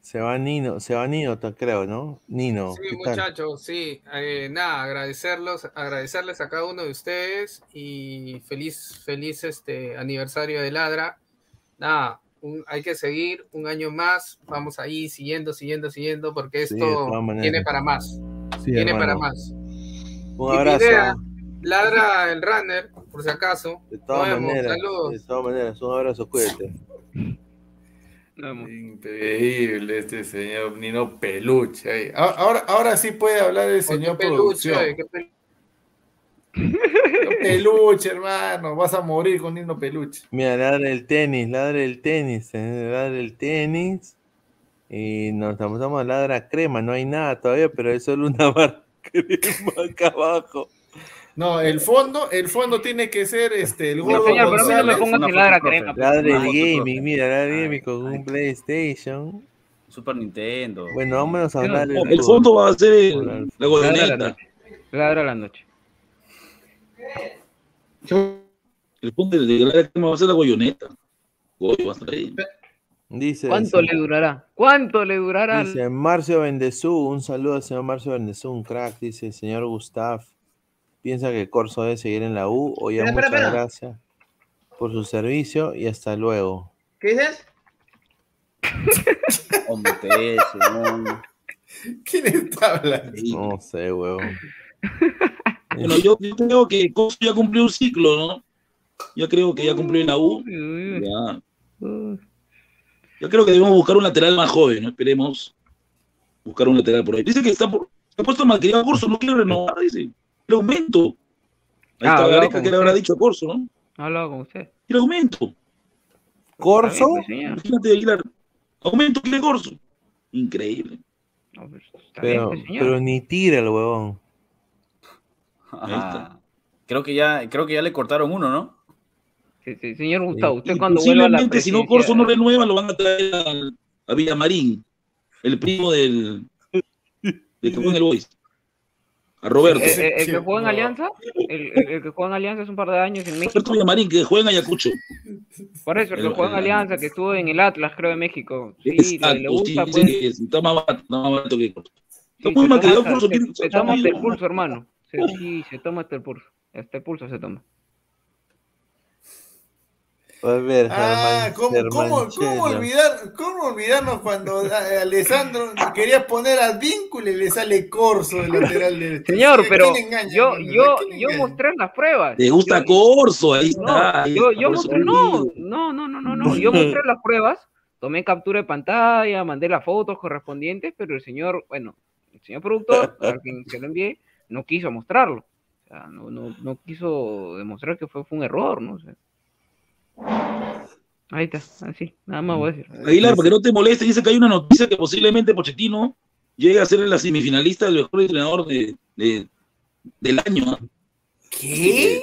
se va Nino, se va Nino, creo, ¿no? Nino, Sí, muchachos, sí. eh, nada, agradecerlos, agradecerles a cada uno de ustedes y feliz, feliz este aniversario de Ladra. Nada, un- hay que seguir un año más. Vamos ahí siguiendo, siguiendo, siguiendo, porque esto tiene para más. Sí, tiene hermano. para más. Un Y abrazo. Pineda, Ladra el runner, por si acaso. De todas Nos vemos, maneras, saludos. de todas maneras, un abrazo, cuídate. Increíble este señor Nino Peluche. Ahora, ahora sí puede hablar el señor peluche, producción. oye, qué pel- Nino [laughs] Peluche, hermano. Vas a morir con Nino Peluche. Mira, ladra el tenis, ladra el tenis, eh, ladra el tenis. Y nos estamos a ladra crema, no hay nada todavía, pero es solo una [laughs] barra crema acá abajo. No, el fondo, el fondo tiene que ser este el gordo señor, pero no me pongas ladra crema. Ladra el gaming, mira, ladra el gaming con un PlayStation. Super Nintendo. Bueno, vámonos a hablar el fondo va a ser la goloneta. noche. Ladra la noche. El punto de la crema va a ser la goyoneta. Goyo va a estar ahí. Dice, ¿Cuánto le durará? ¿Cuánto le durará? Dice Marcio Bendezú, un saludo al señor Marcio Bendezú, un crack. Dice, señor Gustav, ¿piensa que Corso debe seguir en la U? Oye, Espera, muchas espera, espera. gracias por su servicio y hasta luego. ¿Qué dices? [laughs] Hombre, no. ¿Quién está hablando? No sé, huevón. [laughs] Bueno, yo, yo creo que Coso ya cumplió un ciclo, ¿no? Ya creo que ya cumplió en la U. Ya. Yo creo que debemos buscar un lateral más joven, ¿no? Esperemos buscar un lateral por ahí. Dice que está por, se ha puesto malcriado Corso, no quiere renovar, dice. El aumento. Ahí Ah, está Gareca que le habrá dicho a Corso, ¿no? Hablaba con usted. Y el aumento. ¿Corso? Pues. Imagínate, Aguilar. Aumento quiere Corso. Increíble. Pero, pues, pero ni tira el huevón. Creo que ya, creo que ya le cortaron uno, ¿no? Sí, sí, señor Gustavo, usted Y cuando vuelva a la posiblemente, si no Corso no renueva, lo van a traer a, a Villamarín, el primo del, del que el Boys. A Roberto. Eh, eh, el que juega en Alianza, el, que juega en Alianza hace un par de años en México. Roberto Villamarín, que juega en Ayacucho. Por eso, el que juega en Alianza, que estuvo en el Atlas, creo, de México. Sí, le, Exacto, le gusta, sí, pues. sí, está más barato, está más que Corso. Sí, pulso, hermano. Se- sí, se toma hasta el pulso. Hasta el pulso se toma. A ver, Ah, Germán- ¿cómo, Germán cómo, cómo olvidar, ¿cómo olvidarnos cuando Alessandro quería poner a Víncula y le sale Corso de lateral derecho? Señor, ¿A pero engaña, yo, yo, ¿A quién yo mostré las pruebas. Te gusta Yo- Corso, ahí No, está. ahí yo, está, yo mostré, no, no, no, no, no, no, yo mostré las pruebas, tomé captura de pantalla, mandé las fotos correspondientes, pero el señor, bueno, el señor productor, a quien se lo envié, no quiso mostrarlo. O sea, no, no, no quiso demostrar que fue, fue un error, ¿no? O sea, ahí está, así, nada más voy a decir. Aguilar, para que no te moleste, dice que hay una noticia que posiblemente Pochettino llegue a ser la semifinalista del mejor entrenador de, de- del año. ¿ah? ¿Qué?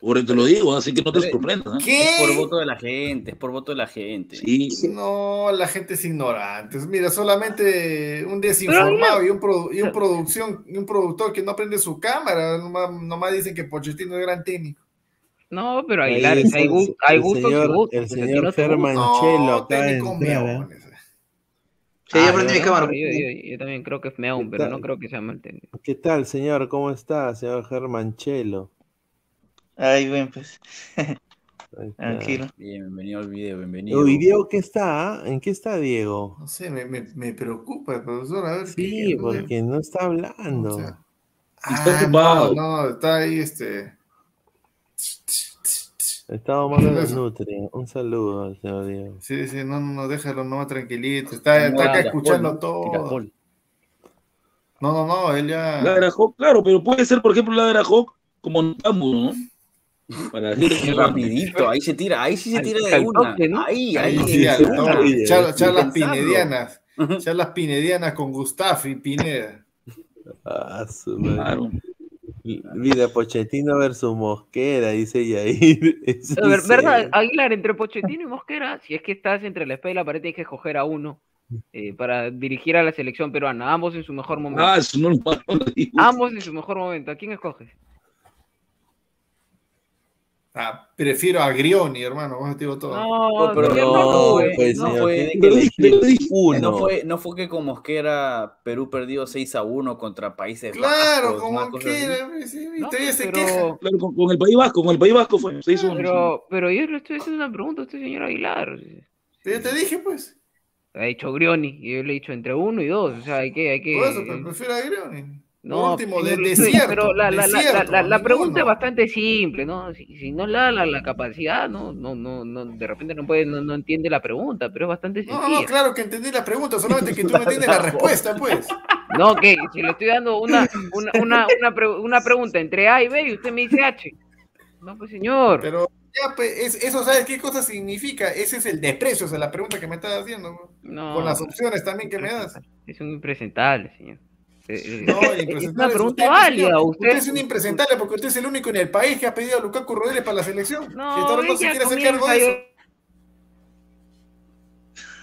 Por eso te lo digo, así que no te sorprendas. ¿ah? ¿Qué? Es por voto de la gente, es por voto de la gente. Sí. No, la gente es ignorante. Mira, solamente un desinformado y un, produ- y un producción y un productor que no prende su cámara, nomás, nomás dicen que Pochettino es gran técnico. No, pero Aguilar, hay, el- gu- hay el gustos y señor- gustos. El señor técnico ¿eh? Sí, Ah, prendí mi yo- cámara. Yo, yo- yo también creo que es meón, ¿Qué pero tal? no creo que sea mal entendido. ¿Qué tal, señor? ¿Cómo está, señor Germán Ahí [laughs] ven, pues. Está. Tranquilo. Bien, bienvenido al video, bienvenido. ¿Y Diego qué está? ¿En qué está Diego? No sé, me, me, me preocupa, profesor. A ver Sí, qué- porque no está hablando. Ah, no, no, está ahí este. Estaba más. [laughs] Nutria. Un saludo al señor Diego. Sí, sí, no, no, no, déjalo, no, tranquilito. Está, está acá escuchando todo. No, no, no, él ya. Ladra Hawk, claro, pero puede ser, por ejemplo, Ladra Hawk como Notamo, ¿no? Para decir [laughs] Qué rapidito, ahí se tira, ahí sí se tira de una. Ahí, Ahí ahí. sí, charlas Pensando. pinedianas. Charlas pinedianas con Gustaf y Pineda. Ah, su madre. Mira, Pochettino versus Mosquera, dice Yair. [laughs] Es A ver, ¿verdad? Aguilar, entre Pochettino y Mosquera, si es que estás entre la espada y la pared, tienes que escoger a uno eh, para dirigir a la selección peruana, ambos en su mejor momento. Ah, eso no lo no lo digo. Ambos en su mejor momento. ¿A quién escoges? Ah, prefiero a Grioni, hermano, vos te digo todo. No, pero señor, no, no, fue- pues, no fue. No fue, no fue que con Mosquera Perú perdió 6 a 1 contra Países Claro, pero- queja. Claro, con, con el País Vasco, con el País Vasco fue 6 1 Pero, pero yo le estoy haciendo una pregunta a usted, señor Aguilar. Ya te dije, pues. Ha dicho Grioni y yo le he dicho entre uno y dos. O sea, hay que. Hay que Por eso, pero prefiero a Grioni. No, último, de, desierto. pero la, la, la- desierto, la- pregunta es bastante simple, ¿no? Si, si no la, la, la capacidad, no, no, no, no, de repente no puede, no, no entiende la pregunta, pero es bastante No, sencilla. no, claro que entendí la pregunta, solamente que tú no [laughs] entiendes la respuesta, pues. [laughs] No, que si le estoy dando una, una, una, una, pre- una pregunta entre A y B y usted me dice H. No, pues señor. Pero ya, pues, es- eso, ¿sabes qué cosa significa? Ese es el desprecio, o sea, la pregunta que me estás haciendo. No, Con las opciones también que me das. Es un impresentable, señor. Eh, eh, No, es impresentable una pregunta usted, válida. Usted, Usted es un impresentable porque usted es el único en el país que ha pedido a Lukaku Rodríguez para la selección. No, y no se quiere hacer cargo de eso.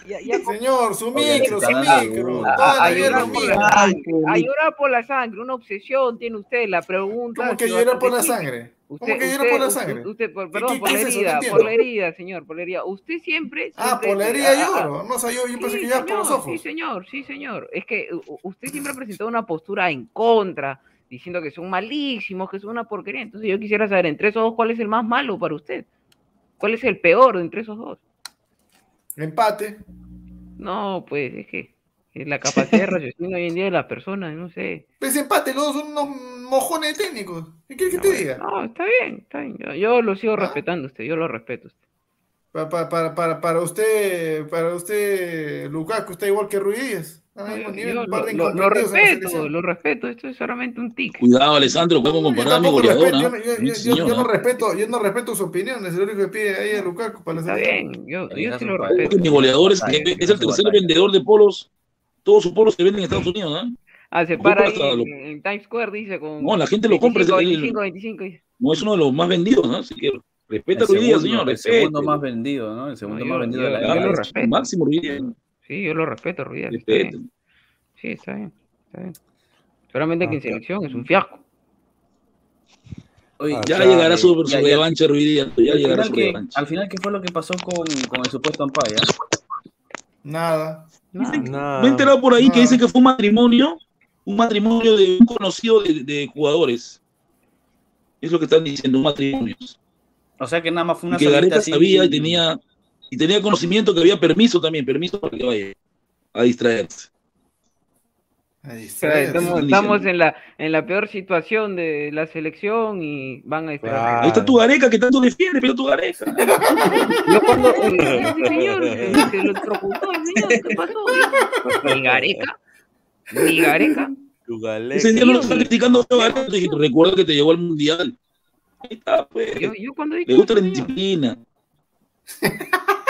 Ya- ya con- Señor, su micro, su micro. a- llorar por la sangre, una obsesión tiene usted, la pregunta. ¿Cómo que llorar por la sangre? Simple. ¿Cómo Usted- que usted- por la usted- sangre? Usted, por- ¿Qué- perdón, qué por la es eso? No herida, por la herida, señor, por la herida. Usted siempre. Ah, por la herida lloro. No, o sea, yo, yo pensé Sí, que lloras por los ojos. Sí, señor, sí, señor. Es que usted siempre ha presentado una postura en contra, diciendo que son malísimos, que son una porquería. Entonces yo quisiera saber, entre esos dos, ¿cuál es el más malo para usted? ¿Cuál es el peor de entre esos dos? Empate. No, pues es que la capacidad de raciocinio hoy en día de las personas, no sé. Pues empate, los dos son unos mojones técnicos. ¿Qué quieres que te diga? No, está bien, está bien. Yo, yo lo sigo respetando a usted, yo lo respeto. usted. Para, para, para, para, usted, para usted, Lukaku está igual que Ruiz nivel, Yo lo, lo- lo respeto, lo respeto, esto es solamente un tic. Cuidado, Alessandro, podemos comparar a mi goleador. ¿ah? yo, yo- yo- señor, yo no ¿ah? respeto, yo no respeto su opinión, es lo único que pide ahí a Lukaku para la Está bien, yo, sí lo respeto. Mi goleador es, es el tercer vendedor de polos. Todos sus polos se venden en Estados Unidos, ¿ah? Ah, se Lo para ahí hasta en, lo- en Times Square, dice, con No, la gente lo compra, 25, es el- 25, 25, dice. No es uno de los más vendidos, ¿no? Así que respeta El segundo- señor. el segundo más vendido, ¿no? El segundo No, más yo- vendido yo- de la yo lo liga. respeto. Máximo Ruiz Díaz. Sí, yo lo respeto, bien. Sí, está bien, está bien. Solamente que en Ok. selección es un fiasco. Oye, Ya llegará su, su ya, ya. revancha. Ya ¿Y al, llegará su revancha. al final, ¿qué fue lo que pasó con, con el supuesto Ampaya? Nada. Me he enterado por ahí que dice que fue un matrimonio, un matrimonio de un conocido de, de jugadores. Es lo que están diciendo, un matrimonio. O sea que nada más fue Y una que así. sabía y tenía, y tenía conocimiento que había permiso también, permiso para que vaya a distraerse. Estamos, estamos en la en la peor situación de la selección y van a distraer. Ahí está tu Gareca que tanto defiende, pero tu Gareca. [laughs] Yo cuando señor se [laughs] lo electrocutó, el señor, ¿qué pasó? Mi Gareca, mi Gareca. Ese día no lo están criticando a Gareca, dije, recuerda que te llevó al mundial. Ahí está, pues. Yo, yo cuando Le gusta la disciplina. [laughs]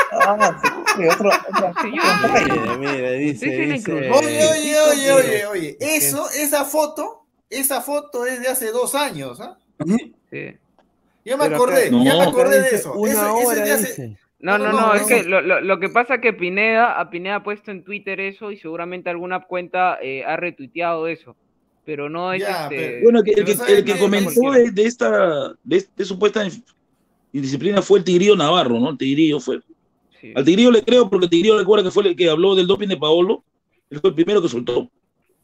Dice. Oye, oye, oye, oye, oye. Eso, esa foto, esa foto es de hace dos años, ¿ah? Sí. Ya me Pero acordé, acá- ya me No. acordé de eso. una de hace-. No, no, No, no, no, es que lo, lo, lo que pasa es que Pineda, a Pineda ha puesto en Twitter eso y seguramente alguna cuenta eh, ha retuiteado eso. Pero no es este. Bueno, que- el que, el comentó de, de esta de, de supuesta indisciplina fue el Tigrillo Navarro, ¿no? El Tigrillo fue. Al Tigrillo le creo porque el Tigrillo recuerda que fue el que habló del doping de Paolo. Él fue el primero que soltó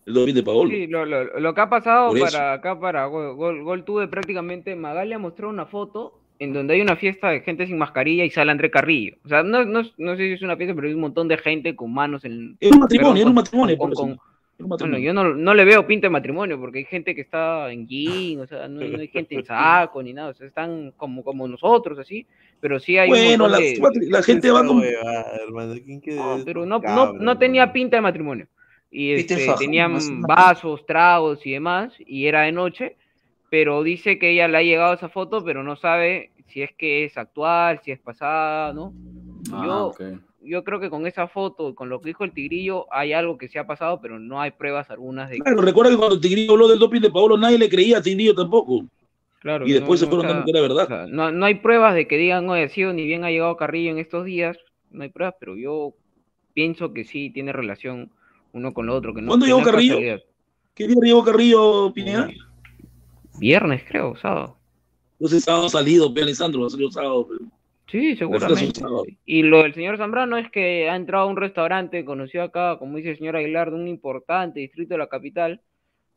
el doping de Paolo. Sí, lo, lo- lo que ha pasado Por eso. para acá, para Gol, Gol, Gol Tuve, prácticamente Magali ha mostrado una foto en donde hay una fiesta de gente sin mascarilla y sale André Carrillo. O sea, no, no, no sé si es una fiesta, pero hay un montón de gente con manos en. Era un matrimonio, perdón, era un matrimonio, con- con- bueno, yo no, no le veo pinta de matrimonio porque hay gente que está en jean, o sea, no, no hay gente en [laughs] saco ni nada, o sea, están como, como nosotros, así, pero sí hay un Bueno, la, de- la gente va con. hermano, ¿quién quiere no, pero no, no, no tenía pinta de matrimonio. Y este, tenían vasos, tragos y demás, y era de noche, pero dice que ella le ha llegado esa foto, pero no sabe si es que es actual, si es pasada, ¿no? Ah, yo, ok. Yo creo que con esa foto, con lo que dijo el tigrillo, hay algo que se ha pasado, pero no hay pruebas algunas de que... Claro, recuerda que cuando el Tigrillo habló del doping de Paolo, nadie le creía a Tigrillo tampoco. Claro, y después no, se fueron no, o dando sea, que era verdad. o sea, no, no hay pruebas de que digan, oye, ha sido ni bien ha llegado Carrillo en estos días, no hay pruebas, pero yo pienso que sí tiene relación uno con lo otro. Que no, ¿Cuándo que llegó no Carrillo? casualidad. ¿Qué día llegó Carrillo, Pineda? Viernes, creo, sábado. Entonces sábado salido, Alessandro, salió sábado. pe. Sí, seguramente. Y lo del señor Zambrano es que ha entrado a un restaurante conocido acá, como dice el señor Aguilar, de un importante distrito de la capital.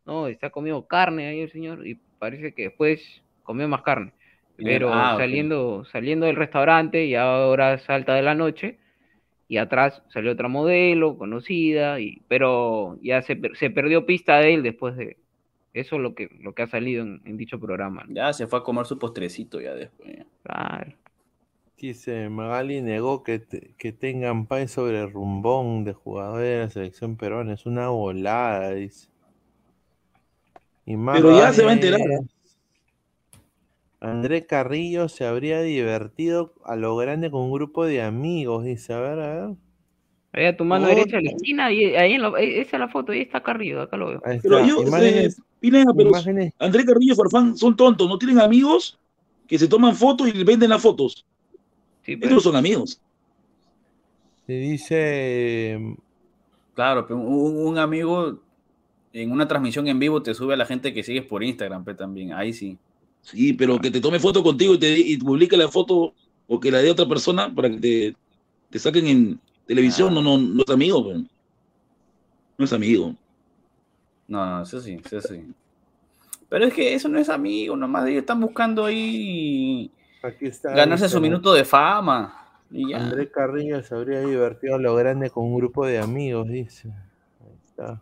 No, está comiendo carne ahí el señor y parece que después comió más carne. Pero ah, saliendo, saliendo del restaurante y ahora es alta de la noche y atrás salió otra modelo conocida y pero ya se, per- se perdió pista de él después de eso es lo que lo que ha salido en, en dicho programa. Ya se fue a comer su postrecito ya después. ya. Claro. Dice, Magali negó que, te- que tengan pay sobre el rumbón de jugadores de la selección peruana. Es una volada, dice. Y más Pero ya se va a enterar. André Carrillo se habría divertido a lo grande con un grupo de amigos, dice. A ver, a ver. Ahí a tu mano derecha la esquina y ahí en la- eh, esa es la foto, ahí está Carrillo, acá lo veo. Pero está, yo, imágenes- eh, Pineda, pero imágenes- André Carrillo y Farfán son tontos, no tienen amigos que se toman fotos y venden las fotos. Sí, Estos no son amigos. Te dice. Claro, pero un, un amigo en una transmisión en vivo te sube a la gente que sigues por Instagram, pe, también. Ahí sí. Sí, pero que te tome foto contigo y te y publique la foto o que la de otra persona para que te, te saquen en televisión, no, no, no es amigo, pues. No es amigo. No, no, eso sí, eso sí. Pero es que eso no es amigo, nomás ellos están buscando ahí Aquí está. ganarse su minuto de fama. Y ya. André Carrillo se habría divertido a lo grande con un grupo de amigos, dice. Ahí está.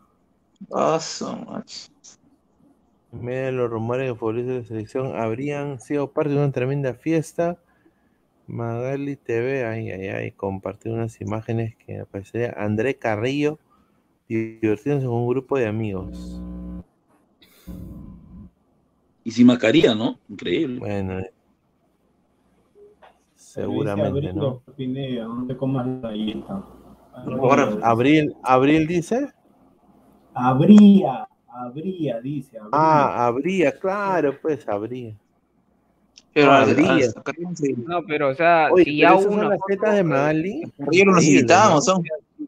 En medio de los rumores de futbolistas de la selección habrían sido parte de una tremenda fiesta. Magali TV, ay, ay, ay, compartió unas imágenes que aparecería André Carrillo divirtiéndose con un grupo de amigos. Y sin mascarilla, ¿no? Increíble. Bueno, seguramente, ¿no? Pineda, no te comas la galleta. Ahora, Abril, Abril dice. Habría, habría, dice. Habría. Ah, habría, claro, pues habría. Pero habría. No, pero o sea, Oye, si ya hubo una las de Magali. Perdieron los Increíble, invitados, ¿no? son.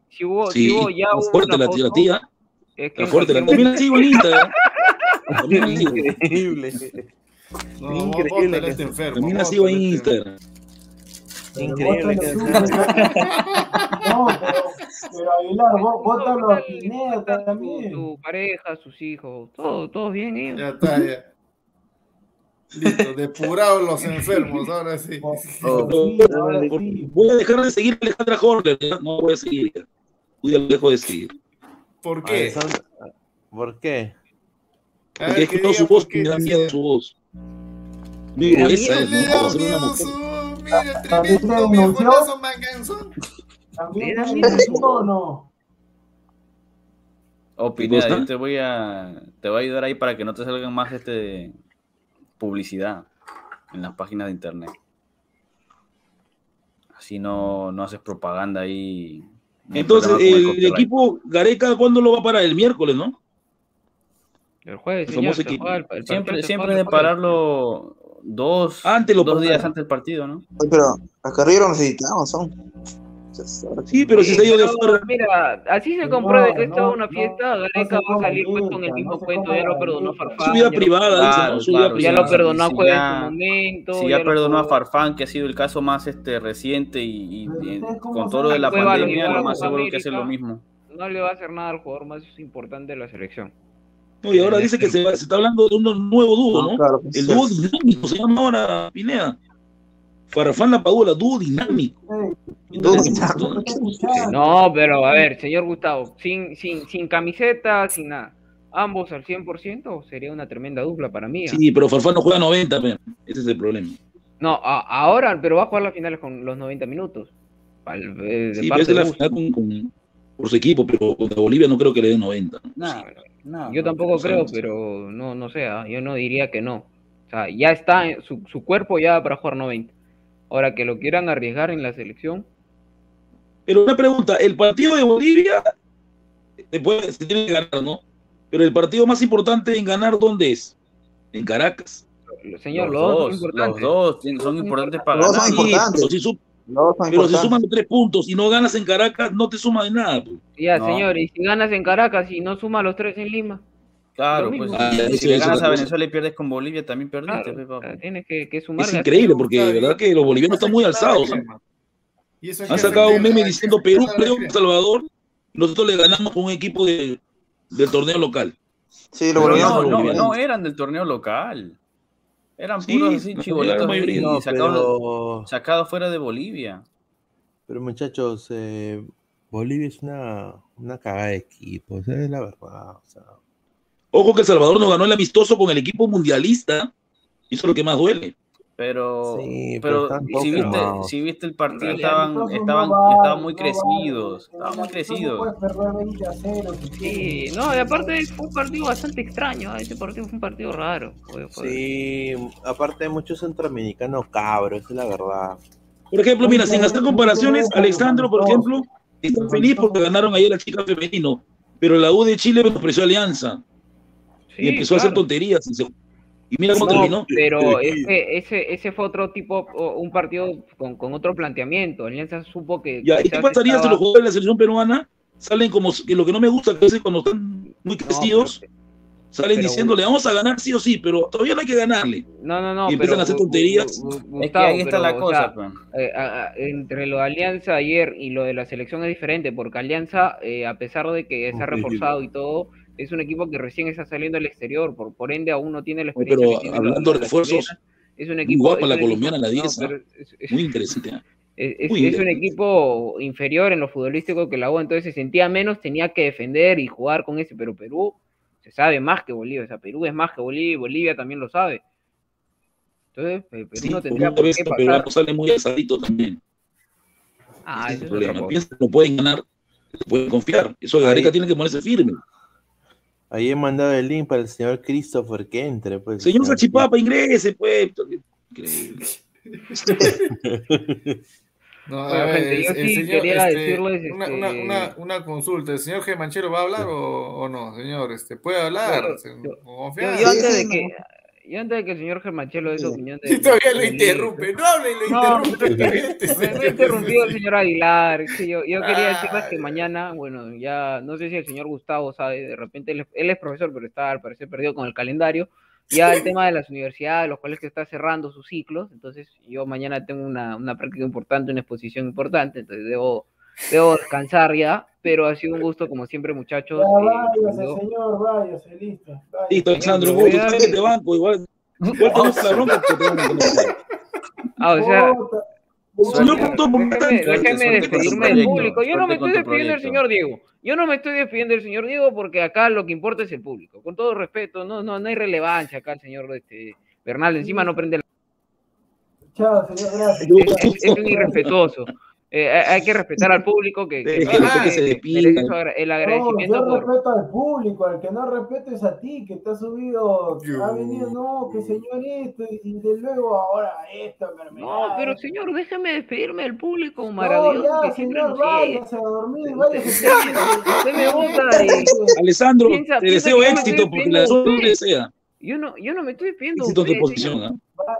Si hubo, Sí, si hubo ya hubo fuerte una la tía, la foto, tía. es que fuerte, la cualquier también la sigo en Instagram. Increíble. No, Increíble este enfermo. La Increíble que [laughs] No, pero, pero Aguilar, vos, bótalo a Pineda también. su pareja, sus hijos, todo, todo bien ellos. Ya está, ya. Listo, depurados los enfermos, ahora sí. Voy a dejar de seguir a Alejandra Horler, ¿ya? no voy a seguir. ya lo dejo de seguir. ¿Por qué? ¿Por qué? Porque he escuchado su voz me da miedo su voz. Digo, esa es, ¿no? Para ser una mujer. Mira, ¿También te tremendo denunció? viejonazo manganzón. ¿También o no? Oh, Pineda, yo te voy a te voy a ayudar ahí para que no te salgan más este publicidad en las páginas de internet. Así no, no haces propaganda ahí. Entonces, el equipo Gareca, ¿cuándo lo va a parar? El miércoles, ¿no? El jueves, El señor, famoso se equipo. juega el- Siempre, siempre de pararlo dos, Antes lo dos días antes del partido, ¿no? Pero a Carrillo lo necesitamos, son. Sí, pero si se ido de fuera. Mira, así se No, compruebe que esto no, es una fiesta. Gareca va a salir pues con el mismo cuento. Ya lo perdonó. Farfán. Su vida ya lo- privada, Ya lo perdonó a Juez en su momento. Si ya ya lo perdonó a Farfán, que ha sido el caso más este reciente y, con todo lo de la pandemia, lo más seguro que hace lo mismo. No le va a hacer nada al jugador más importante de la selección. No, y ahora dice que se, va- se está hablando de un nuevo dúo, No, ¿no? claro El sí. dúo dinámico se llama ahora Pineda. Farfán La Padula, dúo dinámico. No, pero a ver, señor Gustavo, sin, sin, sin camiseta, sin nada. Ambos al 100% sería una tremenda dupla para mí. ¿ah? Sí, pero Farfán no juega 90, pe. ese es el problema. No, a- ahora, pero va a jugar las finales con los 90 minutos. Al- eh, de Sí, pero parte es la de final con, con- por su equipo, pero contra Bolivia no creo que le den 90. ¿no? No, Yo tampoco creo, pero no, no sé, ah, yo no diría que no. O sea, ya está, en- su, su cuerpo ya para jugar 90. Ahora que lo quieran arriesgar en la selección, Pero una pregunta, el partido de Bolivia después se tiene que ganar, ¿no? Pero el partido más importante en ganar, ¿dónde es? En Caracas. señor, Los los, dos son dos, los importantes. dos son importantes para Los dos ganar. son Sí, importantes. Los pero si importantes. suman tres puntos y no ganas en Caracas, no te suma de nada. pues. Ya, No. señor, y si ganas en Caracas y no suma los tres en Lima, Claro, pues. Ah, y si le es ganas a. Venezuela y pierdes con Bolivia, también perdiste, claro, papi. tienes que, que sumar. Es increíble porque de verdad que los bolivianos están muy alzados. ¿no? Y eso hay Han sacado un meme diciendo Perú El Salvador y nosotros le ganamos con un equipo de, del torneo local. Sí, lo Pero bolivianos no, no, bolivianos. no eran del torneo local. Eran Sí, puros así chibolitos No, sacados, pero, sacados fuera de Bolivia. pero muchachos, eh, Bolivia es una, una cagada de equipo, esa es la verdad. o sea. Ojo que El Salvador nos ganó el amistoso con el equipo mundialista. Es lo que más duele. Pero, Sí, pero si viste, si viste el partido, estaban, no estaban, estaban muy no crecidos, estaban muy crecidos. puedes perder 20 a 0. si Sí, no, y aparte fue un partido bastante extraño, ah, ese partido fue un partido raro. Sí, aparte hay muchos centroamericanos cabros, esa es la verdad. Por ejemplo, mira, sin hacer comparaciones, Alexandro, por ejemplo, está feliz porque ganaron ayer la chica femenino. Pero la U de Chile menospreció Alianza. sí, y empezó a hacer tonterías. y se- Y mira cómo No, terminó. pero ese, ese, ese fue otro tipo, un partido con, con otro planteamiento. Alianza supo que. Ya, ¿y qué pasaría si estaba- los jugadores de la selección peruana salen como que lo que no me gusta que a veces cuando están muy crecidos salen pero- diciéndole vamos a ganar sí o sí, pero todavía no hay que ganarle. No, no, no. y empiezan pero a hacer tonterías. Es que ahí está pero, la o cosa, sea, pues. eh, a- a- entre lo de Alianza ayer y lo de la selección es diferente, porque Alianza, eh, a pesar de que se ha reforzado y todo, es un equipo que recién está saliendo al exterior, por, por ende aún no tiene la No, experiencia pero hablando la- de refuerzos, es un muy equipo guapa es la colombiana, la no, 10, pero ¿ah? es- es- Muy interesante. ¿ah? es, es- Muy es un equipo inferior en lo futbolístico que la U, entonces se sentía menos, tenía que defender y jugar con ese, pero Perú se sabe más que Bolivia, o sea, Perú es más que Bolivia y Bolivia también lo sabe. Entonces, eh, Perú Sí, no tendría por qué pasar. sale muy alzadito también. Ah, Ese es el problema. Piensa que no pueden ganar, no pueden confiar. Eso Gareca tiene que ponerse firme. Ahí he mandado el link para el señor Christopher que entre. Pues, Señor Sachipapa, ingrese, pues. No, Bueno, a ver, gente, el- yo el sí señor, quería este, decirles, una, este, una, una, una consulta. ¿El señor Gemanchero va a hablar o, o no, señor? Este, ¿Puede hablar? Yo, confianza. yo antes de que yo antes de que el señor Germachelo dé su opinión de, Y todavía lo interrumpe. No habla y lo No, interrumpe. me, me ha interrumpido el señor Aguilar. que yo, yo quería decirles que mañana, bueno, ya no sé si el señor Gustavo sabe, de repente él, él es profesor, pero está al parecer perdido con el calendario. Ya el tema de las universidades, los cuales que está cerrando sus ciclos, entonces yo mañana tengo una, una práctica importante, una exposición importante, entonces debo, debo descansar ya, pero ha sido un gusto como siempre muchachos. Ya, eh, váyase, señor, váyase, listo. váyase. Listo, Alexandro, vos tú que te banco, igual. Igual te gusta la bronca que te van a. Ah, o sea, Señor productor, ¿por qué déjeme, tan- déjeme suerte con tu despedirme del público. Yo no me estoy despidiendo del señor Diego. Yo no me estoy despidiendo del señor Diego porque acá lo que importa es el público. Con todo respeto, no, no, no hay relevancia acá el señor este, Bernal. Encima no prende la... Chao, señor, gracias. Es, es- es un irrespetuoso. Eh, hay que respetar al público que, que, Deje que se agra- el agradecimiento No, yo por... respeto al público, al que no respeto es a ti, que te ha subido, ha venido, no, que señor esto, y, de luego ahora esto, enfermedad. No, pero señor, déjeme despedirme del público No, maravilloso ya, que siempre señor, váyase a dormir, váyase. [laughs] Me gusta y- Alessandro, Piensa- te piensa deseo éxito porque la de suerte desea. Yo no, yo no me estoy despidiendo de Éxito usted, posición, señor.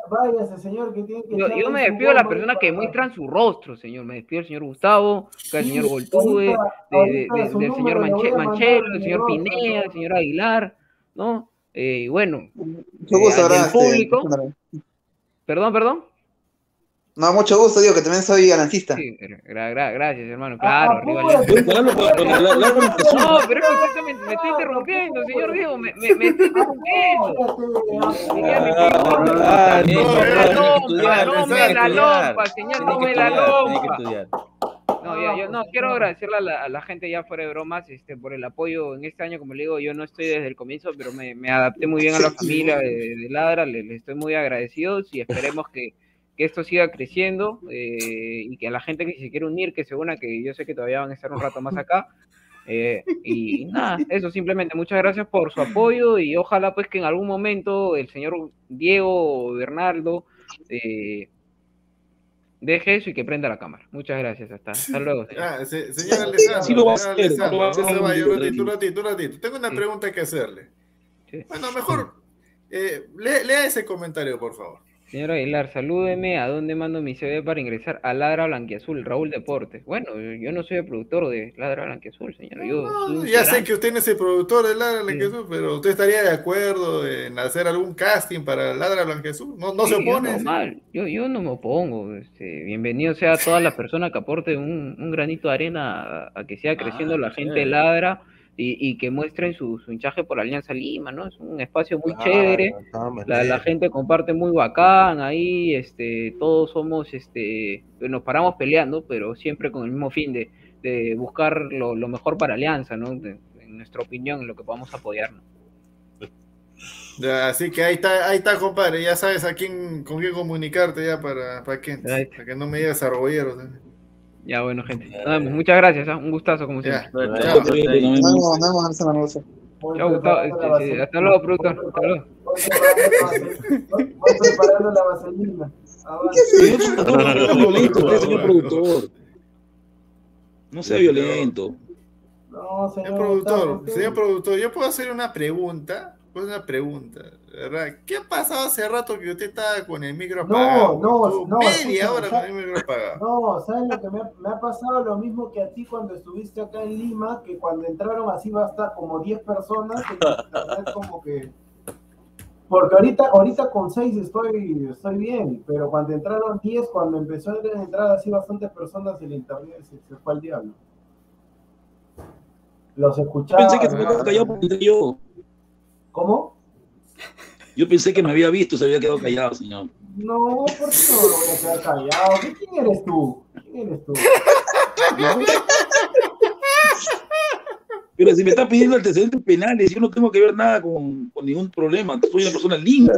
Váyase, señor, que tiene que Yo, yo me despido de la persona ahí que para- muestran su rostro, señor. Me despido del señor Gustavo, del Sí, señor Goltube, de- de- del señor Manche- Manchelo, del el señor Pineda, del señor Aguilar, ¿no? Eh, y bueno, eh, este, público. Perdón, perdón. No, mucho gusto, digo, que también soy ganancista. Sí, gra- gra- gracias, hermano. Ah, Claro, la- No, pero es que usted me, está interrumpiendo, señor Diego. Me, me, me está interrumpiendo. Ah, ah, Tiene no, me la lompa, señor, no me la lompa. No, ya, yo no quiero agradecerle a la, a la gente ya fuera de bromas este, por el apoyo en este año. Como le digo, yo no estoy desde el comienzo, pero me, me adapté muy bien a la [laughs] familia de, de Ladra. Le, le estoy muy agradecido y esperemos que, que esto siga creciendo eh, y que a la gente que se quiere unir, que se una, que yo sé que todavía van a estar un rato más acá. eh, y [laughs] nada, eso simplemente. Muchas gracias por su apoyo y ojalá pues que en algún momento el señor Diego Bernardo eh, deje eso y que prenda la cámara. Muchas gracias. Hasta, hasta luego. señor. Ah, se- señor Alessandro, Sí lo señor Alessandro, va a hacer. Tengo una Sí. pregunta que hacerle. Sí. Bueno, mejor eh, lea, lea ese comentario, por favor. Señor Aguilar, salúdeme. ¿A dónde mando mi CV para ingresar a Ladra Blanquiazul? Raúl Deportes. Bueno, yo no soy el productor de Ladra Blanquiazul, señor. Yo un Ya sé que usted no es el productor de Ladra Blanquezú, pero usted estaría de acuerdo en hacer algún casting para Ladra Blanquezú. No, no se Sí, yo opone. normal, Yo, yo no me opongo. Este, bienvenido sea toda la persona que aporte un, un granito de arena a, a que siga creciendo la gente de. Ladra y, y que muestren su, su hinchaje por Alianza Lima, ¿no? Es un espacio muy Claro, chévere. La, la gente comparte muy bacán ahí, este, todos somos, este, nos paramos peleando, pero siempre con el mismo fin de, de buscar lo, lo mejor para Alianza, ¿no? De- en nuestra opinión, en lo que podamos apoyarnos. Ya, así que ahí está, ahí está, compadre. Ya sabes a quién, con quién comunicarte ya para, para, que, Ahí para que no me digas argolleros. ¿eh? Ya, bueno, gente. Nada, pues, muchas gracias, ¿ah? un gustazo como siempre. chao. Gustavo. Este, hasta luego, productor. Hasta luego. Voy preparando- la vaselina. Sea violento, usted, señor productor. No sea violento. No, señor. Productor, señor productor, yo puedo hacer una pregunta. Pues una pregunta, ¿verdad? ¿Qué ha pasado hace rato que usted estaba con el micro No, apagado? no, Estuvo no, Media hora con el micro apagado. No, ¿sabes lo que me ha, me ha pasado? Lo mismo que a ti cuando estuviste acá en Lima, que cuando entraron así va a estar como 10 personas, internet como que... Porque ahorita, ahorita con 6 estoy, estoy bien, pero cuando entraron 10, cuando empezó a entrar así bastantes personas, el internet se, se fue al diablo. Los escuchaba. Pensé que se me había callado porque yo. ¿Cómo? Yo pensé que me había visto, se había quedado callado, señor. No, ¿por qué no me voy a quedar callado? ¿Qué- ¿Quién eres tú? ¿Quién eres tú? Pero si me está pidiendo antecedentes penales, yo no tengo que ver nada con, con ningún problema. Soy una persona linda.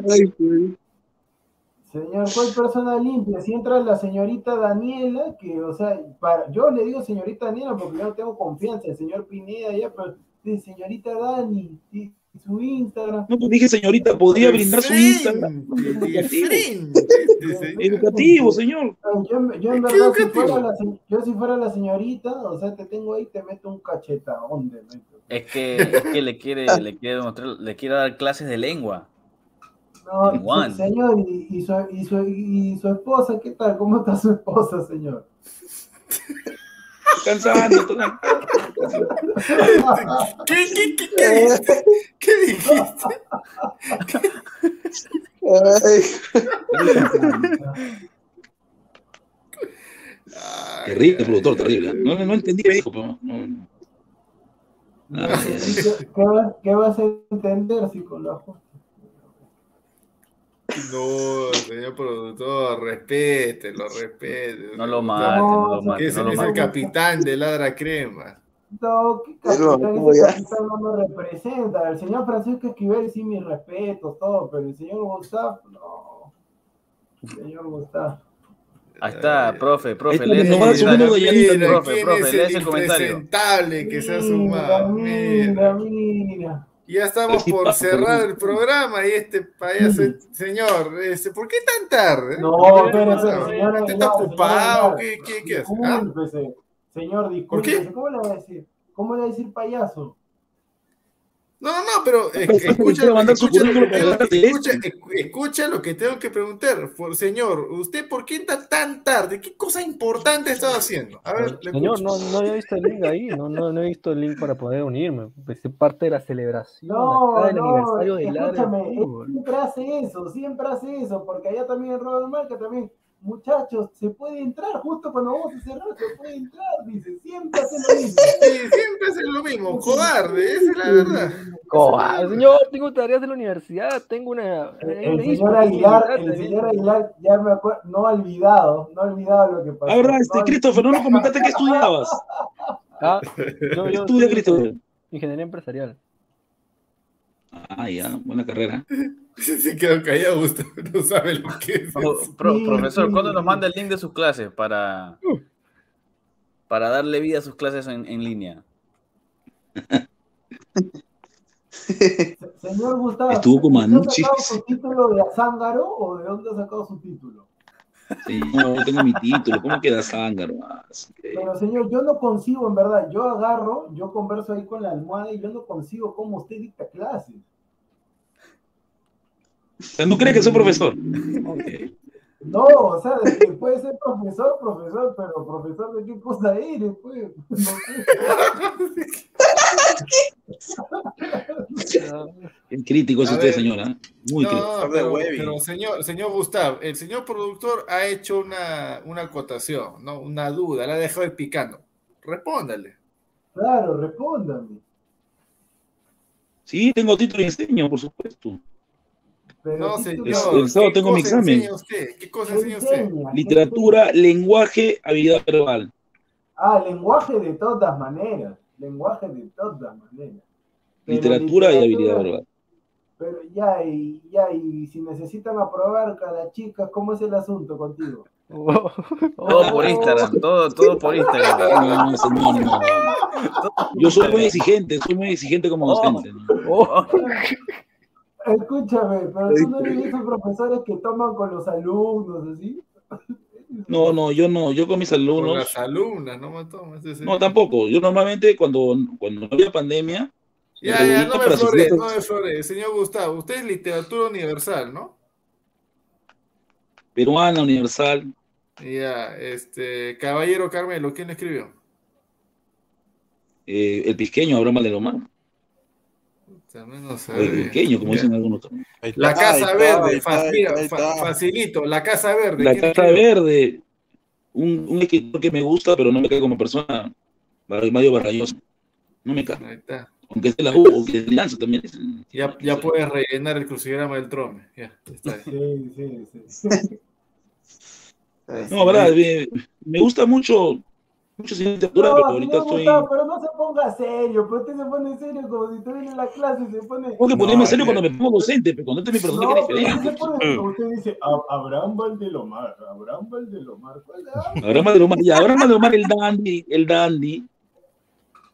Señor, ¿cuál persona limpia? Si entra la señorita Daniela, que, o sea, para, yo le digo señorita Daniela porque yo no tengo confianza, el señor Pineda ya, pero sí, señorita Dani, sí, su Instagram. No, pues dije, señorita, podría brindar su Instagram. Educativo, Educativo, señor. Yo, en- yo en ¿Qué verdad, si fuera, la, se- yo si fuera la señorita, o sea, te tengo ahí, te meto un cachetadón de. Es que, es que le quiere, le quiere demostrar, le quiere dar clases de lengua. No, one. se- señor, y, y su, y, su, y su esposa, ¿qué tal? ¿Cómo está su esposa, señor? Cansando. ¿Qué, qué, qué, qué dijiste? ¿Qué dijiste? Terrible, productor, terrible. No, no entendí qué dijo, pero no, no. Ya, ya. ¿Qué, qué vas, a entender la [laughs] No, señor productor, respételo, respételo. No lo mate, no lo mate, Es, no lo es el capitán de Ladra Crema. No, ¿qué capitán? ¿cómo Ese capitán no me representa. El señor Francisco Esquivel sí mis respetos, todo, pero el señor Gustavo, no. Señor Gustavo. Ahí está, profe, profe, lee ese comentario. Mira, Profe, ¿quién profe, es lee el ese comentario. que se ha Mira, sumado? mira, mira. Ya estamos por cerrar el programa y este payaso, señor, este, ¿por qué tan tarde? No, espere, espere, ¿Está ocupado? ¿Qué, qué, qué hace? ¿Ah? Discúlpese, señor, discúlpese. ¿Cómo le va a decir? ¿Cómo le va a decir payaso? No, no, no, pero escucha, lo que tengo, que tengo que preguntar. Señor, ¿usted por qué está tan tarde? ¿Qué cosa importante estaba haciendo? A ver, le Señor, no, no había visto el link ahí, no, no, no he visto el link para poder unirme. Pues es parte de la celebración No, acá del no, aniversario fútbol. siempre hace eso, siempre hace eso, porque allá también en Robert Marca también, muchachos, se puede entrar justo cuando vamos a cerrar, se puede entrar, dice, siempre hace lo mismo. Sí, siempre es lo mismo, cobarde, esa es la verdad. Cobarde, señor, tengo tareas de la universidad, tengo una... El señor Aguilar, el señor Aguilar, ya me acuerdo, no ha olvidado, no ha olvidado lo que pasó. Ah, verdad, este, No Christopher, no nos comentaste que estudiabas. Ah, yo, yo Estudia, Christopher. ingeniería empresarial. Ah, ya, buena carrera. Se quedó callado, no sabe lo que es. Pro- eso. pro- profesor, ¿cuándo nos manda el link de sus clases para, para darle vida a sus clases en, en línea? [laughs] Señor Gustavo, Estuvo con ¿usted ha Manucci. sacado su título de Azángaro o de dónde ha sacado su título? Sí, no, yo tengo mi título. ¿Cómo queda zángaro? Ah. Pero señor, yo no consigo, en verdad, yo agarro, yo converso ahí con la almohada y yo no consigo cómo usted dicta clases. O sea, ¿No crees que soy profesor? No, o sea, de puede ser profesor, profesor, pero profesor de qué cosa eres, pues. No sé. Qué crítico es A usted, ver. señora. Muy No, crítico. pero, pero señor, señor Gustavo, el señor productor ha hecho una, una acotación, ¿no? una duda, la ha dejado ahí picando. Respóndale. Claro, respóndame. Sí, tengo título y enseño, por supuesto. Pero No, señor. El sábado ¿qué tengo mi examen. usted? ¿Qué cosa enseña usted? Literatura, lenguaje, habilidad verbal. Ah, lenguaje de todas maneras. Lenguaje de todas maneras. Literatura y habilidad verbal. Pero ya, y ya, y si necesitan aprobar cada chica, ¿cómo es el asunto contigo? Todo por Instagram, todo, todo por Instagram. [laughs] No, no, señor, no. Yo soy muy exigente, soy muy exigente como docente. ¿no? Escúchame, pero tú no eres esos profesores que toman con los alumnos, así. No, no, yo no, yo con mis Con alumnos. las alumnas, no me tomas ese- No, tampoco. Yo normalmente cuando, cuando no había pandemia, Ya, ya, no me flores, no me flores. Señor Gustavo, usted es literatura universal, ¿no? Peruana, universal. Ya, este, Caballero Carmelo, ¿quién escribió? eh, el pisqueño, Abraham Valdelomar. También no O el sabe. pisqueño, como dicen algunos. La Casa Verde, ahí está, fa- ahí mira, está, ahí fa- está. facilito, la Casa Verde. La ¿quién Casa? Verde, un, un escritor que me gusta, pero no me cae como persona, Mario Barrayoso. No me cae. Ahí está. Aunque es de la U, o que es de Lanza también. es- Ya, ya puedes rellenar el crucigrama del trome. Ya, está ahí. Sí, sí, sí. No, verdad, me, me gusta mucho, mucho de literatura, pero No, ahorita señor estoy. Gustavo, pero no se ponga serio, pero usted se pone serio como si estuviera en la clase y se pone... Tengo que ponerme serio cuando me pongo docente, pero cuando este es mi No, personaje que pero es usted se diferente. pone, usted dice, "A- Abraham Valdelomar, Abraham Valdelomar. [laughs] Abraham Valdelomar, ya, Abraham Valdelomar, el dandy, el dandy.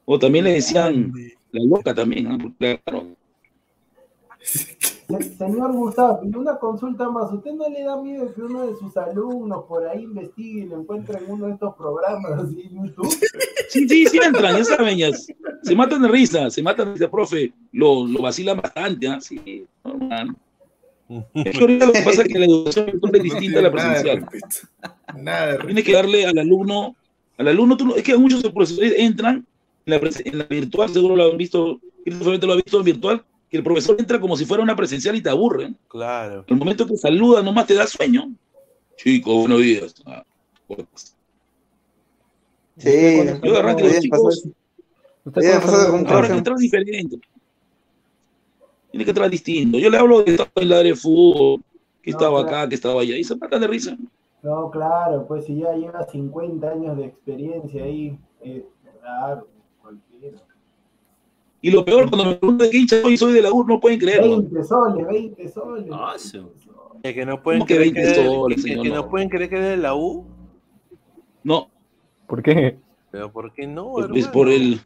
O también le decían la loca también, ¿no? Porque, claro, Señor Gustavo, y una consulta más, ¿usted no le da miedo que uno de sus alumnos por ahí investigue y lo encuentre en uno de estos programas así en YouTube? Sí, sí, sí entran, ya saben, ya. Se matan de risa, se matan de risa, profe. Lo, lo vacilan bastante, ¿ah? Sí, normal. Es que ahorita lo que pasa es que la educación virtual es distinta a la Nada de presencial. Nada de Tienes que darle al alumno, al alumno, tú no- es que muchos profesores entran en la, en la virtual, seguro lo han visto, lo ha visto en virtual, que el profesor entra como si fuera una presencial y te aburre. Claro. El momento que saluda nomás te da sueño. Chicos, buenos días. Ah, pues. Sí, Yo de arranque los chicos. Ahora que entrar diferente. Tiene que entrar distinto. Yo le hablo de estaba en la de fútbol, que No, estaba claro. acá, que estaba allá, y se matan de risa. No, claro, pues si ya lleva 50 años de experiencia ahí, cualquiera. Y lo peor, cuando me preguntan de qué hincha soy, soy de la U, no pueden creerlo. 20 soles, 20 soles. El que no pueden ¿Cómo que creer 20 que es- soles, señor? que No. no pueden creer que es de la U. No, ¿Por qué? Pero ¿por qué no, pues, hermano? por el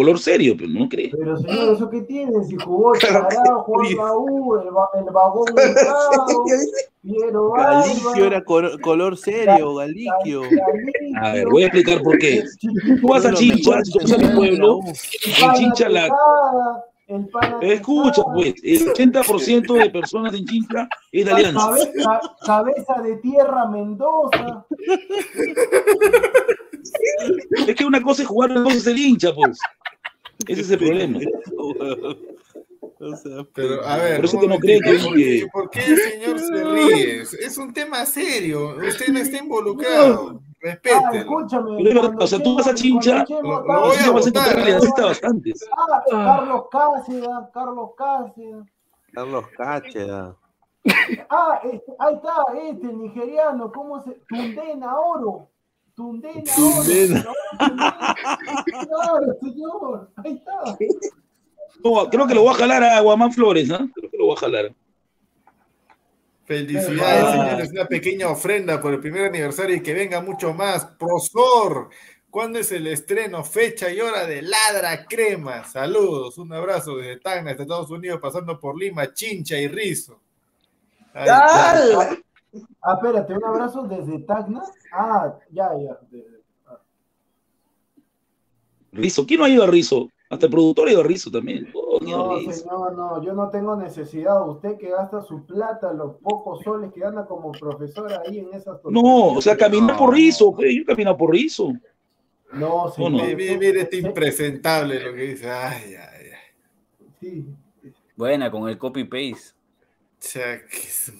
color serio, pero no cree. Pero señor, ¿eso qué tiene? Si jugó Chará, la U, el, el vagón [laughs] Piero Barba, era cor- color serio, Galiquio. A ver, voy a explicar por qué. Tú vas a Chincha, si tú vas a mi pueblo, en Chincha la... Escucha, pues, el 80% de personas en Chincha es de Alianza. Cabeza, cabeza de tierra Mendoza. [laughs] Es que una cosa es jugar, otra cosa es el hincha, pues. Ese es el problema. [laughs] O sea, Pero, a ver, Por eso un que no creen que- momentito, ¿por qué- que- ¿por qué el señor se ríe? Es un tema serio. Usted no está involucrado. Ah, Respételo. escúchame. Pero o sea, tú vas a Chincha, estaba- voy a votar. encontrar aliancista bastantes. Ah, Carlos Cáceres, Carlos Cáceres. Carlos Cácheda. Ah, este, ahí está, este, el nigeriano, ¿cómo se? Tundena Oro. Tundena Tundena. Oro. Claro, señor, ahí está. No, creo que lo voy a jalar a Guamán Flores, ¿no? Creo que lo voy a jalar. Felicidades, Ah. señores. Una pequeña ofrenda por el primer aniversario y que venga mucho más. Prosor, ¿cuándo es el estreno? Fecha y hora de Ladra Crema. Saludos, un abrazo desde Tacna, hasta Estados Unidos, pasando por Lima, Chincha y Rizo. Ahí está. Ah, espérate, un abrazo desde Tacna. Ah, ya, ya. de- Rizo, ¿quién no ha ido a Rizo? Hasta el productor ha ido a Rizo también. No, Rizo. señor, no, yo no tengo necesidad. Usted que gasta su plata, los pocos soles que gana como profesor ahí en esas No, o sea, caminar por Rizo, yo he caminado por Rizo. No, ¿O señor. no? Mire, mire, este impresentable lo que dice. Ay, ay, ay. Sí. Buena, con el copy-paste. Cha, que es-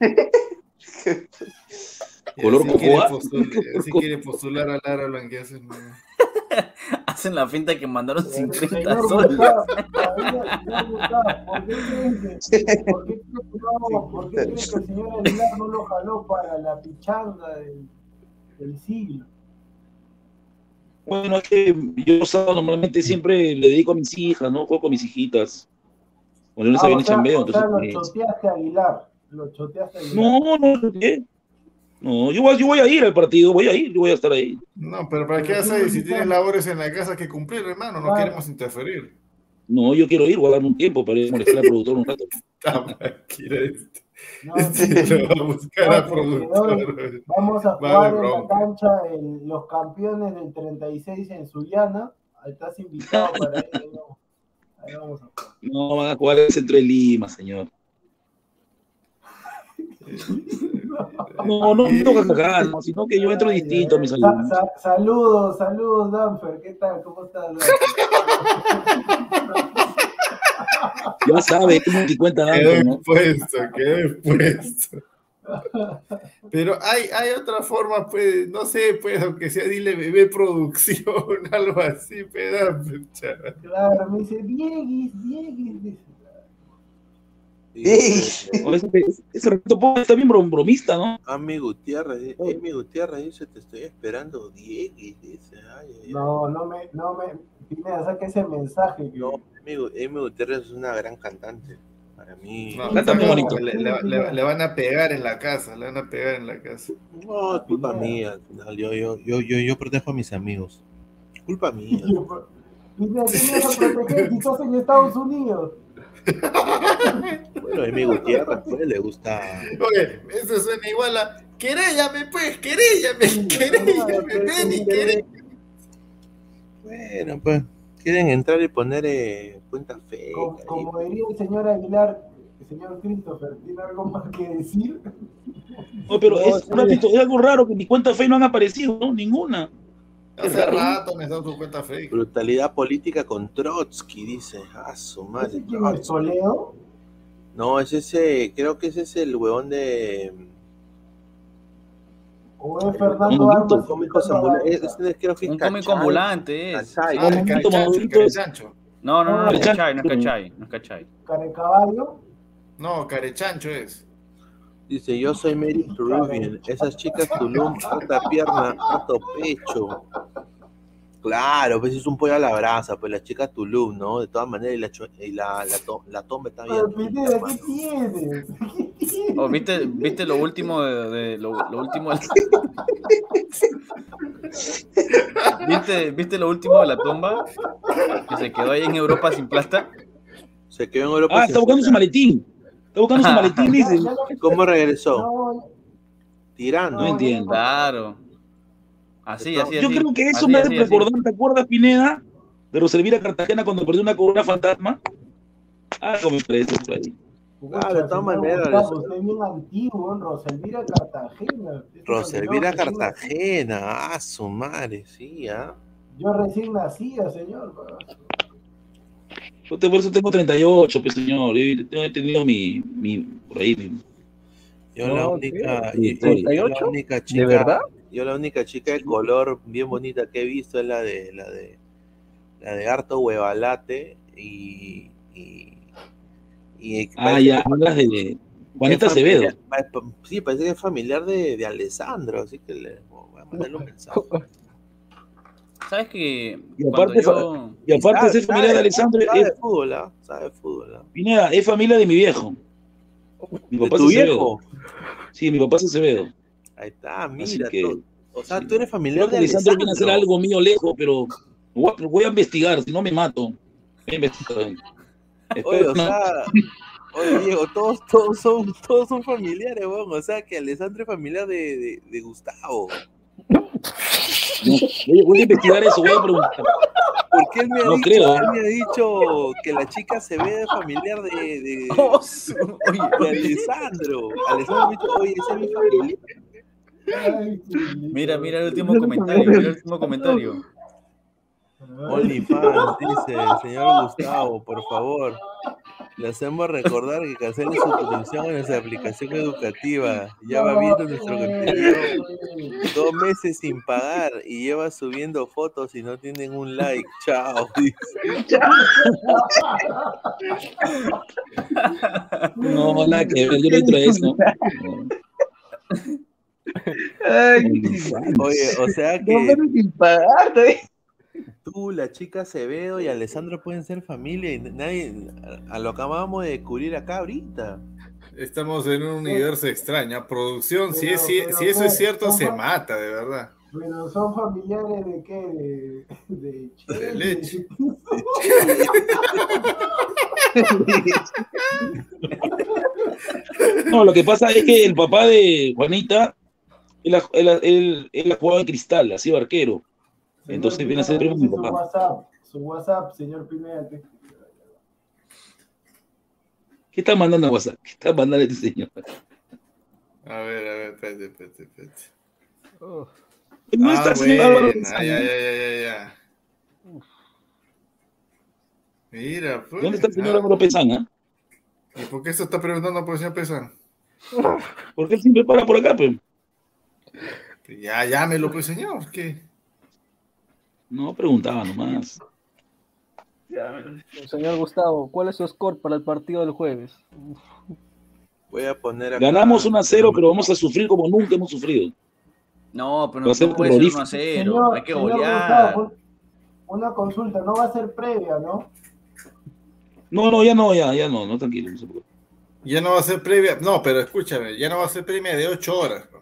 [laughs] [laughs] Color si quiere cocoa. postular- [laughs] Si quiere postular a Lara Blanqueazo, no. [laughs] Hacen la finta que mandaron 50 Señor soles. ¿por qué creen que, el señor Aguilar no lo jaló para la pichanga del, del siglo? Bueno, es que yo los sábados normalmente siempre le dedico a mis hijas, ¿no? Juego con mis hijitas. Cuando no Ah, sabía o ni sea, chambeo, o sea, lo entonces. choteaste a Aguilar. Lo choteaste. No, no, ¿qué? No, yo voy, yo voy a ir al partido, voy a ir, yo voy a estar ahí. No, pero ¿para qué ir? Si tienes labores en la casa que cumplir, hermano, no queremos interferir. No, yo quiero ir, voy a darme un tiempo para ir a molestar al productor un rato. [laughs] Tranquilo este. No, Este sí. a buscar No, a Vamos a Vale, jugar en la cancha el- los campeones del 36 en Sullana. Ahí Estás invitado para [laughs] ir. ¿no? Ahí vamos a No van a jugar el centro de Lima, señor. No, no toca cagar, no, sino que yo entro distinto a mis alumnos. sa- saludos, saludos, Danfer. ¿Qué tal? ¿Cómo estás? [laughs] Ya sabe, como que cuenta Danfer, ¿no? expuesto, quedó expuesto. Pero hay, hay otra forma, pues, no sé, pues, aunque sea dile bebé producción, [laughs] algo así, pero Claro, me dice, Dieguis, Dieguis. dice. O ese, ese Renato Polo está bien brom- bromista, ¿no? Ami Gutiérrez, Amy Gutiérrez dice, te estoy esperando, Diego, dice, ay, ay, ay. No, no me, no me, Pineda, saca ese mensaje. Que... No, Amy, Gu- Amy Gutiérrez es una gran cantante. Para mí. No, no, Le, le- le- le van a pegar en la casa, le van a pegar en la casa. No, es culpa mía. al final, Yo, yo, yo, yo, yo protejo a mis amigos. Culpa mía. [laughs] Pineda, ¿qué me vas a proteger estás en Estados Unidos? [laughs] Bueno, Amy Gutiérrez, pues, le gusta. Oye, eso suena igual a queréllame, pues, queréllame, [laughs] queréllame, ven y queréllame. Bueno, pues, quieren entrar y poner eh, cuenta fake. Como, como diría el señor Aguilar, el señor Christopher, ¿tiene algo más que decir? No, pero No, es, sí. un ratito, es algo raro que mi cuenta fe no han aparecido, ¿no? Ninguna. Hace rato me está su cuenta fake. Brutalidad política con Trotsky, dice. Ah, su madre. ¿Ese quién es? No, es ese, creo que ese es el huevón de. ¿O es Fernando Un Armas? cómico ambulante. Ese es- creo que es Un cómico Cachay. ambulante es. Cachay. Ah. No, no, no, no, es Cachay, no es Cachay, no es Cachay. ¿Carecaballo? No, carechancho es. Dice, yo soy Mary Peruvian. Esas chicas Tulum, harta pierna, harto pecho. Claro, pues es un pollo a la brasa, pues las chicas Tulum, ¿no? De todas maneras, y la, cho- y la, la, to- la tomba está bien. Pineda, ¿qué tienes? Oh, ¿viste, ¿Viste lo último de, de- lo, lo último de- [laughs] ¿Viste, ¿Viste lo último de la tumba? Que se quedó ahí en Europa sin plata. Se quedó en Europa Ah, sin está buscando su maletín. Está buscando su [laughs] maletín, dice. ¿Cómo regresó? Tirando. No entiendo. Claro. Así, así, Yo así. creo que eso Así, me hace recordar, ¿te acuerdas, Pineda? De Roselvira Cartagena cuando perdió una corona fantasma. Algo me parece por ahí. Claro, de todas maneras. Es bien antiguo, Roselvira Cartagena. Roselvira Cartagena, ah, su madre, sí, ah. Yo recién nacía, señor. Yo te- por eso tengo 38, pues señor. Yo yo he tenido mi, mi por ahí, mi, Yo No, la única, ¿Y yo- yo la 38? única ¿De chica, verdad? Yo la única chica de color bien bonita que he visto es la de la de la de harto huevalate y y, y Ah, ya, hablas de Juanita Acevedo. Sí, parece que es familiar de, de Alessandro, así que le voy a mandarle un mensaje. [laughs] ¿Sabes que Y aparte, yo... y aparte de Sabe- ser familiar de Alessandro, sabe es, de fútbol, ¿ah? sabe de fútbol. ¿ah? Pineda, es familia de mi viejo. Mi ¿De papá tu es Acevedo. viejo? Sí, mi papá es Acevedo. Ahí está, mira, que- tú- o sea, tú eres familiar Creo de Alessandro viene a hacer algo mío lejos, pero voy a, voy a investigar, si no me mato. Voy a investigar. Oye, o sea, oye, Diego, todos, todos son, todos son familiares, weón. O sea, que Alessandro es familiar de, de, de Gustavo. No, voy, a investigar eso, voy a preguntar. Porque él me ha, No dicho, creo, él ¿eh? me ha dicho que la chica se ve de familiar de, de, Oh, de Alessandro. Alessandro me ha dicho, oye, ese es mi familiar. Mira, mira el último comentario, mira el último comentario. OnlyFans, dice el señor Gustavo, por favor. Le hacemos recordar que cancele su suscripción en nuestra aplicación educativa. Ya va viendo nuestro contenido dos meses sin pagar y lleva subiendo fotos y no tienen un like. Chao. dice. No, nada que yo no entro [laughs] Oye, o sea No, que pero sin pagar, tú, la chica Acevedo y Alessandro pueden ser familia y nadie, a, lo que acabamos de descubrir acá ahorita. Estamos en un universo extraño. Producción, si, es, si, Pero- si eso es pero- cierto, se mata, de verdad. Pero son familiares de qué? De, de, De leche. [laughs] No, lo que pasa es que el papá de Juanita, él, la- él, él, él la jugaba en cristal, así arquero. Entonces viene a ser primo de mi su. WhatsApp, su WhatsApp, señor Pineda. ¿Qué está mandando a WhatsApp? ¿Qué está mandando este señor? A ver, a ver, espérate, espérate, espérate. No ah, está el señor bueno, ya, ya, ya, ya, ya. Mira, pues. ¿Dónde está el señor ah, Álvaro Pesán? ah? ¿Y por qué se está preguntando por el señor Pesán? Porque él siempre para por acá, pues. Ya, llámelo, pues, señor. ¿Qué? No, preguntaba nomás. Señor Gustavo, ¿cuál es su score para el partido del jueves? Voy a poner acá. Ganamos 1 a 0, pero vamos a sufrir como nunca hemos sufrido. No, pero no, no puede ser 1 terrorífico. a 0. Señor- Hay que golear. Gustavo, Una consulta, no va a ser previa, ¿no? No, no, ya no, ya, ya no, no, tranquilo. no se. Ya no va a ser previa. No, pero escúchame, ya no va a ser previa de 8 horas. No,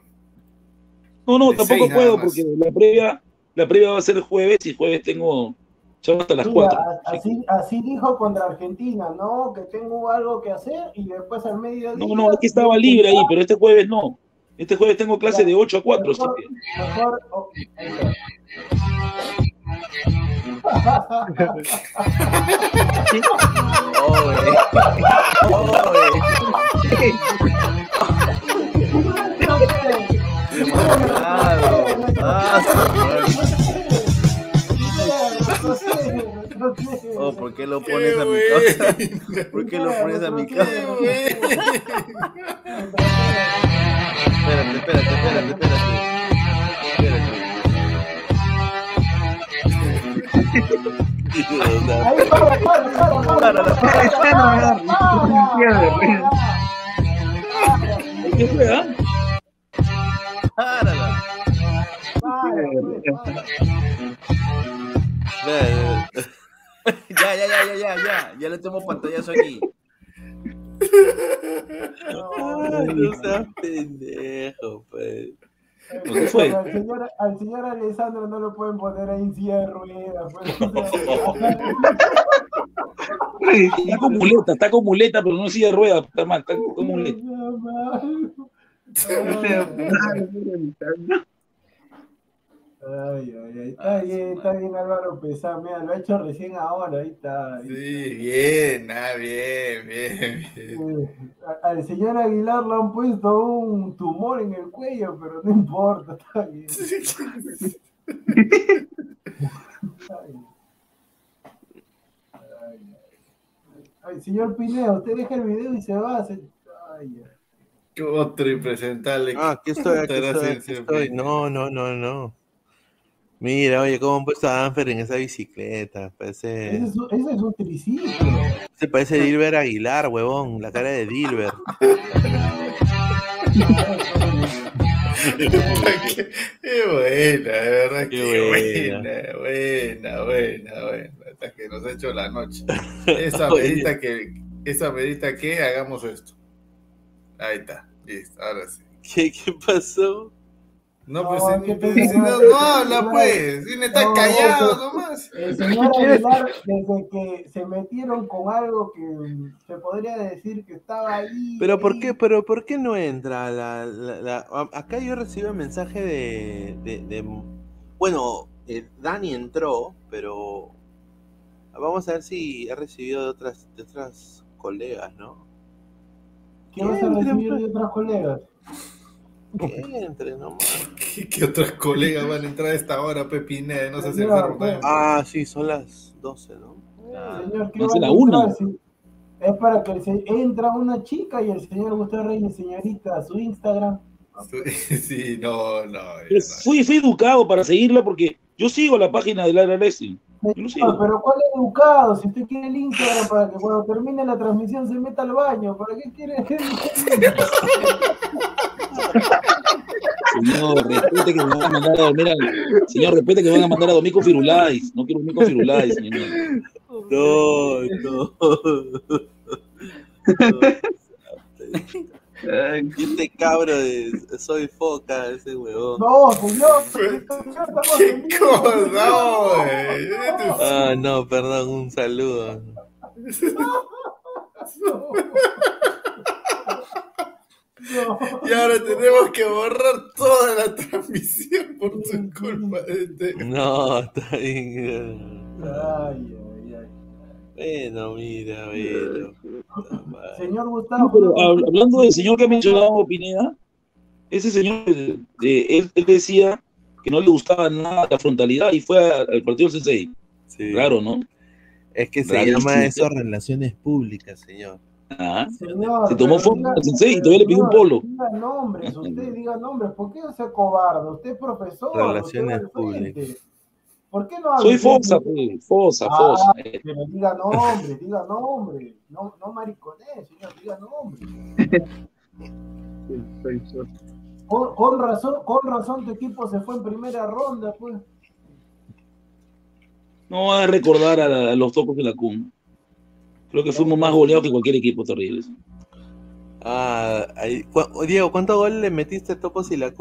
no, De tampoco puedo más. porque la previa, la previa va a ser el jueves y jueves tengo chavo hasta las Mira, 4. a- así, así dijo contra Argentina, ¿no? Que tengo algo que hacer y después al mediodía... No, no, que estaba libre ahí, pero este jueves no. Este jueves tengo clase de 8 a 4. así Mejor, mejor, oh, [laughs] [laughs] Oh, ¿por qué lo pones a mi causa? ¿Por qué lo pones a mi causa? Espérate, espérate, espérate, espérate. Ahí, Ya, ya, ya, ya, ya, ya. Ya le tengo pantallazo aquí. Ay, no seas pendejo, pues. ¿Qué fue? Al señor, al señor Alessandro no lo pueden poner ahí en silla de ruedas. pues. Está con muleta, está con muleta, pero no sigue de rueda, está mal, está con muleta. Ay, ay, ay. Está bien, está bien Álvaro Pesán. Mira, lo ha hecho recién ahora. Ahí está. ahí Sí, bien, ah, bien, bien, bien. Eh, Al señor Aguilar le han puesto un tumor en el cuello, pero no importa, está bien. Ay, ay, ay, señor Pineda, usted deja el video y se va. se- Ay, Otro impresentable. Ah, aquí estoy, aquí estoy, aquí estoy. No, no, no, no. Mira, oye, cómo han puesto a Danfer en esa bicicleta. Parece, Ese es, un- ese es un triciclo. se parece Dilber Aguilar, huevón. La cara de Dilber. qué, qué buena, de verdad, Qué qué, buena. buena, buena, buena, buena. Hasta que nos ha hecho la noche. Esa [laughs] medita que, esa medita que hagamos esto. Ahí está, listo, ahora sí. ¿Qué, qué pasó? No, pues No, si, qué si no, pena. no habla, pues. Si está No, callado nomás. El señor [laughs] Aguilar, desde que se metieron con algo que se podría decir que estaba ahí. Pero ¿por qué, pero ¿por qué no entra? La, la- la- a- acá yo recibí un mensaje de... de- de- bueno, eh, Dani entró, pero vamos a ver si ha recibido de otras, de otras colegas, ¿no? ¿Qué vas a recibir de otros colegas? Que entre nomás. [laughs] ¿Qué, qué otros colegas van a entrar a esta hora, Pepineda? No Señor, pues. también. Ah, sí, son las 12, ¿no? Señor, ¿qué No van hace a la una. si- Es para que se entra una chica y el señor Gustavo Reyes, señorita, a su Instagram. Sí, [laughs] no, no. Fui, fui educado para seguirla porque yo sigo la página de Lara Racing. Pero ¿cuál es educado? Si usted quiere el Instagram para que cuando termine la transmisión se meta al baño, ¿para qué quiere el [laughs] Señor, respete que me van a mandar a dormir al... Señor, respete que me van a mandar a dormir con Firulais. No quiero dormir con Firulais, señor. No, no. Y [laughs] este cabro de Soy Foca, ese huevón. No, en vivo. [laughs] No, güey. Ah, no, perdón, un saludo. Y ahora tenemos que borrar toda la transmisión por tu [laughs] culpa. de este- No, está bien. Ay. Bueno, mira, bueno. Señor Gustavo. Hablando del señor que ha mencionado Pineda, ese señor, eh, eh, él, él decía que no le gustaba nada la frontalidad y fue al partido del Sensei. Claro, ¿no? Es que se Rarísimo. llama eso relaciones públicas, señor. Ah, Señor, se tomó foto el Sensei y todavía le pidió un polo. Diga nombres, [laughs] usted diga nombres. ¿Por qué no se cobarde? Usted es profesor. Relaciones al públicas. ¿Por qué no habla Soy? Fosa, pues, Fosa, Ah, Fosa. pero diga nombre, diga nombre. No, no señor, diga nombre. Con, con razón, con razón tu equipo se fue en primera ronda, pues. No va a recordar a, la- a los tocos de la CUM. Creo que fuimos más goleados que cualquier equipo terrible. Ah, ahí, Diego, ¿cuántos goles le metiste a Topos y la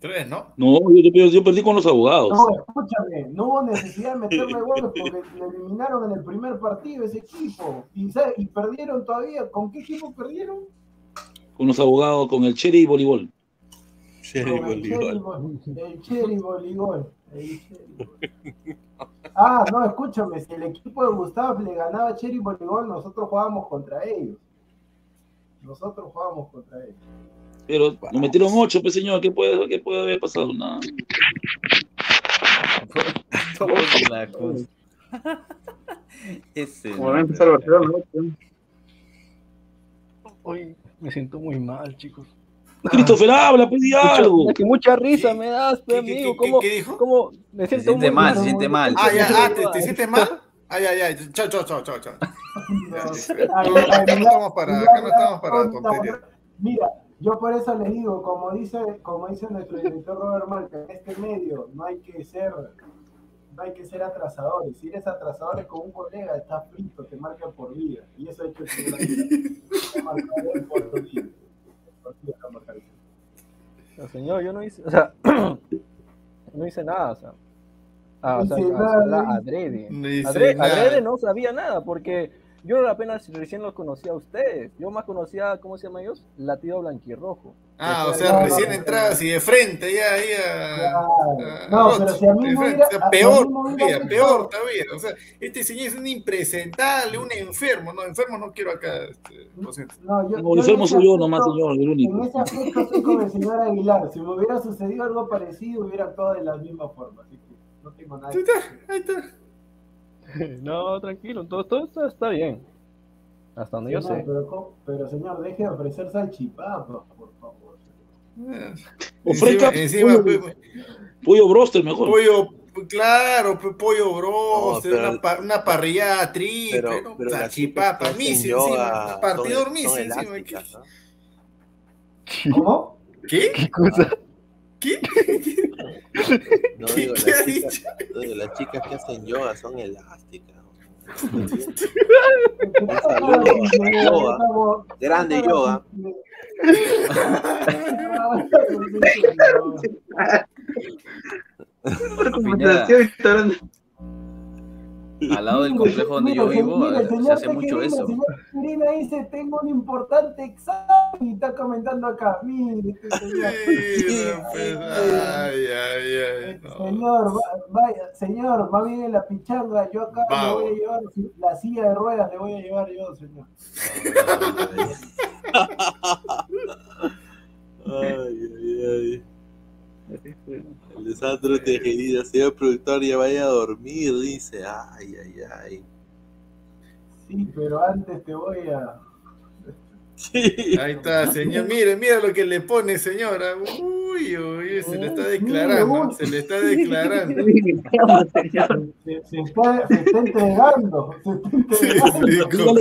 Tres, ¿no? No, yo, yo- yo perdí con los abogados. No, escúchame, no hubo necesidad de meterle goles [laughs] porque le eliminaron en el primer partido ese equipo. Y, perdieron todavía. ¿Con qué equipo perdieron? Con los abogados, con el Cherry y voleibol. Cherry Con el Cherry Voleibol. Ah, no, escúchame, si el equipo de Gustavo le ganaba a Cherry Voleibol, nosotros jugábamos contra ellos. Nosotros jugábamos contra ellos. Pero nos metieron ocho, pues señor, ¿qué puede, qué puede haber pasado? Nada. Ese. Como va a empezar Barcelona, ¿no? Hoy me siento muy mal, chicos. Christopher, habla, pues di Mucha- algo. mucha risa me das, pues, amigo. ¿Cómo, cómo me siento siente muy mal, se siente mal. Ah, ya, ah, ¿te, te sientes mal? Ay, ay, ay. Chao, chao, chao, chao, acá no estamos para, acá no estamos para tonterías. Mira, yo por eso les digo, como dice, como dice nuestro director Robert Marca, en este medio no hay que ser, no hay que ser atrasadores. Si eres atrasadores con un colega, estás frito, te marcan por vida. Y eso hay que Te marcaré por vida. Por vida, te marcaré. Pero, señor, yo no hice, o sea, [clears throat] no hice nada, o sea. Ah, o sea, a- no adrede. No adrede no sabía nada, porque yo apenas recién los conocía a ustedes. Yo más conocía, ¿cómo se llama ellos? Latido Blanquirrojo. Ah, o Que sea, recién entradas y de frente, ya, ya. No, pero si a mí de no frente, hubiera- o sea, a- peor mí no todavía, peor todavía. O sea, este señor es un impresentable, un enfermo. No, enfermo no quiero acá. Este, lo siento. No, yo, No, el enfermo soy yo nomás, señor, el En único. ese aspecto estoy con el señor Aguilar. Si me hubiera sucedido algo parecido, hubiera actuado de la misma forma. Así que no tengo nada que Ahí está. [laughs] No, tranquilo, todo, todo está bien. Hasta donde yo sé. Pero, señor, deje de ofrecer salchipapas, por favor. Ofrezca Encima, pollo, pues, pollo broster mejor. pollo, Claro, pues, pollo bros, No, pero- una, pa- una parrillada triple, Pero, pero Salchipapa, Misi encima, partidor Misi. ¿Cómo? ¿Qué? ¿Qué cosa? ¿Qué? No, ¿Qué- digo, qué las ha chicas, no, digo, las chicas que hacen yoga son elásticas. [laughs] Un saludo a yoga, grande yoga. [laughs] Al lado del complejo donde yo Mira, vivo, mira, eh, se señor hace mucho Tejerina, eso. señor Tejerina dice, tengo un importante examen y está comentando acá. Mire, señor. Ay, ay, ay. no. Señor, va- vaya, señor, va bien en la pichanga, yo acá le voy a llevar la silla de ruedas, le voy a llevar yo, señor. [laughs] Ay, ay, ay. Alessandro Tejerina, señor productor, ya vaya a dormir, dice. Ay, ay, ay. Sí, pero antes te voy a... Ahí está, señor. Mire, mira lo que le pone, señora. Uy, uy, se le está declarando. Se le está declarando. Se, se está, se está entregando, se está entregando.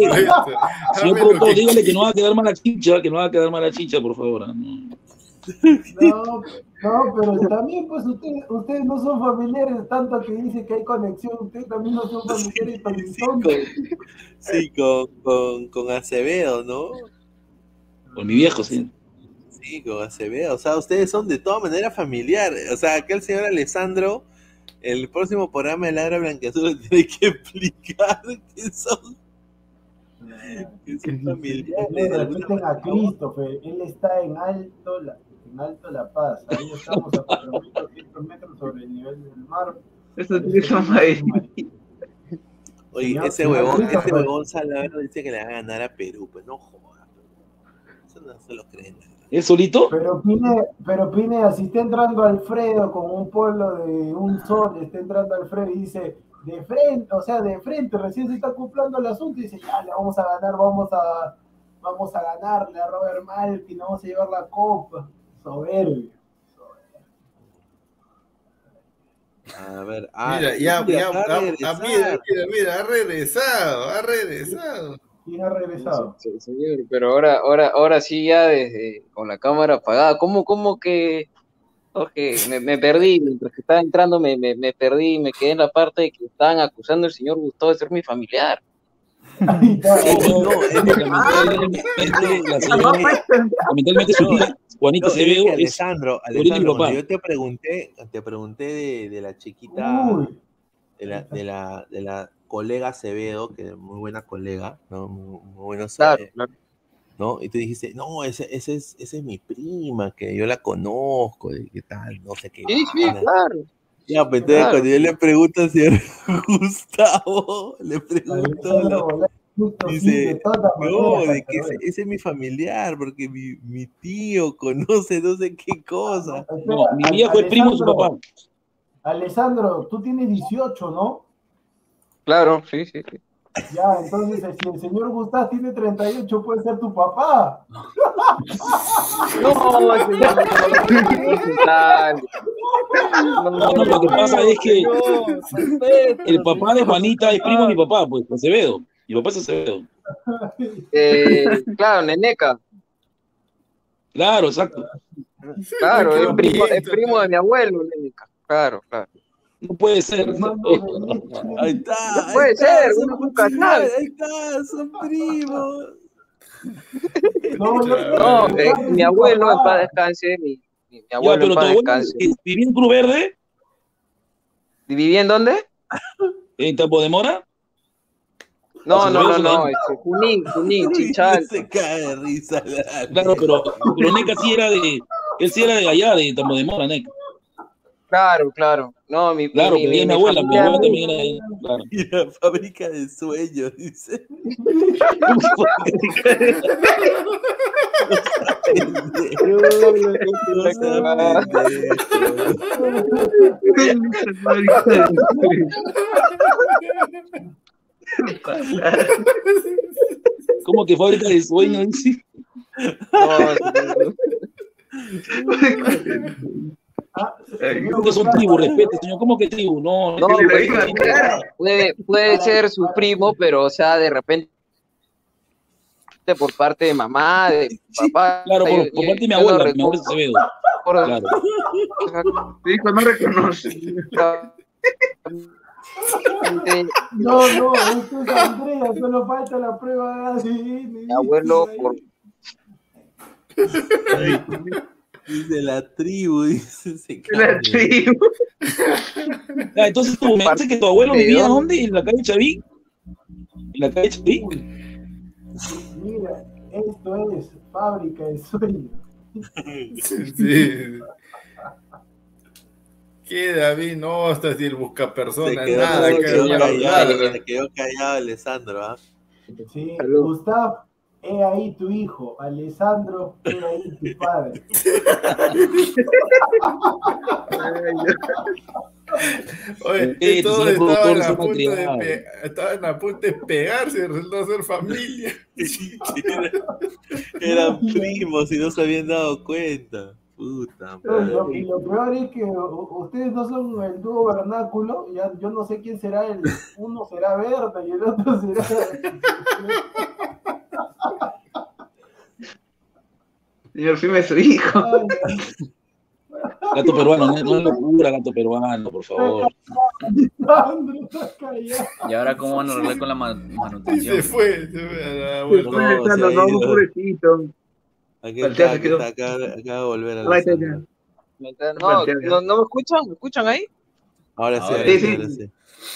Señor dígale que no va a quedar mala chicha, que no va a quedar mala chicha, por favor. ah, no. No, pero también pues ustedes, ustedes no son familiares tanto que dice que hay conexión, ustedes también no son familiares tan tontos. Sí, con, con, con Acevedo, ¿no? Con mi viejo, sí. Sí, con Acevedo. O sea, ustedes son de todas maneras familiar. O sea, acá el señor Alessandro, el próximo programa de Ladra Blanqueazul tiene que explicar que son, que son familiares. a Christopher, él está en alto la, en alto la paz, ahí estamos a 4.200 metros sobre el nivel del mar. Eso de- Oye, Señor- ese huevón, ese huevón Salavera dice que le va a ganar a Perú, pues no jodas. Eso no se lo creen. ¿Es solito? Pero Pine, pero Pineda, si está entrando Alfredo con un pueblo de un sol, está entrando Alfredo y dice, de frente, o sea, de frente, recién se está cumpliendo el asunto y dice, ya, le vamos a ganar, vamos a, vamos a ganarle a Robert Malkin, vamos a llevar la copa. Soberbio. A ver, ah, Mira, ya, mira, ya, va a regresar. mira, mira, mira, ha regresado, ha regresado. ¿Quién ha regresado? Sí, señor, pero ahora, ahora, ahora sí ya desde con la cámara apagada. ¿Cómo, cómo que ok, me, me perdí? Mientras que estaba entrando me, me, me perdí, me quedé en la parte de que estaban acusando al señor Gustavo de ser mi familiar. Lamentablemente, su tía, Juanita No, Acevedo, es Alessandro, yo te pregunté, te pregunté de, de la chiquita, de la, de la, de la colega Acevedo, que es muy buena colega, ¿no? Muy, muy buena Claro, eh, ¿no? Y tú dijiste, no, ese, ese es, esa es mi prima, que yo la conozco, y qué tal, no sé qué. Sí, sí, vaina". claro. Ya, pues entonces Claro. cuando yo le pregunto al [laughs] señor Gustavo, le pregunto, dice, no, maneras, de que ese, ese es mi familiar, porque mi, mi tío conoce no sé qué cosa. No, mi viejo es primo de su Alessandro, papá. Alessandro, tú tienes 18, ¿no? Claro, sí, sí, sí. Ya, entonces eh, si el señor Gustavo tiene 38, puede ser tu papá. No, [laughs] señor, tal. No, no, lo que pasa es que el papá de Juanita es primo de mi papá, pues, Acevedo. Mi papá es Acevedo. Eh, claro, Neneca. Claro, exacto. Claro, es primo, es primo de mi abuelo, Neneca. Claro, claro. No puede ser. Ahí está. No puede está, ser, son uno nunca sabe. Ahí está, son primos. No, No, eh, mi abuelo en paz descanse, mi, mi, mi Ya, abuelo pero en paz descanse. vivía en Cruz Verde, ¿Vivía en dónde? [laughs] en Tambo de Mora. No, Acevedo no, no, no, ahí. este, Junín, Junín, [laughs] Uy, Chinchal. se cae de risa. la- Claro, pero, pero Neca sí era de, él sí era de allá, de Tambo de Mora, Neca. Claro, claro. No, mi, Claro, mi, mi, mi mi abuela, mi abuela también era ahí. Claro. [laughs] Y la fábrica de sueños, dice. [laughs] ¿Cómo que fábrica de sueños? Sí. [laughs] ¿Cómo que son tribus? Respete, señor. ¿Cómo que tribu? No, No, no, pues, puede, puede ser su primo, pero o sea, de repente por parte de mamá, de papá. Claro, por, yo- por parte de mi abuela, mi abuela. Acevedo. Claro. Su hijo no reconoce. No, no, esto es Andrea, solo falta la prueba de ADN. Mi abuelo, por, Dice la tribu, [laughs] dice. Se La cae. tribu. Ah, entonces tú me dices que tu abuelo vivía ¿dónde? ¿En la calle Chaví? ¿En la calle Chaví? Mira, esto es fábrica de sueños. Sí. ¿Qué David? No, hasta si el busca Se persona, quedó, nada se que quedó callado, se quedó callado Alessandro, ¿ah? Sí, Gustav, he ahí tu hijo. Alessandro, he ahí tu padre. [laughs] Oye, y todos estaban a, punto de estaban a punto de pegarse resultó ser familia. Eran primos y no se habían dado cuenta. Puta y lo, madre. y lo peor es que ustedes no son el dúo vernáculo, ya, yo no sé quién será el, uno será verde y el otro será... [laughs] Señor, firme su hijo. Gato peruano, no, no es locura, gato peruano, por favor. ¿Y ahora cómo van a arreglar con la ma- manutención? Se fue, se fue a la Se vuelta. fue Alessandro, no, pobrecito. Aquí está, aquí está, acaba, acaba de volver está, Alessandro. No, no, no me escuchan, ¿me escuchan ahí? Ahora sí, Ahora ahora sí. sí, ahora sí.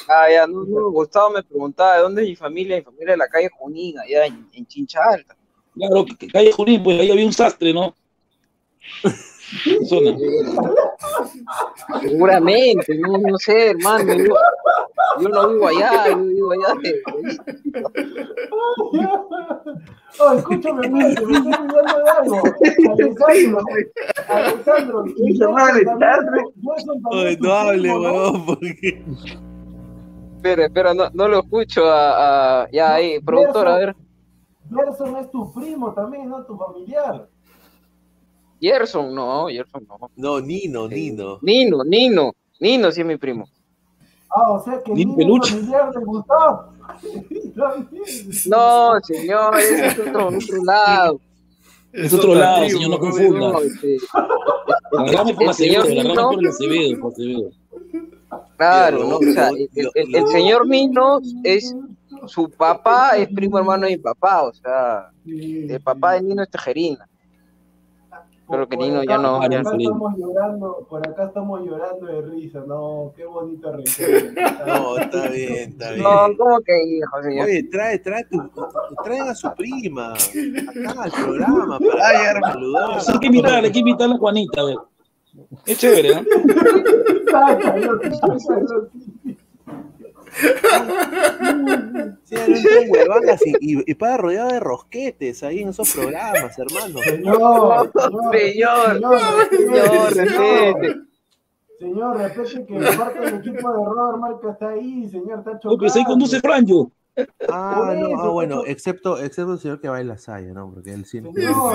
Ah, ya, no, no, Gustavo me preguntaba de dónde es mi familia, mi familia de la calle Junín, allá en, en Chincha Alta. Claro, que- calle Junín, pues ahí había un sastre, ¿no? Zona. Seguramente, no, no sé, hermano. Yo, yo no vivo allá, yo vivo allá. de- Oh, escúchame, me estoy olvidando de algo. Alessandro, no hable, huevón, porque. Espera, espera, no, no lo escucho a, a- ya ahí, productor, a ver. Gerson es tu primo también, ¿no? Tu familiar. Gerson, no, Gerson no. No, Nino, Nino. Nino, Nino, Nino sí es mi primo. Ah, o sea que Ni Nino peluche. es familiar de Gustavo. [laughs] No, señor, ese es otro, otro lado. Es otro lado, señor, no No, confunda. este, La rama es por Acevedo, Nino, es por Acevedo, por Acevedo. Claro, ¿no? O sea, el, el- el señor Nino es su papá, es primo hermano de mi papá, o sea, el papá de Nino es tejerina. Pero que Nino ya no. Por acá estamos llorando, por acá estamos llorando de risa, no, qué bonito recuerdo. [laughs] No, está bien, está bien. No, ¿cómo que hijo, señor? Oye, trae, trae, tu, traen a su prima acá al programa para saludar. Hay que invitar, hay que invitar a Juanita, a ver. Es chévere, ¿no? Sí, huevadas y, y, y para rodeado de rosquetes ahí en esos programas, hermano. Señor, señor, señor, respete. Señor, respete que parte del equipo de Robert Marca está ahí, señor, está chocando. pero ahí conduce Franjo. Ah, no, eso, ah, bueno, excepto, excepto el señor que baila saya, ¿no? Porque él siempre. Señor,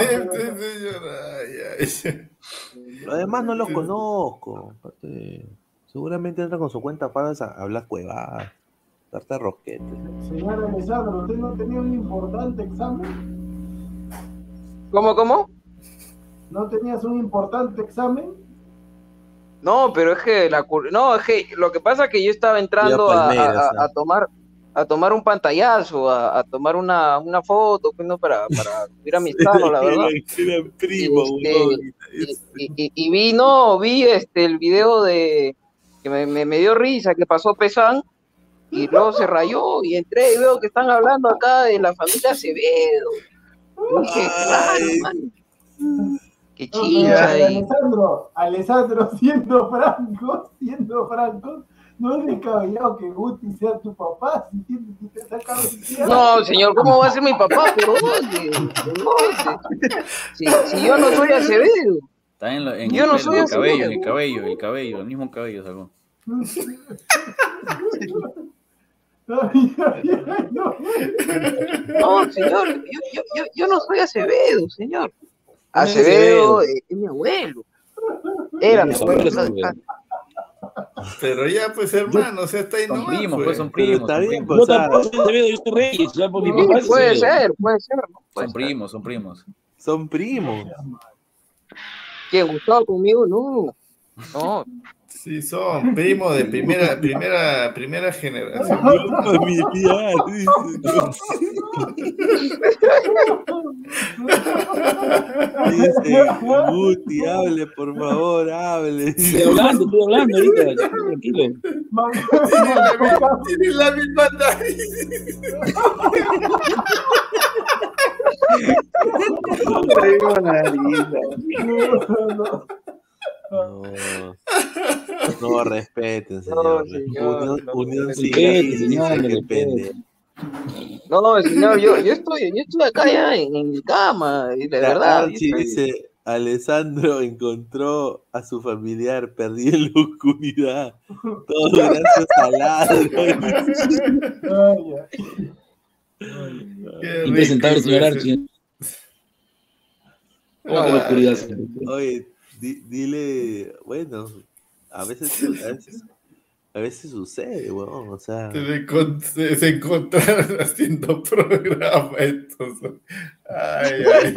Lo demás no los conozco. aparte, seguramente entra con su cuenta para a hablar cuevadas, darte rosquetes. Señor Alessandro, ¿usted no tenía un importante examen? ¿Cómo, cómo? ¿No tenías un importante examen? No, pero es que la cur- no, es que lo que pasa es que yo estaba entrando a, Palmeiras, a- a- a tomar a tomar un pantallazo, a, a tomar una, una foto, pues, ¿no? para, para subir a mi estado, la verdad. Era primo, Este, huevón. y, y- y vi, no, vi este el video de que me, me- me dio risa, que pasó Pesán, y luego se rayó, y entré y veo que están hablando acá de la familia Acevedo. Y dije, claro, man. Qué No, chicha. y- Alessandro, Alessandro, [laughs] siendo franco, siendo franco, no es descabellado que Guti sea tu papá, si tienes que te sacar No, señor, ¿cómo va a ser mi papá? ¿Por dónde? ¿Por dónde? Si, si yo no soy Acevedo. Está en, lo- en Yo el, no soy el cabello, ¿no? el cabello, el cabello, el mismo cabello sacó. No, señor, yo, yo, yo, yo no soy Acevedo, señor. Acevedo Acevedo. es, mi abuelo. Era mi abuelo. Pero ya, pues, hermano, o sea, está ahí Son nomás, primos, pues. pues son primos. está bien, pues, Yo tampoco soy yo soy Reyes, ya por mi Sí, papá puede ser, puede ser. Son primos, son primos. son primos. ¿Quién? Gustavo conmigo? No. [laughs] No. Sí, son primos de primera, [laughs] primera, primera generación. familiar, [laughs] Dice, Guti, hable, por favor, hable. Estoy hablando, estoy hablando ahorita, tranquilo. Tiene la misma nariz. [laughs] No, no [laughs] respeten, señor. No, señor, Unión, no, unión respeten, civil, señor, dice que respeten. pende. No, señor, yo, yo estoy, yo estoy acá ya en, en mi cama, y de La verdad. Archie estoy- dice, Alessandro encontró a su familiar perdido en la oscuridad. Todo gracias al ladro. Impresentable, [laughs] señor Archie. Ah, oscuridad. Oye, di- dile, bueno, a veces, a veces, a veces sucede, weón, o sea. Se, encont- se- encontraron [laughs] haciendo programa estos. Ay, ay.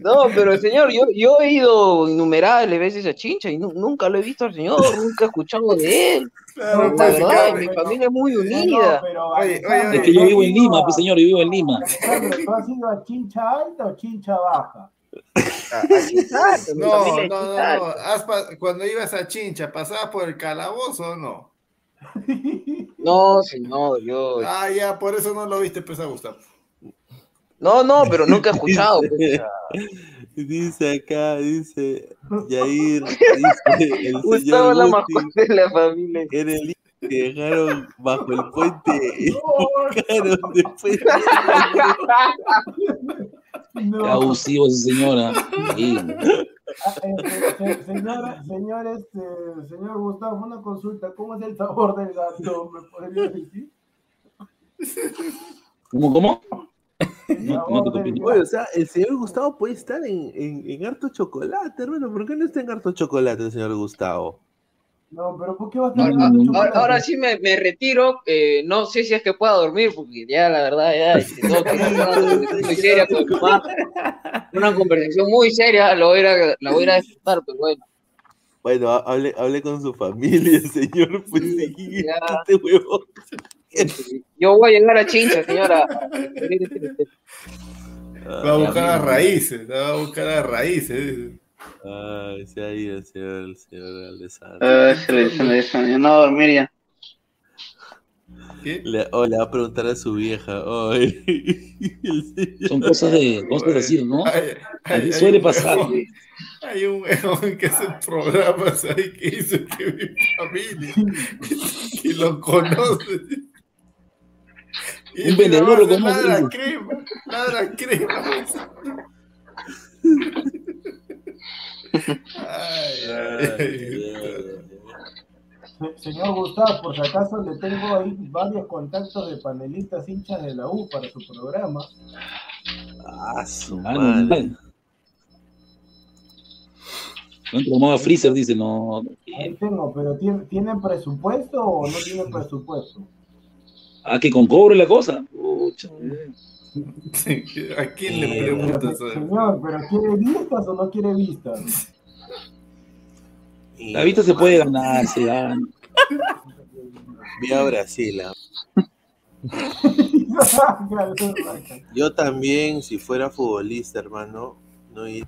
No, pero señor, yo, yo he ido innumerables veces a Chincha y nu- nunca lo he visto al señor, nunca he escuchado de él. Claro, la pues, verdad, claro. mi familia es muy unida. Oye, oye, Es que yo vivo en Lima, pues señor, yo vivo en Lima. ¿tú has ido a chincha alta o chincha baja? No, no, no, no. Cuando ibas a Chincha, ¿pasabas por el calabozo o no? [laughs] No, señor, yo. Ah, ya, por eso no lo viste, pues, a Gustavo. No, no, pero nunca he escuchado. pues, Dice, sea, [laughs] dice acá, dice Yair, dice el [laughs] Gustavo señor la mascota de la familia. en el que dejaron bajo el puente y buscaron después. Qué abusivo esa señora. Sí. Ah, eh, se- se- Señor, señor, este, señor Gustavo, una consulta. ¿Cómo es el sabor del gato? ¿Me podría decir? ¿Cómo, cómo? No, no te. Oye, o sea, el señor Gustavo puede estar en, en, en harto chocolate, hermano. ¿Por qué no está en harto chocolate el señor Gustavo? No, pero ¿por qué va a estar Ahora, sí me, me retiro. eh, no sé si es que pueda dormir, porque ya la verdad, ya este, una conversación muy seria con mi mamá. Una conversación muy seria, la voy a ir a, la voy a, ir a disfrutar, pero bueno. Bueno, ha- hable, hable con su familia, señor. Pues sí, este huevón. Yo voy a llegar a Chincha, señora. Va a buscar las raíces, va a buscar las raíces. Ay, se ha ido el señor, el señor Alessandro. Ah, se le, se le desayunó a dormir ya. Le, oh, le va a preguntar a su vieja. Ay. El [laughs] señor- Son cosas de cosas de decir, ¿no? Ay, ay, hay suele un pasar. huevón- Hay un huevón que hace programas ahí que dice que mi familia, que lo conoce. Y Un vendedor lo conoce. Ladra crema, ladra crema. Señor Gustavo, por si acaso le tengo ahí varios contactos de panelistas hinchas de la U para su programa. Ah, su Ah, madre. No Freezer, dice, no. Ahí tengo, pero ¿tiene- ¿tienen presupuesto o no tienen presupuesto? Ah, que con cobre la cosa. Pucha. ¿A quién le preguntas? eso? Señor, ¿pero quiere vistas o no quiere vistas? [laughs] La vista se puede ganar, se gana. Vi a Brasil. Yo también, si fuera futbolista, hermano, no ir-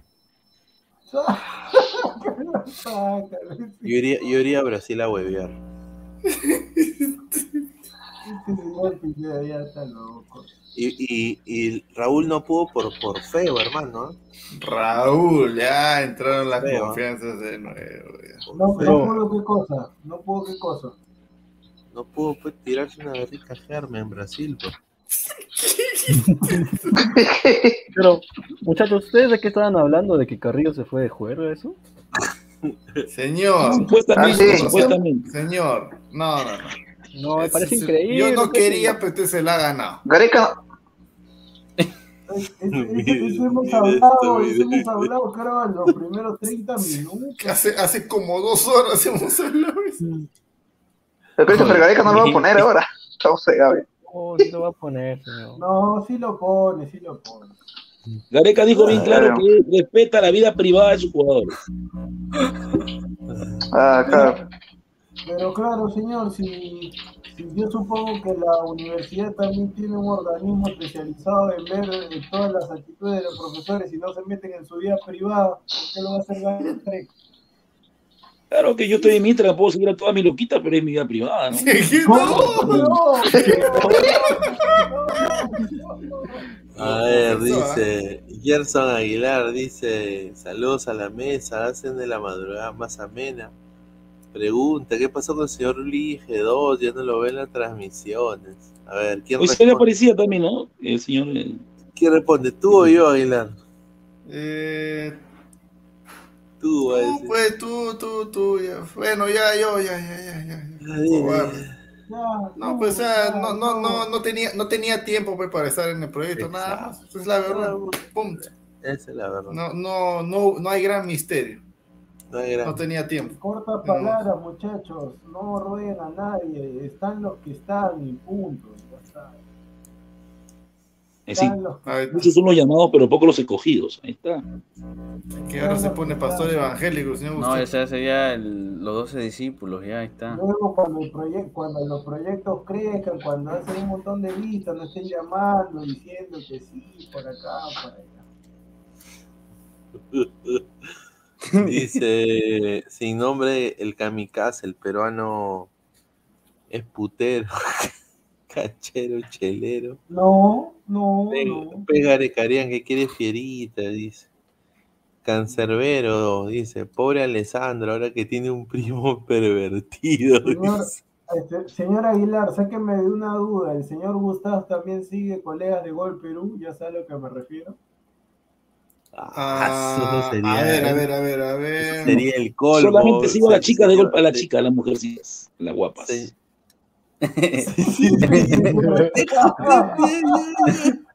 yo, iría, yo iría a Brasil a huevear. Este señor ya está loco. Y, y, y Raúl no pudo por, por feo, hermano. ¿eh? Raúl, ya entraron las Feo. confianzas de nuevo. ya. No, no Feo. puedo qué cosa, no puedo qué cosa. No pudo pues, tirarse una rica germa en Brasil. Pues. [laughs] Pero, muchachos, ¿ustedes de qué estaban hablando? ¿De que Carrillo se fue de juego, eso? Señor. Supuestamente, Ah, sí. supuestamente. Señor, no, no, no. No, me parece increíble. Yo no quería, pero usted se la ha ganado. Gareca, hemos hablado, eso hemos hablado, creo, en los primeros 30 minutos. [laughs] Hace, hace como dos horas hemos hablado. pero Christopher Gareca no lo va a poner ahora. Estamos. Oh, sí lo va a poner, señor. No, sí lo pone, sí lo pone. Gareca dijo bien claro que respeta la vida privada de sus jugadores. Ah, claro. Pero claro, señor, si yo supongo que la universidad también tiene un organismo especializado en ver eh, todas las actitudes de los profesores y no se meten en su vida privada, ¿por qué lo va a hacer Gareca? Claro que yo estoy en mi Instagram, puedo seguir a toda mi loquita, pero es mi vida privada, ¿no? [laughs] A ver, dice Gerson Aguilar, dice, saludos a la mesa, hacen de la madrugada más amena. Pregunta, ¿qué pasó con el señor Luis G2? Ya no lo ven en las transmisiones. A ver, ¿quién Hoy responde? aparecía también, ¿no? El señor. eh, ¿Quién responde? ¿Tú o yo, Aguilar? Eh, Tú, tú, pues, tú, tú, tú. ya. Bueno, ya, yo, ya, ya, ya, ya. Ya, No, pues, o sea, no, no, no, no tenía, no tenía tiempo pues, para estar en el proyecto, nada más. Esa es la verdad. Punto. Esa es la verdad. No, no, no, no hay gran misterio. No tenía tiempo. Corta palabras, muchachos, no rueguen a nadie, están los que están y punto. ya está. eh, sí, muchos son los llamados, pero pocos los escogidos. Ahí está. Que ahora se pone pastor evangélico, señor No, ese sería el- los 12 discípulos, ya ahí está. Luego cuando, el proyecto, cuando los proyectos crezcan, cuando hacen un montón de vistas, no estén llamando, diciendo que sí, por acá, por allá. [laughs] Dice, sin nombre, el kamikaze, el peruano es putero, [laughs] cachero, chelero. No, no, Pe- no. Pégale, Carián, que quiere fierita, dice. Cancerbero, dice. Pobre Alessandro, ahora que tiene un primo [laughs] pervertido. Señor, dice. Este, señor Aguilar, sáqueme de una duda. ¿El señor Gustavo también sigue colegas de Gol Perú? ¿Ya sabe a lo que me refiero? Ah, eso sería- a ver, a ver, a ver, a ver. Sería el colmo. Solamente sigo a la chica de golpe, a la chica, a las mujercitas, las guapas.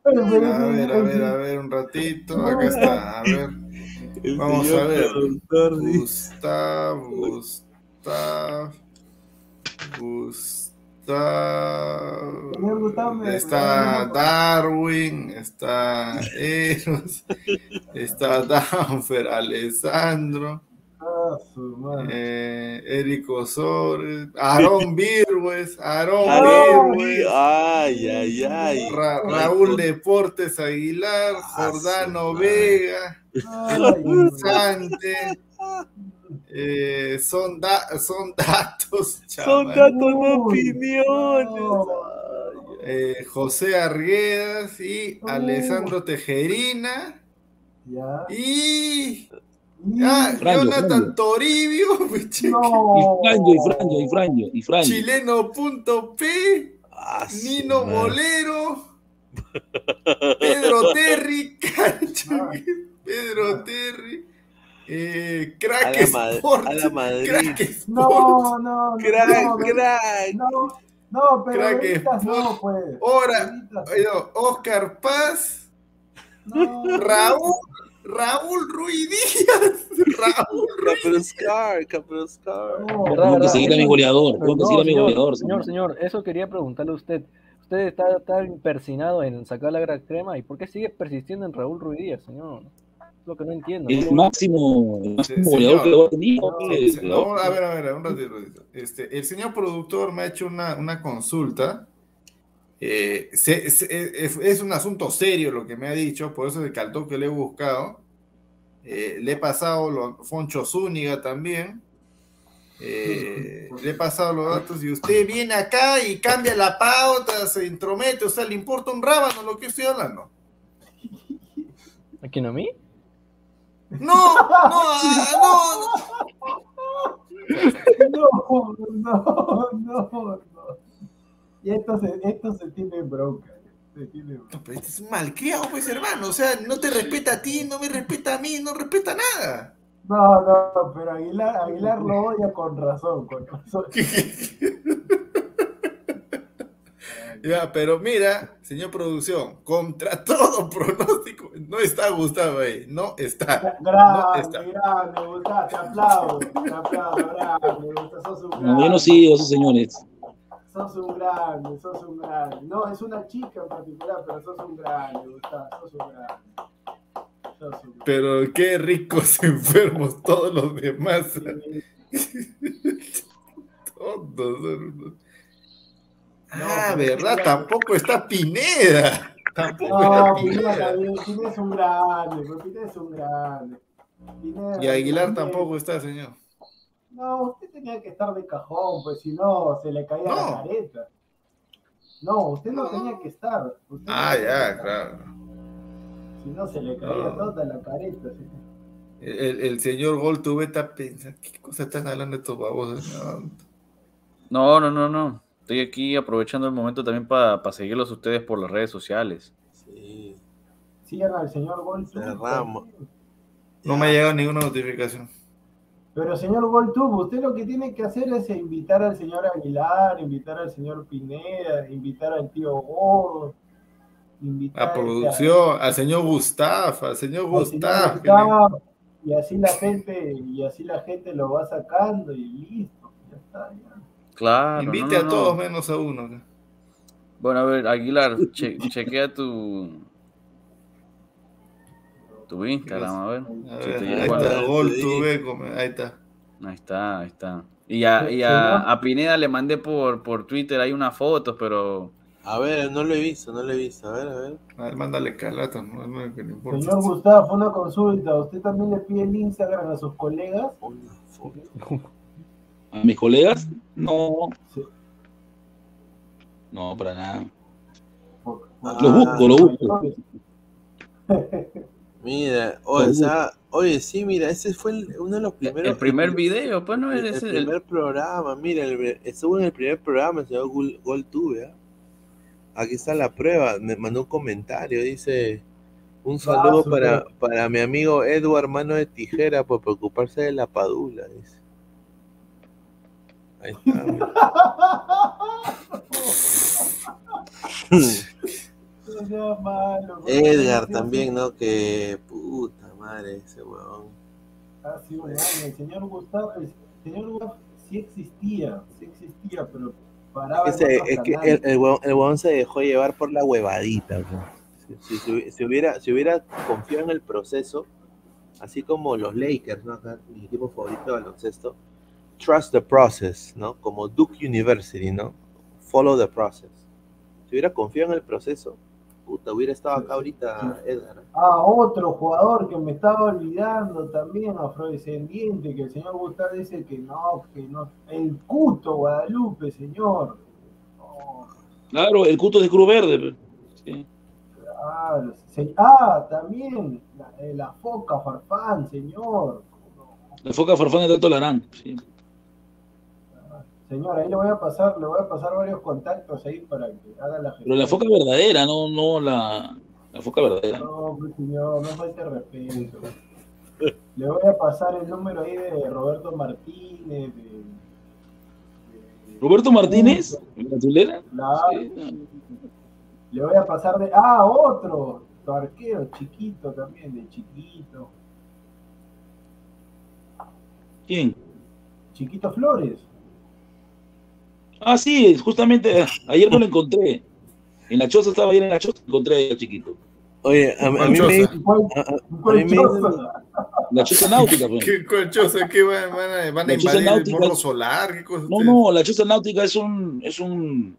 A ver, a ver, a ver, un ratito. Acá está, a ver. Vamos a ver. Gustav, Gustav, Gustav. Está Darwin, está Eros, está Danfer, Alessandro. Ah. Eh, Eric Osores, Aarón [laughs] Virgües, Aarón Virgües, ay, ay, ay. Ra- Raúl Deportes Aguilar, Jordano Vega, Sante, eh, son, da- son [laughs] datos, Son chaval. datos, no opiniones. Eh, José Arguedas y Alessandro Tejerina Ya. y ah, Franjo, Jonathan Franjo. Toribio, [laughs] Franjo, y Franjo, y Franjo, y Franjo. chileno.p, Ah, Nino Bolero, Pedro [laughs] Terry, Pedro Terry, eh, Crack A la Sport, a la Madrid. Crack Sport, No, no, no. Crack, no, crack. No, no, pero Crack no, pues. Ahora, oído, Oscar Paz, Raúl, Raúl Ruiz Díaz, [laughs] Raúl Caproscar, Caproscar. Tengo que seguir a mi goleador, tengo que No, seguir a mi señor, goleador. señor, señor, eso quería preguntarle a usted. Usted está tan persinado en sacar la gran crema y ¿por qué sigue persistiendo en Raúl Ruiz Díaz, señor? Lo que no entiendo. El ¿no? máximo, el máximo Sí, goleador señor. que lo ha tenido. Sí, la- no, a ver, a ver, un ratito, un ratito. Este, el señor productor me ha hecho una, una consulta. Eh, se- se- es, es un asunto serio lo que me ha dicho, por eso es el que le he buscado. Eh, le he pasado los Foncho Zúñiga también. Eh, le he pasado los datos y usted viene acá y cambia la pauta, se intromete, o sea, le importa un rábano lo que estoy hablando. ¿A quién a mí? No, no, ah, No, no, no, no. Y esto se, esto se tiene bronca. Se tiene bronca. no. Pero este es un malcriado, pues hermano, o sea, no te respeta a ti, no me respeta a mí, no respeta nada. No, no, pero Aguilar, Aguilar lo odia con razón, con razón. [laughs] Ya, pero mira, señor producción, contra [laughs] todo pronóstico, no está Gustavo ahí, no está. No Grande, está. grande, Gustavo, te aplaudo, te aplaudo, grande, Gustavo, sos un grande. No, yo no sigo esos señores. Sos un grande, sos un grande. No, es una chica en particular, pero sos un grande, Gustavo, sos un grande. Sos un Pero qué ricos [laughs] enfermos todos los demás. [laughs] todos. Ah, verdad, tampoco está Pineda. Tampoco No, está Pineda Pineda. es un grande, pues, Pineda es un grande. Pineda- Y Aguilar Pineda- tampoco está, señor. No, usted tenía que estar de cajón, pues si no se le caía la careta. No, usted no, tenía que estar. Usted Ah, ya, estar. claro. Si no se le caía No. toda la careta. sí. El, señor Gol tuve está pensando, ¿qué cosa están hablando estos babos? No, no, no, no. Estoy aquí aprovechando el momento también para seguirlos a ustedes por las redes sociales. Sí, Sigan al señor Gol. cerramos. no me ha llegado ninguna notificación. Pero señor Goltub, usted lo que tiene que hacer es invitar al señor Aguilar, invitar al señor Pineda, invitar al tío Gordo, invitar A producción, al señor Gustav, al señor Gustavo, y así la gente, y así la gente lo va sacando y listo, ya está, ya. Claro. Invite no, a no, todos no. menos a uno. Bueno, a ver, Aguilar, che- chequea tu. Tu Instagram, a ver. A ver, te ahí está. Gol tuve, ahí está. Ahí está, ahí está. Y a, y a, a Pineda le mandé por, por Twitter ahí unas fotos, pero. A ver, no lo he visto, no lo he visto. A ver, a ver. A ver, mándale calata, no, no, que no importa. Señor Gustavo, una consulta, ¿usted también le pide el Instagram a sus colegas? ¿A mis colegas? No. No, para nada. Lo busco, lo busco. [laughs] Mira, o sea, oye, sí, mira, ese fue el- uno de los primeros. el primer video, pues no el, es el el, primer programa, mira, el- estuvo en el primer programa, el señor Gol, Goltube, ¿ah? Aquí está la prueba, me mandó un comentario, dice, un saludo súper. para, para mi amigo Edward Mano de Tijera por preocuparse de la padula, dice. Ahí está. No. Edgar Sí, también, ¿no? Que puta madre ese huevón. Hace un año, el señor Gustavo, el señor Gustavo sí existía, sí existía, pero paraba otros es que el, el, huevón, huevón se dejó llevar por la huevadita. si- si- si hubiera, si hubiera confiado en el proceso, así como los Lakers, ¿no? Acá, mi equipo favorito de baloncesto, trust the process, ¿no? Como Duke University, ¿no? Follow the process. Si hubiera confiado en el proceso, puta, hubiera estado acá ahorita Edgar. Ah, otro jugador que me estaba olvidando también, afrodescendiente, que el señor Gustavo dice que no, que no. El Cuto Guadalupe, señor. Claro, el cuto de Cruz Verde. Sí. Claro, ah, también la, eh, la foca Farfán, señor. La foca farfán de Alto Larán. Sí. Señor, ahí le voy a pasar, le voy a pasar varios contactos ahí para que haga la Pero la foca verdadera, no, no la, la foca verdadera. No, pues, señor, no falte respeto. Le voy a pasar el número ahí de Roberto Martínez, de, Roberto Martínez, la tulera. la- le voy a pasar de, ah, otro, tu arquero, chiquito también, de chiquito, ¿Quién? Chiquito Flores. Ah, sí, justamente eh, ayer no lo encontré. En la choza estaba ayer en la choza, encontré al chiquito. Oye, a, a mí me... a- a- a mí me- La choza náutica, pues. ¿Qué colchosa? ¿Qué van, van a, van a La choza invadir el náutica. morro solar? ¿Qué cosa? No, no, la choza náutica es un, es un,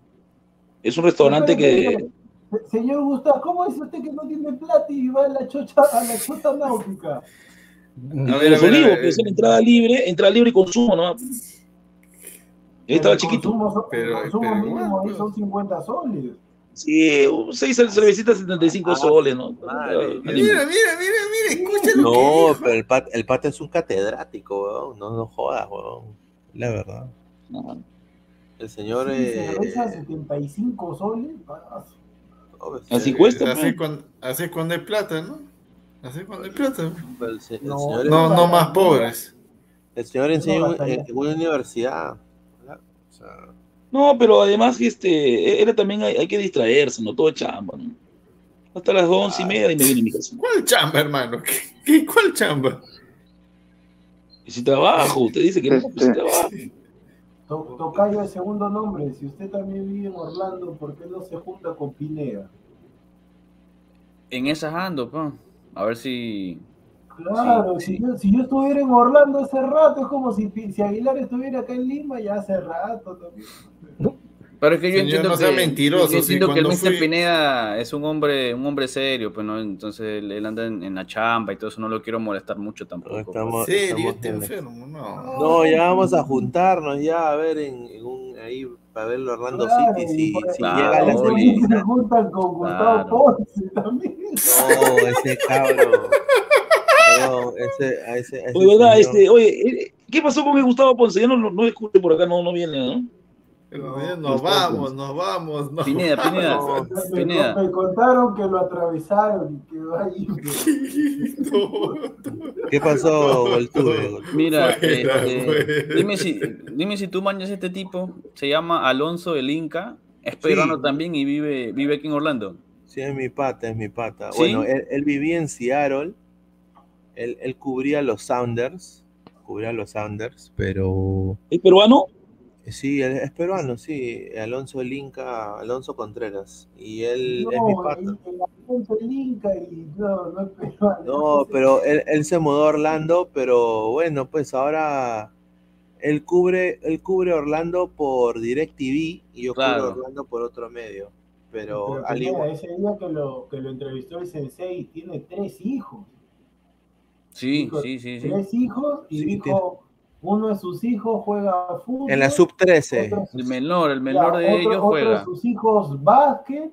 es un restaurante que, Se- Señor Gustavo, ¿cómo dice usted que no tiene plata y va a la chocha, a la chota náutica? a ver, los olivos, pues, es la entrada libre, entrada libre y consumo, ¿no? Estaba chiquito. consumo son- el Pero- consumo pero mínimo igual, ahí son 50 soles. Sí, seis cervecitas 75 soles, ¿no? Madre, Mira, mira, mira, mira, escucha lo que No, dijo. pero el pata, el pata es un catedrático, weón. No, no jodas, weón. La verdad. El señor. Sí, eh, cerveza 75 soles. ah, Así cuesta, Así pues. cuando, así cuando hay plata, ¿no? Así cuando hay plata. el, se- el No, señor No, no más pobres. El señor enseña en, en una universidad. No, pero además este, era también hay, hay que distraerse, no todo chamba, ¿no? Hasta las once y media y me viene a mi casa. ¿Cuál chamba, hermano? ¿Qué, qué- cuál chamba? Y si trabajo, usted dice que no, pues si trabajo. To- Tocayo el segundo nombre. Si usted también vive en Orlando, ¿por qué no se junta con Pineda? En esas ando, pa. A ver si. Claro, si, Yo, si yo estuviera en Orlando hace rato, es como si, si Aguilar estuviera acá en Lima ya hace rato también. Pero es que yo Señor, entiendo no sea que, mentiroso, yo entiendo si que el Mr. fui- Pineda es un hombre, un hombre serio, pues no, entonces él, él anda en, en la chamba y todo eso, no lo quiero molestar mucho tampoco. estamos, Serio, estamos este enfermo, no. No, ya vamos a juntarnos ya a ver en, en un ahí para ver el Orlando Claro, City si, por- si Claro, llega a la serie. se juntan con Gustavo Claro. Ponce también. No, ese cabro. No, ese, a ese, a ese Oye, ¿verdad? Este, oye, eh, ¿qué pasó con el Gustavo Ponce? Ya no, no, no escuché por acá, no, no viene, ¿no? Pero Nos vamos, nos vamos. No. Pineda, Pineda, Me, Pineda. me contaron que lo atravesaron y quedó ahí. [laughs] ¿Qué pasó, Goltube? Mira, Fuera, este, fuera. dime si, dime si tú mañas este tipo, se llama Alonso el Inca, es peruano Sí. también y vive, vive aquí en Orlando. Sí, es mi pata, es mi pata. ¿Sí? Bueno, él, él vivía en Seattle. Él, él cubría los Sounders. Cubría los Sounders, pero. ¿Es peruano? Sí, él es peruano, sí. Alonso el Inca, Alonso Contreras. Y él es mi No, pata. el, Inca y no, no es peruano. No, pero él, él se mudó a Orlando, pero bueno, pues ahora él cubre, él cubre Orlando por DirecTV y yo Claro. cubro Orlando por otro medio. Pero, Pero al igual, ese día que lo, que lo entrevistó el sensei tiene tres hijos. Sí, Dijo, sí, sí, sí. Tres hijos y Sí, dijo, uno de sus hijos juega fútbol. en la sub 13. otro- El menor, el menor ya, de otro- ellos otro juega. de sus hijos básquet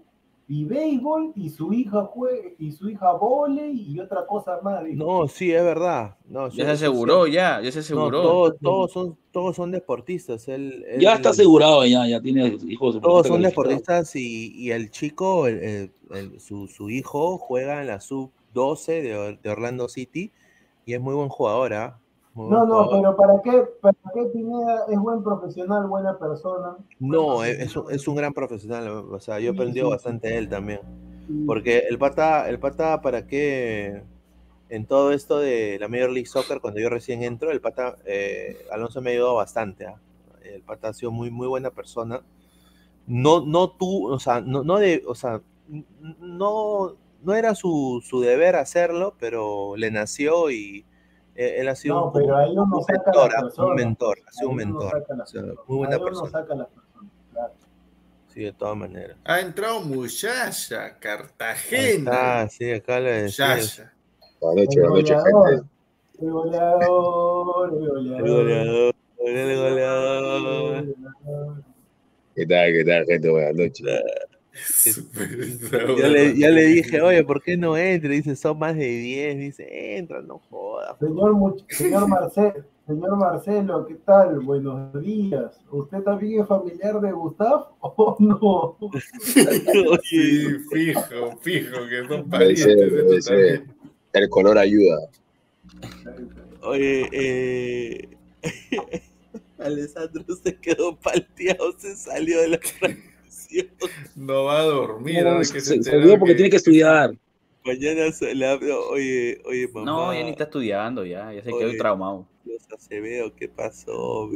y béisbol y su hija jue y su hija volei y otra cosa más. dijo. No, sí, es verdad. No, Ya se aseguró, sí. ya, ya se No, aseguró. todos, todos son, todos son deportistas. Él, él- Ya está él- asegurado, ya, ya tiene hijos. Todos son deportistas y, y el chico, el- el- el- su, su hijo, juega en la sub-12 de, de Orlando City y es muy buen jugador, ¿ah? Muy buen No, no, jugador. pero ¿para qué, para qué Pineda es buen profesional, buena persona? No, es, es un, gran profesional. O sea, yo he Sí, aprendido sí, bastante de él también. Porque el pata, el pata, ¿para qué? En todo esto de la Major League Soccer, cuando yo recién entro, el pata, eh, Alonso me ha ayudado bastante. ¿ah? El pata ha sido muy, muy buena persona. No, no tú, o sea, no, no de, o sea, no, no era su, su deber hacerlo, pero le nació y eh, él ha sido No, un, pero ahí uno un mentor, ¿ah? un mentor, ha sido un mentor. o sea, muy buena Ahí persona. saca las personas, claro. Sí, de todas maneras. Ha entrado Muchacha, Cartagena. está, sí, acá le decía. Muchacha. Buenas noches, buenas noches, gente. el goleador, el goleador. El goleador, el goleador. ¿Qué tal, qué tal, gente? Buenas noches. [laughs] Ya le, ya le dije, oye, ¿por qué no entra? Dice, son más de 10. Dice, entra, no jodas. Señor, Marcelo, señor Marcelo, ¿qué tal? Buenos días. ¿Usted también es familiar de Gustav [laughs] o no? [laughs] Sí, fijo, fijo, que son parientes. ser. El color ayuda. Oye, eh... Alessandro se quedó palteado, se salió de la No va a dormir, No, se, se se olvidó porque que- tiene que estudiar. Mañana se le hablo, oye, oye, mamá. No, ya ni está estudiando, ya, ya se quedó traumado. Dios Acevedo, ¿qué pasó?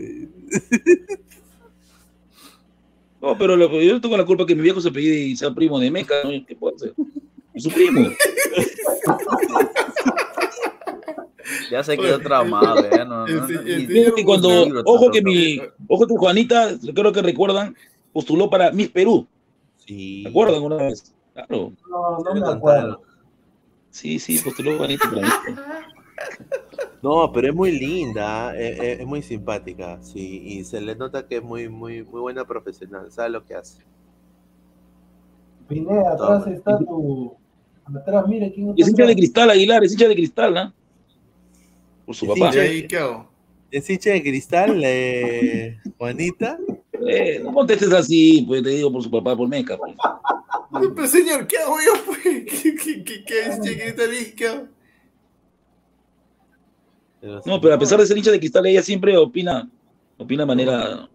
No, pero lo- yo tengo la culpa que mi viejo se apellide y sea primo de Meca, ¿no? ¿Qué puedo hacer? Es su primo. Ya se quedó traumado, ya no, no, no, ni- Fíjate que cuando, ojo que mi, ojo que Juanita, creo que recuerdan, postuló para Miss Perú. Sí. ¿Se acuerdan una vez? Claro. No, no me acuerdo. Sí, sí, postuló Juanita para Miss Perú. [laughs] No, pero es muy linda, eh, eh, es, muy simpática, sí, y se le nota que es muy, muy, muy buena profesional, sabe lo que hace. Pineda, atrás Toma. está tu. Atrás, mire quién es hincha de atrás. cristal, Aguilar, es hincha de cristal, ¿no? Por su Es papá. hincha de- ahí, ¿qué hago? ¿Es hincha de cristal, eh, Juanita? Eh, no contestes así, pues te digo por su papá, por Meca. pues. Pero pues, señor, ¿qué hago yo, pues? [laughs] ¿Qué, qué, qué, qué es. No, pero a pesar de ser hincha de cristal, ella siempre opina, opina de manera.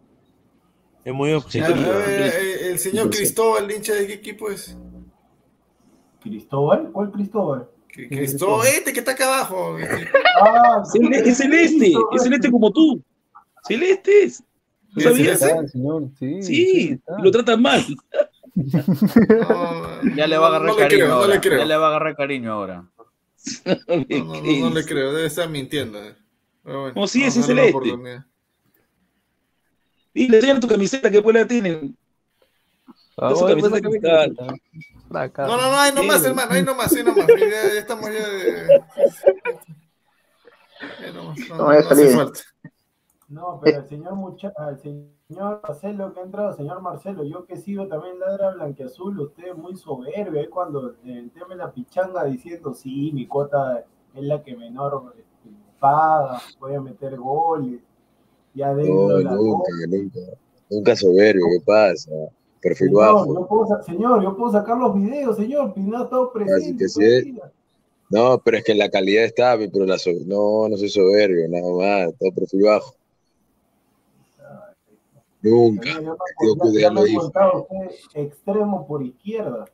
Es muy A objetiva. ver, el señor Cristóbal, hincha de qué equipo es? ¿Cristóbal? ¿Cuál Cristóbal? Cristóbal, este que está acá abajo. [laughs] este. Ah, Es celeste, es celeste como tú. Celeste es. ¿No ¿Es sabías? señor, sí. Lo tratan mal. No, [laughs] Ya le va a agarrar no cariño creo, no ahora. le creo. Ya le va a agarrar cariño ahora. [laughs] No, no, no, no le creo, debe estar mintiendo. eh. Pero bueno, a es celeste. Y le enseñan tu camiseta, que pues la tienen. Ah, camiseta. No, no, no, ahí nomás, Sí, hermano, ahí nomás, ahí nomás. Ya, ya estamos ya de. [laughs] Ahí nomás, no, No, no, ya no hace salí. falta. No, pero el señor, mucha al señor Marcelo que ha entrado, señor Marcelo, yo que sigo también ladra blanqueazul, usted es muy soberbio, ahí cuando eh, el tema de la pichanga diciendo, sí, mi cuota es la que menor este, paga, voy a meter goles, ya No, dentro la nunca, nunca. Nunca soberbio, ¿qué pasa? Perfil Señor, bajo. yo puedo, señor, yo puedo sacar los videos, señor, Pineda ha estado Así presente. que el sí. día. No, pero es que la calidad está, pero la so- no, no soy soberbio, nada más, todo perfil bajo. Nunca. Yo no, que ya, ya dejarlo lo he ahí. contado, usted extremo por izquierda.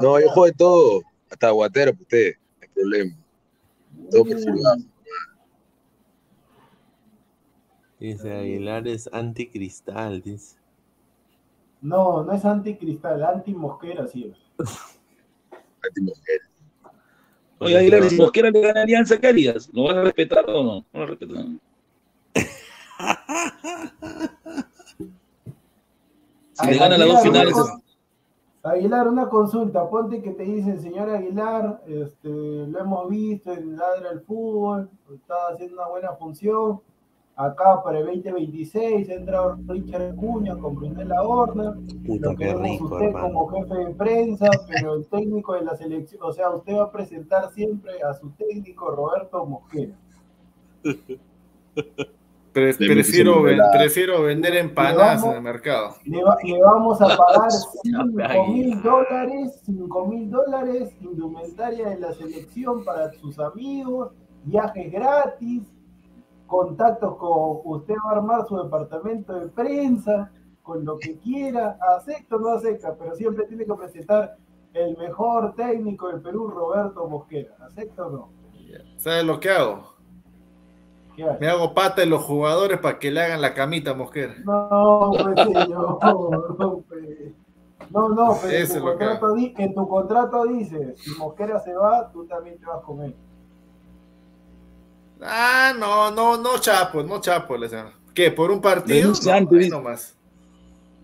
No, yo juego de todo, hasta aguatero para usted, no hay problema. Todo. Dice Aguilar es anticristal, dice. No, no es anticristal, anti-mosquera, sí es. [laughs] Anti-mujer. Oye, Aguilar, si Mosquera le gana a Alianza, ¿qué harías? ¿Lo vas a respetar o no? No lo respetan. [laughs] Si le gana las dos Aguilar, finales, Aguilar, una consulta, ponte que te dicen, señor Aguilar, este, lo hemos visto en Ladra el Fútbol, está haciendo una buena función, Acá para el 2026 entra Richard Cuña con Brunella Horner. Puta, Lo qué queremos rico, usted hermano. como jefe de prensa, pero el técnico de la selección, o sea, usted va a presentar siempre a su técnico Roberto Mosquera. [laughs] Pre- prefiero, muchísimo. ven- prefiero vender empanadas en el mercado. Le, va- le vamos a [laughs] pagar 5 Ay. mil dólares, 5 mil dólares, indumentaria de la selección para sus amigos, viajes gratis, contactos con, usted va a armar su departamento de prensa, con lo que quiera, acepta o no acepta, pero siempre tiene que presentar el mejor técnico del Perú, Roberto Mosquera, ¿acepta o no? ¿Sabes lo que hago? Me hago pata de los jugadores para que le hagan la camita a Mosquera. No, pues señor, no, pues. No, no, pero en tu, contrato di- en tu contrato dice, si Mosquera se va, tú también te vas con él. Ah, no, no, no chapo, no chapo. ¿Qué? ¿Por un partido? No, nomás.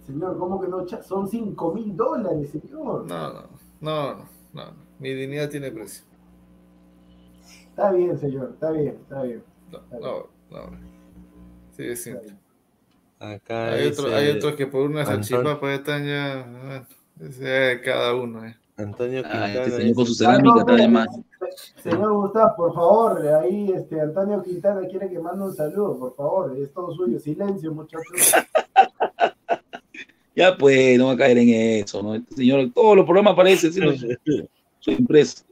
Señor, ¿cómo que no? cha- Son 5 mil dólares, señor. No, no, no, no, no. Mi dignidad tiene precio. Está bien, señor, está bien, está bien. No, no, no. Sí, es simple. Acá Hay, otro- hay otros que por una Antonio- salchipapa están ya. bueno, ese, cada uno, eh. Antonio Ah, este Quintana señor con su cerámica no, está de más. Señor Gustavo, por favor, ahí este Antonio Quintana quiere que mande un saludo, por favor, es todo suyo. Silencio, muchachos. [laughs] Ya pues, no va a caer en eso, ¿no? Este señor, todos los programas aparece haciendo su, su impresa.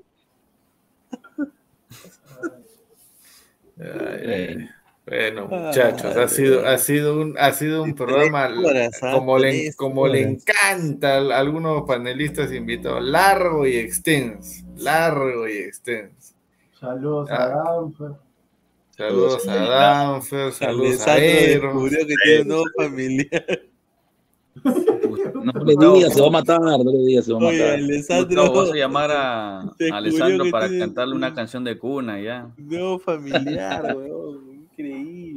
Ay. Bueno, muchachos, ha sido, ha sido un, ha sido un programa horas, ¿ah? como le, como le encanta a algunos panelistas invitados, largo y extenso, largo y extenso. Saludos Ah. a Danfer. Saludos a Danfer, saludos a descubrió que tiene un nuevo familiar. No [laughs] le digas, se va a matar, no le digas, se va a Oye, matar. Alessandro Gustavo, vas a llamar a, a Alessandro para tiene- cantarle una canción de cuna ya. Nuevo familiar, [laughs] weón. Increíble.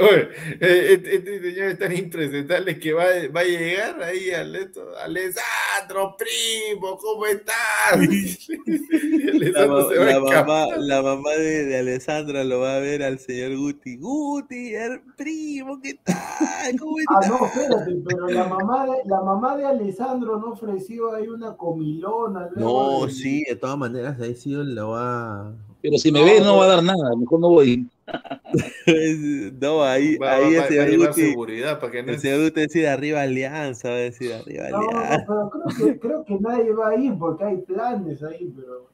Oye, eh, este, este señor es tan impresentable que va, va a llegar ahí Alessandro, primo, ¿cómo estás? [laughs] La, Alessandro ma- se va a la mamá, la mamá de, de Alessandra lo va a ver al señor Guti. Guti, el primo, ¿qué tal? ¿Cómo [laughs] Ah, no, espérate, pero la mamá de, la mamá de Alessandro no ofreció ahí una comilona. No, sí, de todas maneras, ahí sí lo va. Pero si me ve, no va a dar nada, mejor no voy. [laughs] No, ahí, Va- ahí va- el va a señor llevar Guti. seguridad para que no El señor Guti decide arriba alianza, va a decir arriba No, no, alianza. pero creo que, creo que nadie va a ir porque hay planes ahí, pero.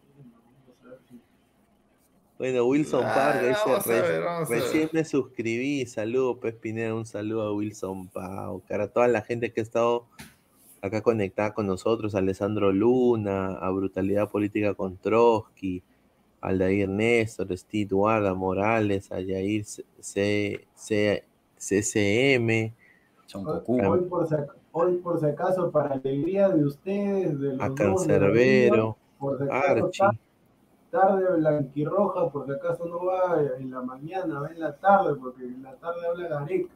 Bueno, Wilson Ah, Parga dice, vamos a "Re- ver, vamos a recién ver". me suscribí, saludo Pez Pineda, un saludo a Wilson Pau, cara, a toda la gente que ha estado acá conectada con nosotros, a Alessandro Luna, a Brutalidad Política con Trotsky, Aldair Néstor, Steve Guarda Morales, a Yair C- C- C- CCM, Hoy por, si, hoy por si acaso, para alegría de ustedes, de los a Cancerbero, míos, por si acaso, Archie. tarde blanquirroja, por si acaso no va en la mañana, va en la tarde, porque en la tarde habla Gareca.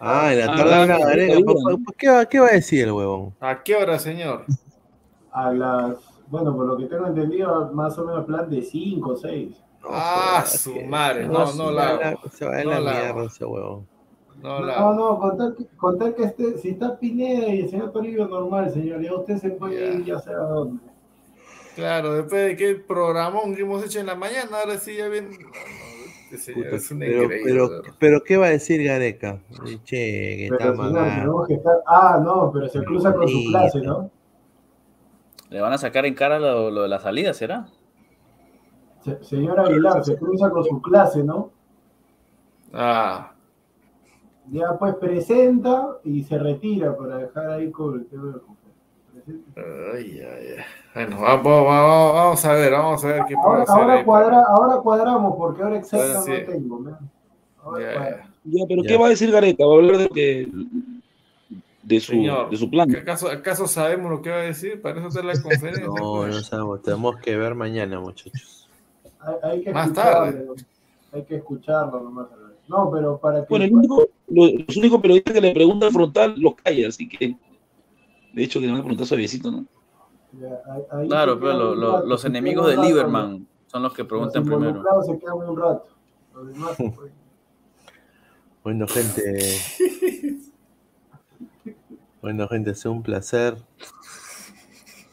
Ah, en la Ah, tarde habla Gareca, está ¿por- bien. por- ¿qué, va, ¿qué va a decir el huevón? ¿A qué hora, señor? A las, bueno, por lo que tengo entendido, más o menos plan de 5 o 6. Ah, su madre, no, no la hago. Se va a No la la mierda ese huevón. No la No, no, con tal que, con tal que esté, si está Pineda y el señor Toribio normal, señor, ya usted se puede ir ya sea a dónde. Claro, después de que el programón que hemos hecho en la mañana, ahora sí ya bien. Este Puta, es un pero, pero, ¿qué va a decir Gareca? Che, que está señor, que estar. Ah, no, pero se cruza con su clase, ¿no? Le van a sacar en cara lo, lo de la salida, ¿será? Se- señor Aguilar, se cruza con su clase, ¿no? Ah, Ya pues presenta y se retira para dejar ahí con el tema del Presenta. ay, ay, ay. Bueno, vamos, vamos, vamos a ver, vamos a ver qué Ahora, ahora, ahí. cuadra, ahora cuadramos, porque ahora exacto Sí. no tengo. Ahora Ya, cuadra. ya. Pero. ¿qué va a decir Gareca? Va a hablar de que de su, Señor, de su plan. ¿acaso, ¿acaso sabemos lo que va a decir? Para eso está la [laughs] conferencia. No, no sabemos. Tenemos que ver mañana, muchachos. Hay, hay que Más escucharlo. Hay que escucharlo nomás. No, pero para que. Bueno, el único, lo- los únicos periodistas que le preguntan frontal los calla, así que de hecho que le van a preguntar suavecito, ¿no? Ya, ahí- ahí Claro, pero lo- los enemigos de Lieberman son los que Los preguntan primero. involucrados se quedan un rato. Los demás se [laughs] pueden- Bueno, gente. [laughs] Bueno, gente, ha sido un placer.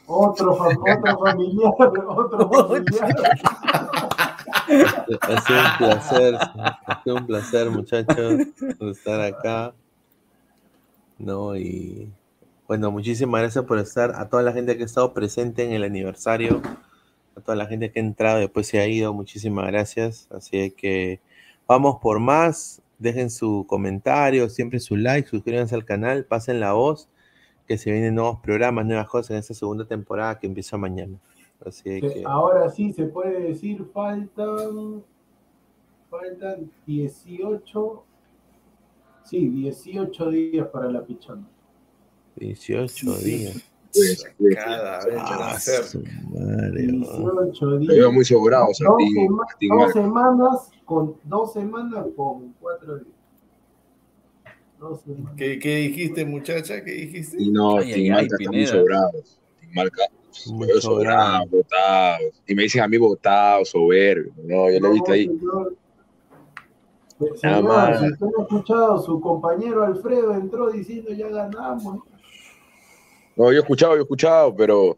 Otro, otro familiar, [laughs] otro familiar. Ha sido un placer, ha sido un placer, muchachos, estar acá. No, y bueno, muchísimas gracias por estar, a toda la gente que ha estado presente en el aniversario, a toda la gente que ha entrado y después se ha ido, muchísimas gracias. Así que vamos por más, dejen su comentario, siempre su like, suscríbanse al canal, pasen la voz, que se vienen nuevos programas, nuevas cosas en esta segunda temporada que empieza mañana. Así Que que ahora sí se puede decir, faltan, faltan 18, sí, 18 días para la pichona. 18 días. Cada vez que va a ser. su madre. 18 Te días. veo muy sobrado, Dos, Santi. sema- Martín dos semanas con dos semanas con cuatro días. Dos semanas. ¿Qué, qué dijiste, muchacha? ¿Qué dijiste? Y no, Ay, Marca ay, está muy sobrado. Tim Marca, veo sobrado, botado. Y me dicen a mí botado, soberbio. No, yo lo he visto ahí. Señor, Nada señor, más. si usted no ha escuchado, su compañero Alfredo entró diciendo ya ganamos. No, yo he escuchado, yo he escuchado, pero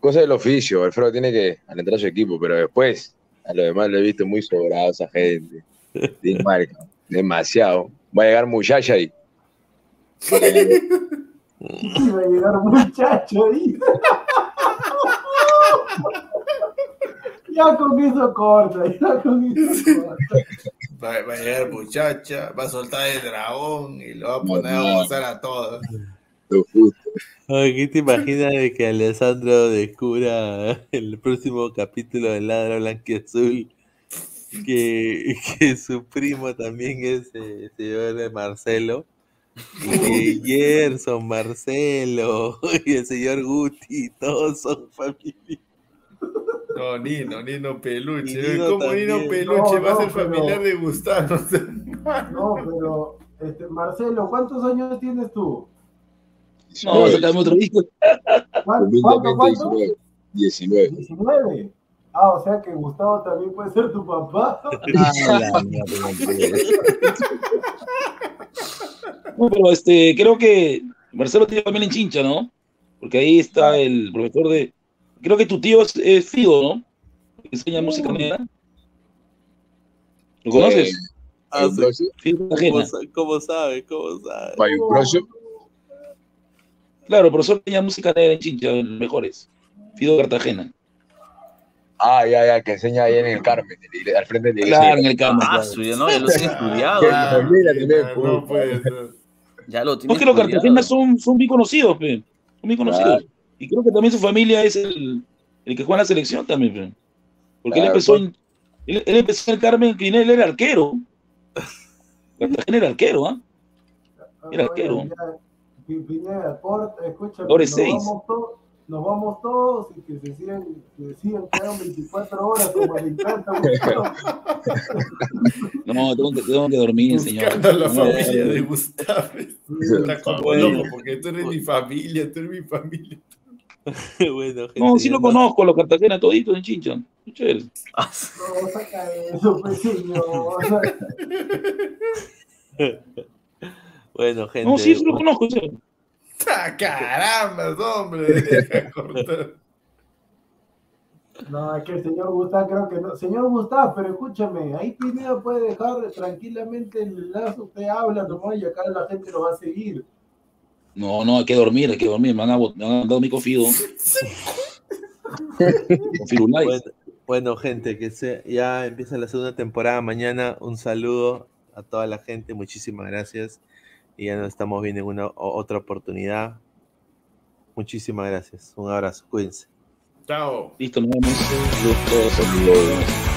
cosa del oficio. Alfredo tiene que alentar a su equipo, pero después a lo demás lo he visto muy sobrado esa gente. [laughs] Demasiado. Va a llegar muchacha ahí. [laughs] Iba a llegar muchacho ahí. [laughs] ya con eso corta, ya con eso corta. Va, va a llegar muchacha, va a soltar el dragón y lo va a poner a gozar a todos. Ay, ¿Qué te imaginas de que Alessandro descubra [laughs] el próximo capítulo de Ladra Blanquiazul? Que, [laughs] que su primo también es eh, señor Marcelo. Y que Gerson, Marcelo [laughs] y el señor Guti, todos son familia. No, Nino, Nino Peluche. Y Nino ¿Cómo Nino. Peluche No, va a no, ser pero- familiar de Gustavo? No, pero, este, Marcelo, ¿cuántos años tienes tú? No, sacame otro disco. ¿Cuánto, cuánto? 19. 19. 19. Ah, o sea que Gustavo también puede ser tu papá. No, pero este, creo que Marcelo tiene familia en Chincha, ¿no? Porque ahí está el profesor de. Creo que tu tío es, es Fido, ¿no? Que enseña música negra. ¿Lo conoces? Ah, sí. Fido ¿Cómo, Cartagena. sa- cómo sabe? ¿Cómo sabe? Claro, el profesor enseña música negra en Chincha, los mejores. Fido Cartagena. Ah, ya, ya, que enseña ahí en el Carmen, al frente de. Claro, en el Carmen, Ah, claro. su, ya no, ya lo tiene estudiado. Que ya. No pues. puede ser. Ya lo tiene No, que los cartagenas son, son bien conocidos, pe. Son bien conocidos. Claro. Y creo que también su familia es el, el que juega en la selección también, pe. Porque él empezó pues. en, él, él empezó en el Carmen, que él era arquero. [laughs] Cartagena era arquero, ¿ah? Era arquero. Pineda, corta, escúchame, nos vamos, todos, nos vamos todos y que se sigan, que sigan quedan 24 horas como le encanta. [laughs] No, tengo que, tengo que dormir, señor. Buscando a la No, familia no, de no. Gustavo. Está como Bueno. loco porque tú eres mi familia, tú eres mi familia. [laughs] bueno, gente, No, sí lo conozco, los Cartagena toditos en Chincha. Qué chévere. No, saca eso, pues, señor. [laughs] Bueno, gente. No, sí, sí lo conozco. serio. ¡Ah, caramba, hombre! [laughs] Deja cortar. No, es que el señor Gustavo creo que no. Señor Gustavo, pero escúchame, ahí Pineda puede dejar tranquilamente el enlace, usted habla nomás y acá la gente lo va a seguir. No, no, hay que dormir, hay que dormir. Me han, abo- me han dado mi confido. [laughs] Bueno, bueno, gente, que se, ya empieza la segunda temporada mañana. Un saludo a toda la gente, muchísimas gracias. Y ya nos estamos viendo en una otra oportunidad. Muchísimas gracias. Un abrazo, cuídense. Chao. Listo, nos vemos. Saludos.